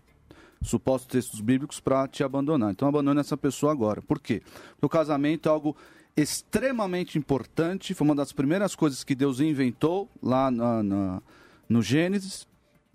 supostos textos bíblicos para te abandonar. Então abandone essa pessoa agora. Por quê? Porque o casamento é algo extremamente importante, foi uma das primeiras coisas que Deus inventou lá na- na- no Gênesis.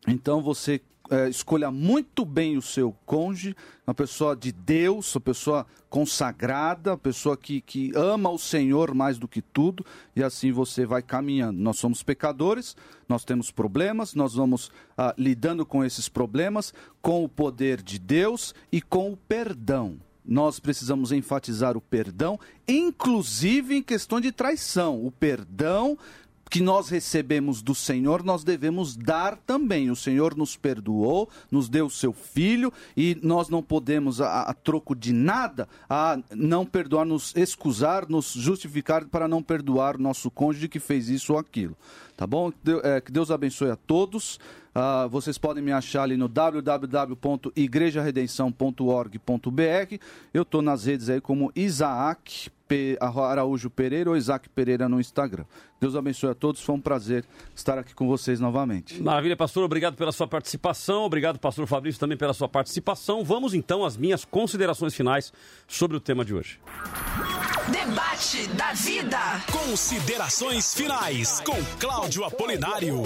Então você é, escolha muito bem o seu cônjuge, uma pessoa de Deus, uma pessoa consagrada, uma pessoa que, que ama o Senhor mais do que tudo, e assim você vai caminhando. Nós somos pecadores, nós temos problemas, nós vamos ah, lidando com esses problemas com o poder de Deus e com o perdão. Nós precisamos enfatizar o perdão, inclusive em questão de traição. O perdão que nós recebemos do Senhor, nós devemos dar também. O Senhor nos perdoou, nos deu o seu filho e nós não podemos, a, a troco de nada, a não perdoar, nos excusar, nos justificar para não perdoar o nosso cônjuge que fez isso ou aquilo. Tá bom? Deu- é, que Deus abençoe a todos. Ah, vocês podem me achar ali no www.igrejaredenção.org.br. Eu estou nas redes aí como Isaac Araújo Pereira ou Isaac Pereira no Instagram. Deus abençoe a todos, foi um prazer estar aqui com vocês novamente. Maravilha, pastor. Obrigado pela sua participação. Obrigado, pastor Fabrício, também pela sua participação. Vamos então às minhas considerações finais sobre o tema de hoje. Debate da vida. Considerações finais com Cláudio Apolinário.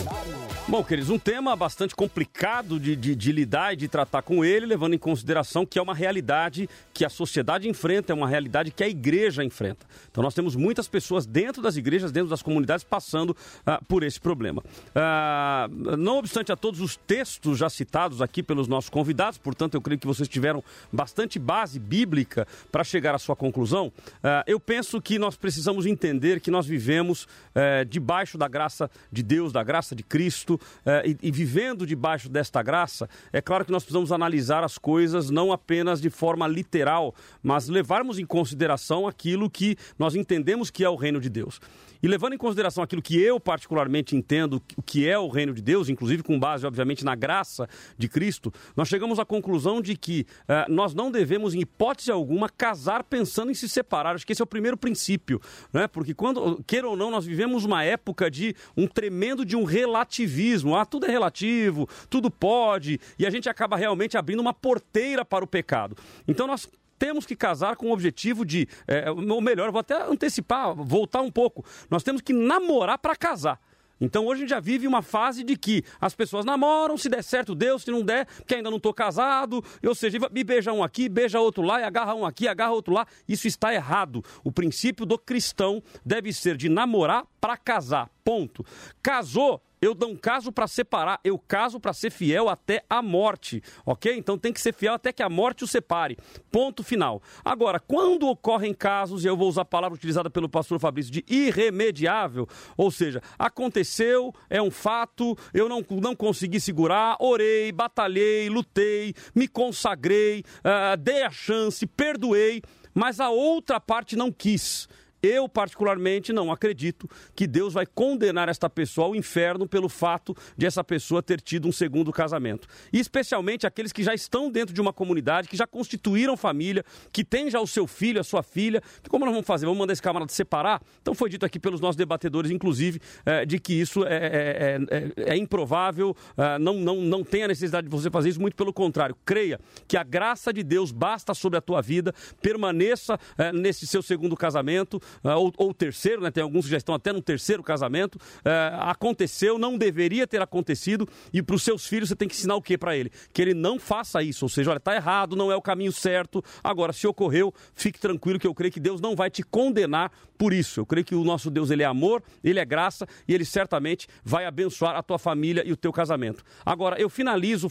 Bom, queridos, um tema bastante complicado de, de, de lidar e de tratar com ele, levando em consideração que é uma realidade que a sociedade enfrenta, é uma realidade que a igreja enfrenta. Então, nós temos muitas pessoas dentro das igrejas, dentro das comunidades, passando ah, por esse problema. Ah, não obstante a todos os textos já citados aqui pelos nossos convidados, portanto, eu creio que vocês tiveram bastante base bíblica para chegar à sua conclusão. Ah, eu penso que nós precisamos entender que nós vivemos eh, debaixo da graça de Deus, da graça de Cristo, eh, e, e vivendo debaixo desta graça, é claro que nós precisamos analisar as coisas não apenas de forma literal, mas levarmos em consideração aquilo que nós entendemos que é o reino de Deus. E levando em consideração aquilo que eu particularmente entendo o que é o reino de Deus, inclusive com base, obviamente, na graça de Cristo, nós chegamos à conclusão de que eh, nós não devemos, em hipótese alguma, casar pensando em se separar. Acho que esse é o primeiro princípio, né? Porque quando, queira ou não, nós vivemos uma época de um tremendo de um relativismo. Ah, tudo é relativo, tudo pode, e a gente acaba realmente abrindo uma porteira para o pecado. Então nós temos que casar com o objetivo de, é, ou melhor, vou até antecipar, voltar um pouco. Nós temos que namorar para casar. Então hoje a gente já vive uma fase de que as pessoas namoram, se der certo, Deus, se não der, que ainda não estou casado, ou seja, me beija um aqui, beija outro lá, e agarra um aqui, agarra outro lá. Isso está errado. O princípio do cristão deve ser de namorar para casar. Ponto. Casou, eu não caso para separar, eu caso para ser fiel até a morte, ok? Então tem que ser fiel até que a morte o separe. Ponto final. Agora, quando ocorrem casos, e eu vou usar a palavra utilizada pelo pastor Fabrício, de irremediável, ou seja, aconteceu, é um fato, eu não, não consegui segurar, orei, batalhei, lutei, me consagrei, ah, dei a chance, perdoei, mas a outra parte não quis. Eu, particularmente, não acredito que Deus vai condenar esta pessoa ao inferno pelo fato de essa pessoa ter tido um segundo casamento. E especialmente aqueles que já estão dentro de uma comunidade, que já constituíram família, que tem já o seu filho, a sua filha. Como nós vamos fazer? Vamos mandar esse camarada separar? Então foi dito aqui pelos nossos debatedores, inclusive, eh, de que isso é, é- é- é improvável, eh, não, não, não tem a necessidade de você fazer isso, muito pelo contrário. Creia que a graça de Deus basta sobre a tua vida, permaneça eh, nesse seu segundo casamento, ou, ou terceiro, né? Tem alguns que já estão até no terceiro casamento. Eh, aconteceu, não deveria ter acontecido, e para os seus filhos você tem que ensinar o que para ele? Que ele não faça isso, ou seja, olha, está errado, não é o caminho certo. Agora, se ocorreu, fique tranquilo que eu creio que Deus não vai te condenar por isso. Eu creio que o nosso Deus ele é amor, ele é graça e ele certamente vai abençoar a tua família e o teu casamento. Agora, eu finalizo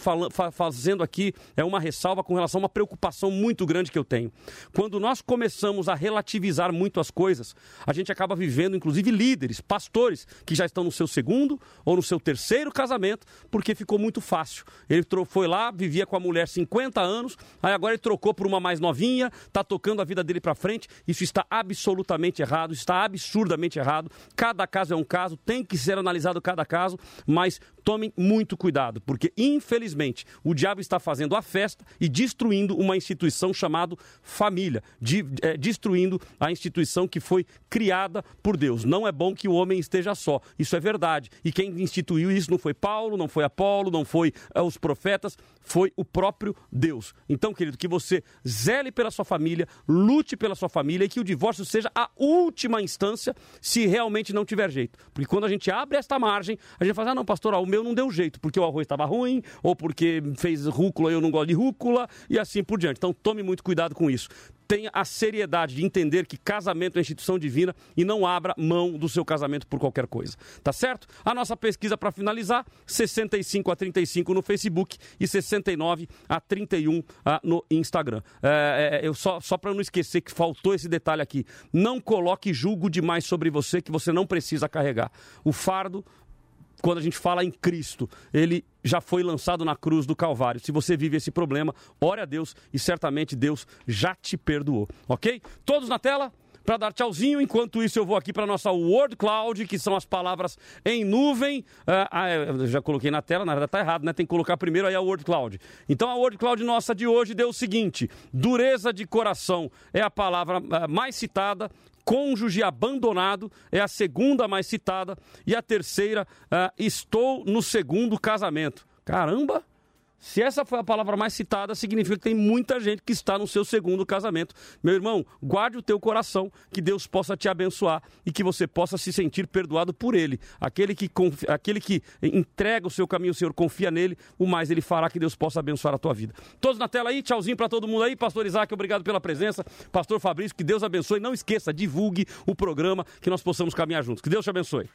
fazendo aqui é uma ressalva com relação a uma preocupação muito grande que eu tenho. Quando nós começamos a relativizar muito as coisas, a gente acaba vivendo, inclusive, líderes, pastores, que já estão no seu segundo ou no seu terceiro casamento, porque ficou muito fácil. Ele foi lá, vivia com a mulher 50 anos, aí agora ele trocou por uma mais novinha, está tocando a vida dele para frente. Isso está absolutamente errado, está absurdamente errado. Cada caso é um caso, tem que ser analisado cada caso, mas tomem muito cuidado, porque infelizmente o diabo está fazendo a festa e destruindo uma instituição chamada família, de- eh, destruindo a instituição que foi criada por Deus. Não é bom que o homem esteja só, isso é verdade. E quem instituiu isso não foi Paulo, não foi Apolo, não foi eh, os profetas, foi o próprio Deus. Então, querido, que você zele pela sua família, lute pela sua família e que o divórcio seja a última instância se realmente não tiver jeito. Porque quando a gente abre esta margem, a gente fala, ah, não, pastor, ó, o meu não deu jeito, porque o arroz estava ruim, ou porque fez rúcula e eu não gosto de rúcula, e assim por diante. Então, tome muito cuidado com isso. Tenha a seriedade de entender que casamento é instituição divina e não abra mão do seu casamento por qualquer coisa. Tá certo? A nossa pesquisa para finalizar: 65 a 35 no Facebook e 69 a 31 ah, no Instagram. É, é, eu só só para não esquecer que faltou esse detalhe aqui: não coloque julgo demais sobre você que você não precisa carregar. O fardo quando a gente fala em Cristo, ele já foi lançado na cruz do Calvário. Se você vive esse problema, ore a Deus e certamente Deus já te perdoou, ok? Todos na tela? para dar tchauzinho. Enquanto isso, eu vou aqui para nossa Word Cloud, que são as palavras em nuvem. Ah, ah, eu já coloquei na tela, na verdade tá errado, né? Tem que colocar primeiro aí a Word Cloud. Então a Word Cloud nossa de hoje deu o seguinte: dureza de coração é a palavra ah, mais citada. Cônjuge abandonado é a segunda mais citada. E a terceira, ah, estou no segundo casamento. Caramba! Se essa foi a palavra mais citada, significa que tem muita gente que está no seu segundo casamento. Meu irmão, guarde o teu coração, que Deus possa te abençoar e que você possa se sentir perdoado por Ele. Aquele que, confia, aquele que entrega o seu caminho, o Senhor confia nele, o mais Ele fará que Deus possa abençoar a tua vida. Todos na tela aí, tchauzinho para todo mundo aí. Pastor Isaac, obrigado pela presença. Pastor Fabrício, que Deus abençoe. Não esqueça, divulgue o programa, que nós possamos caminhar juntos. Que Deus te abençoe.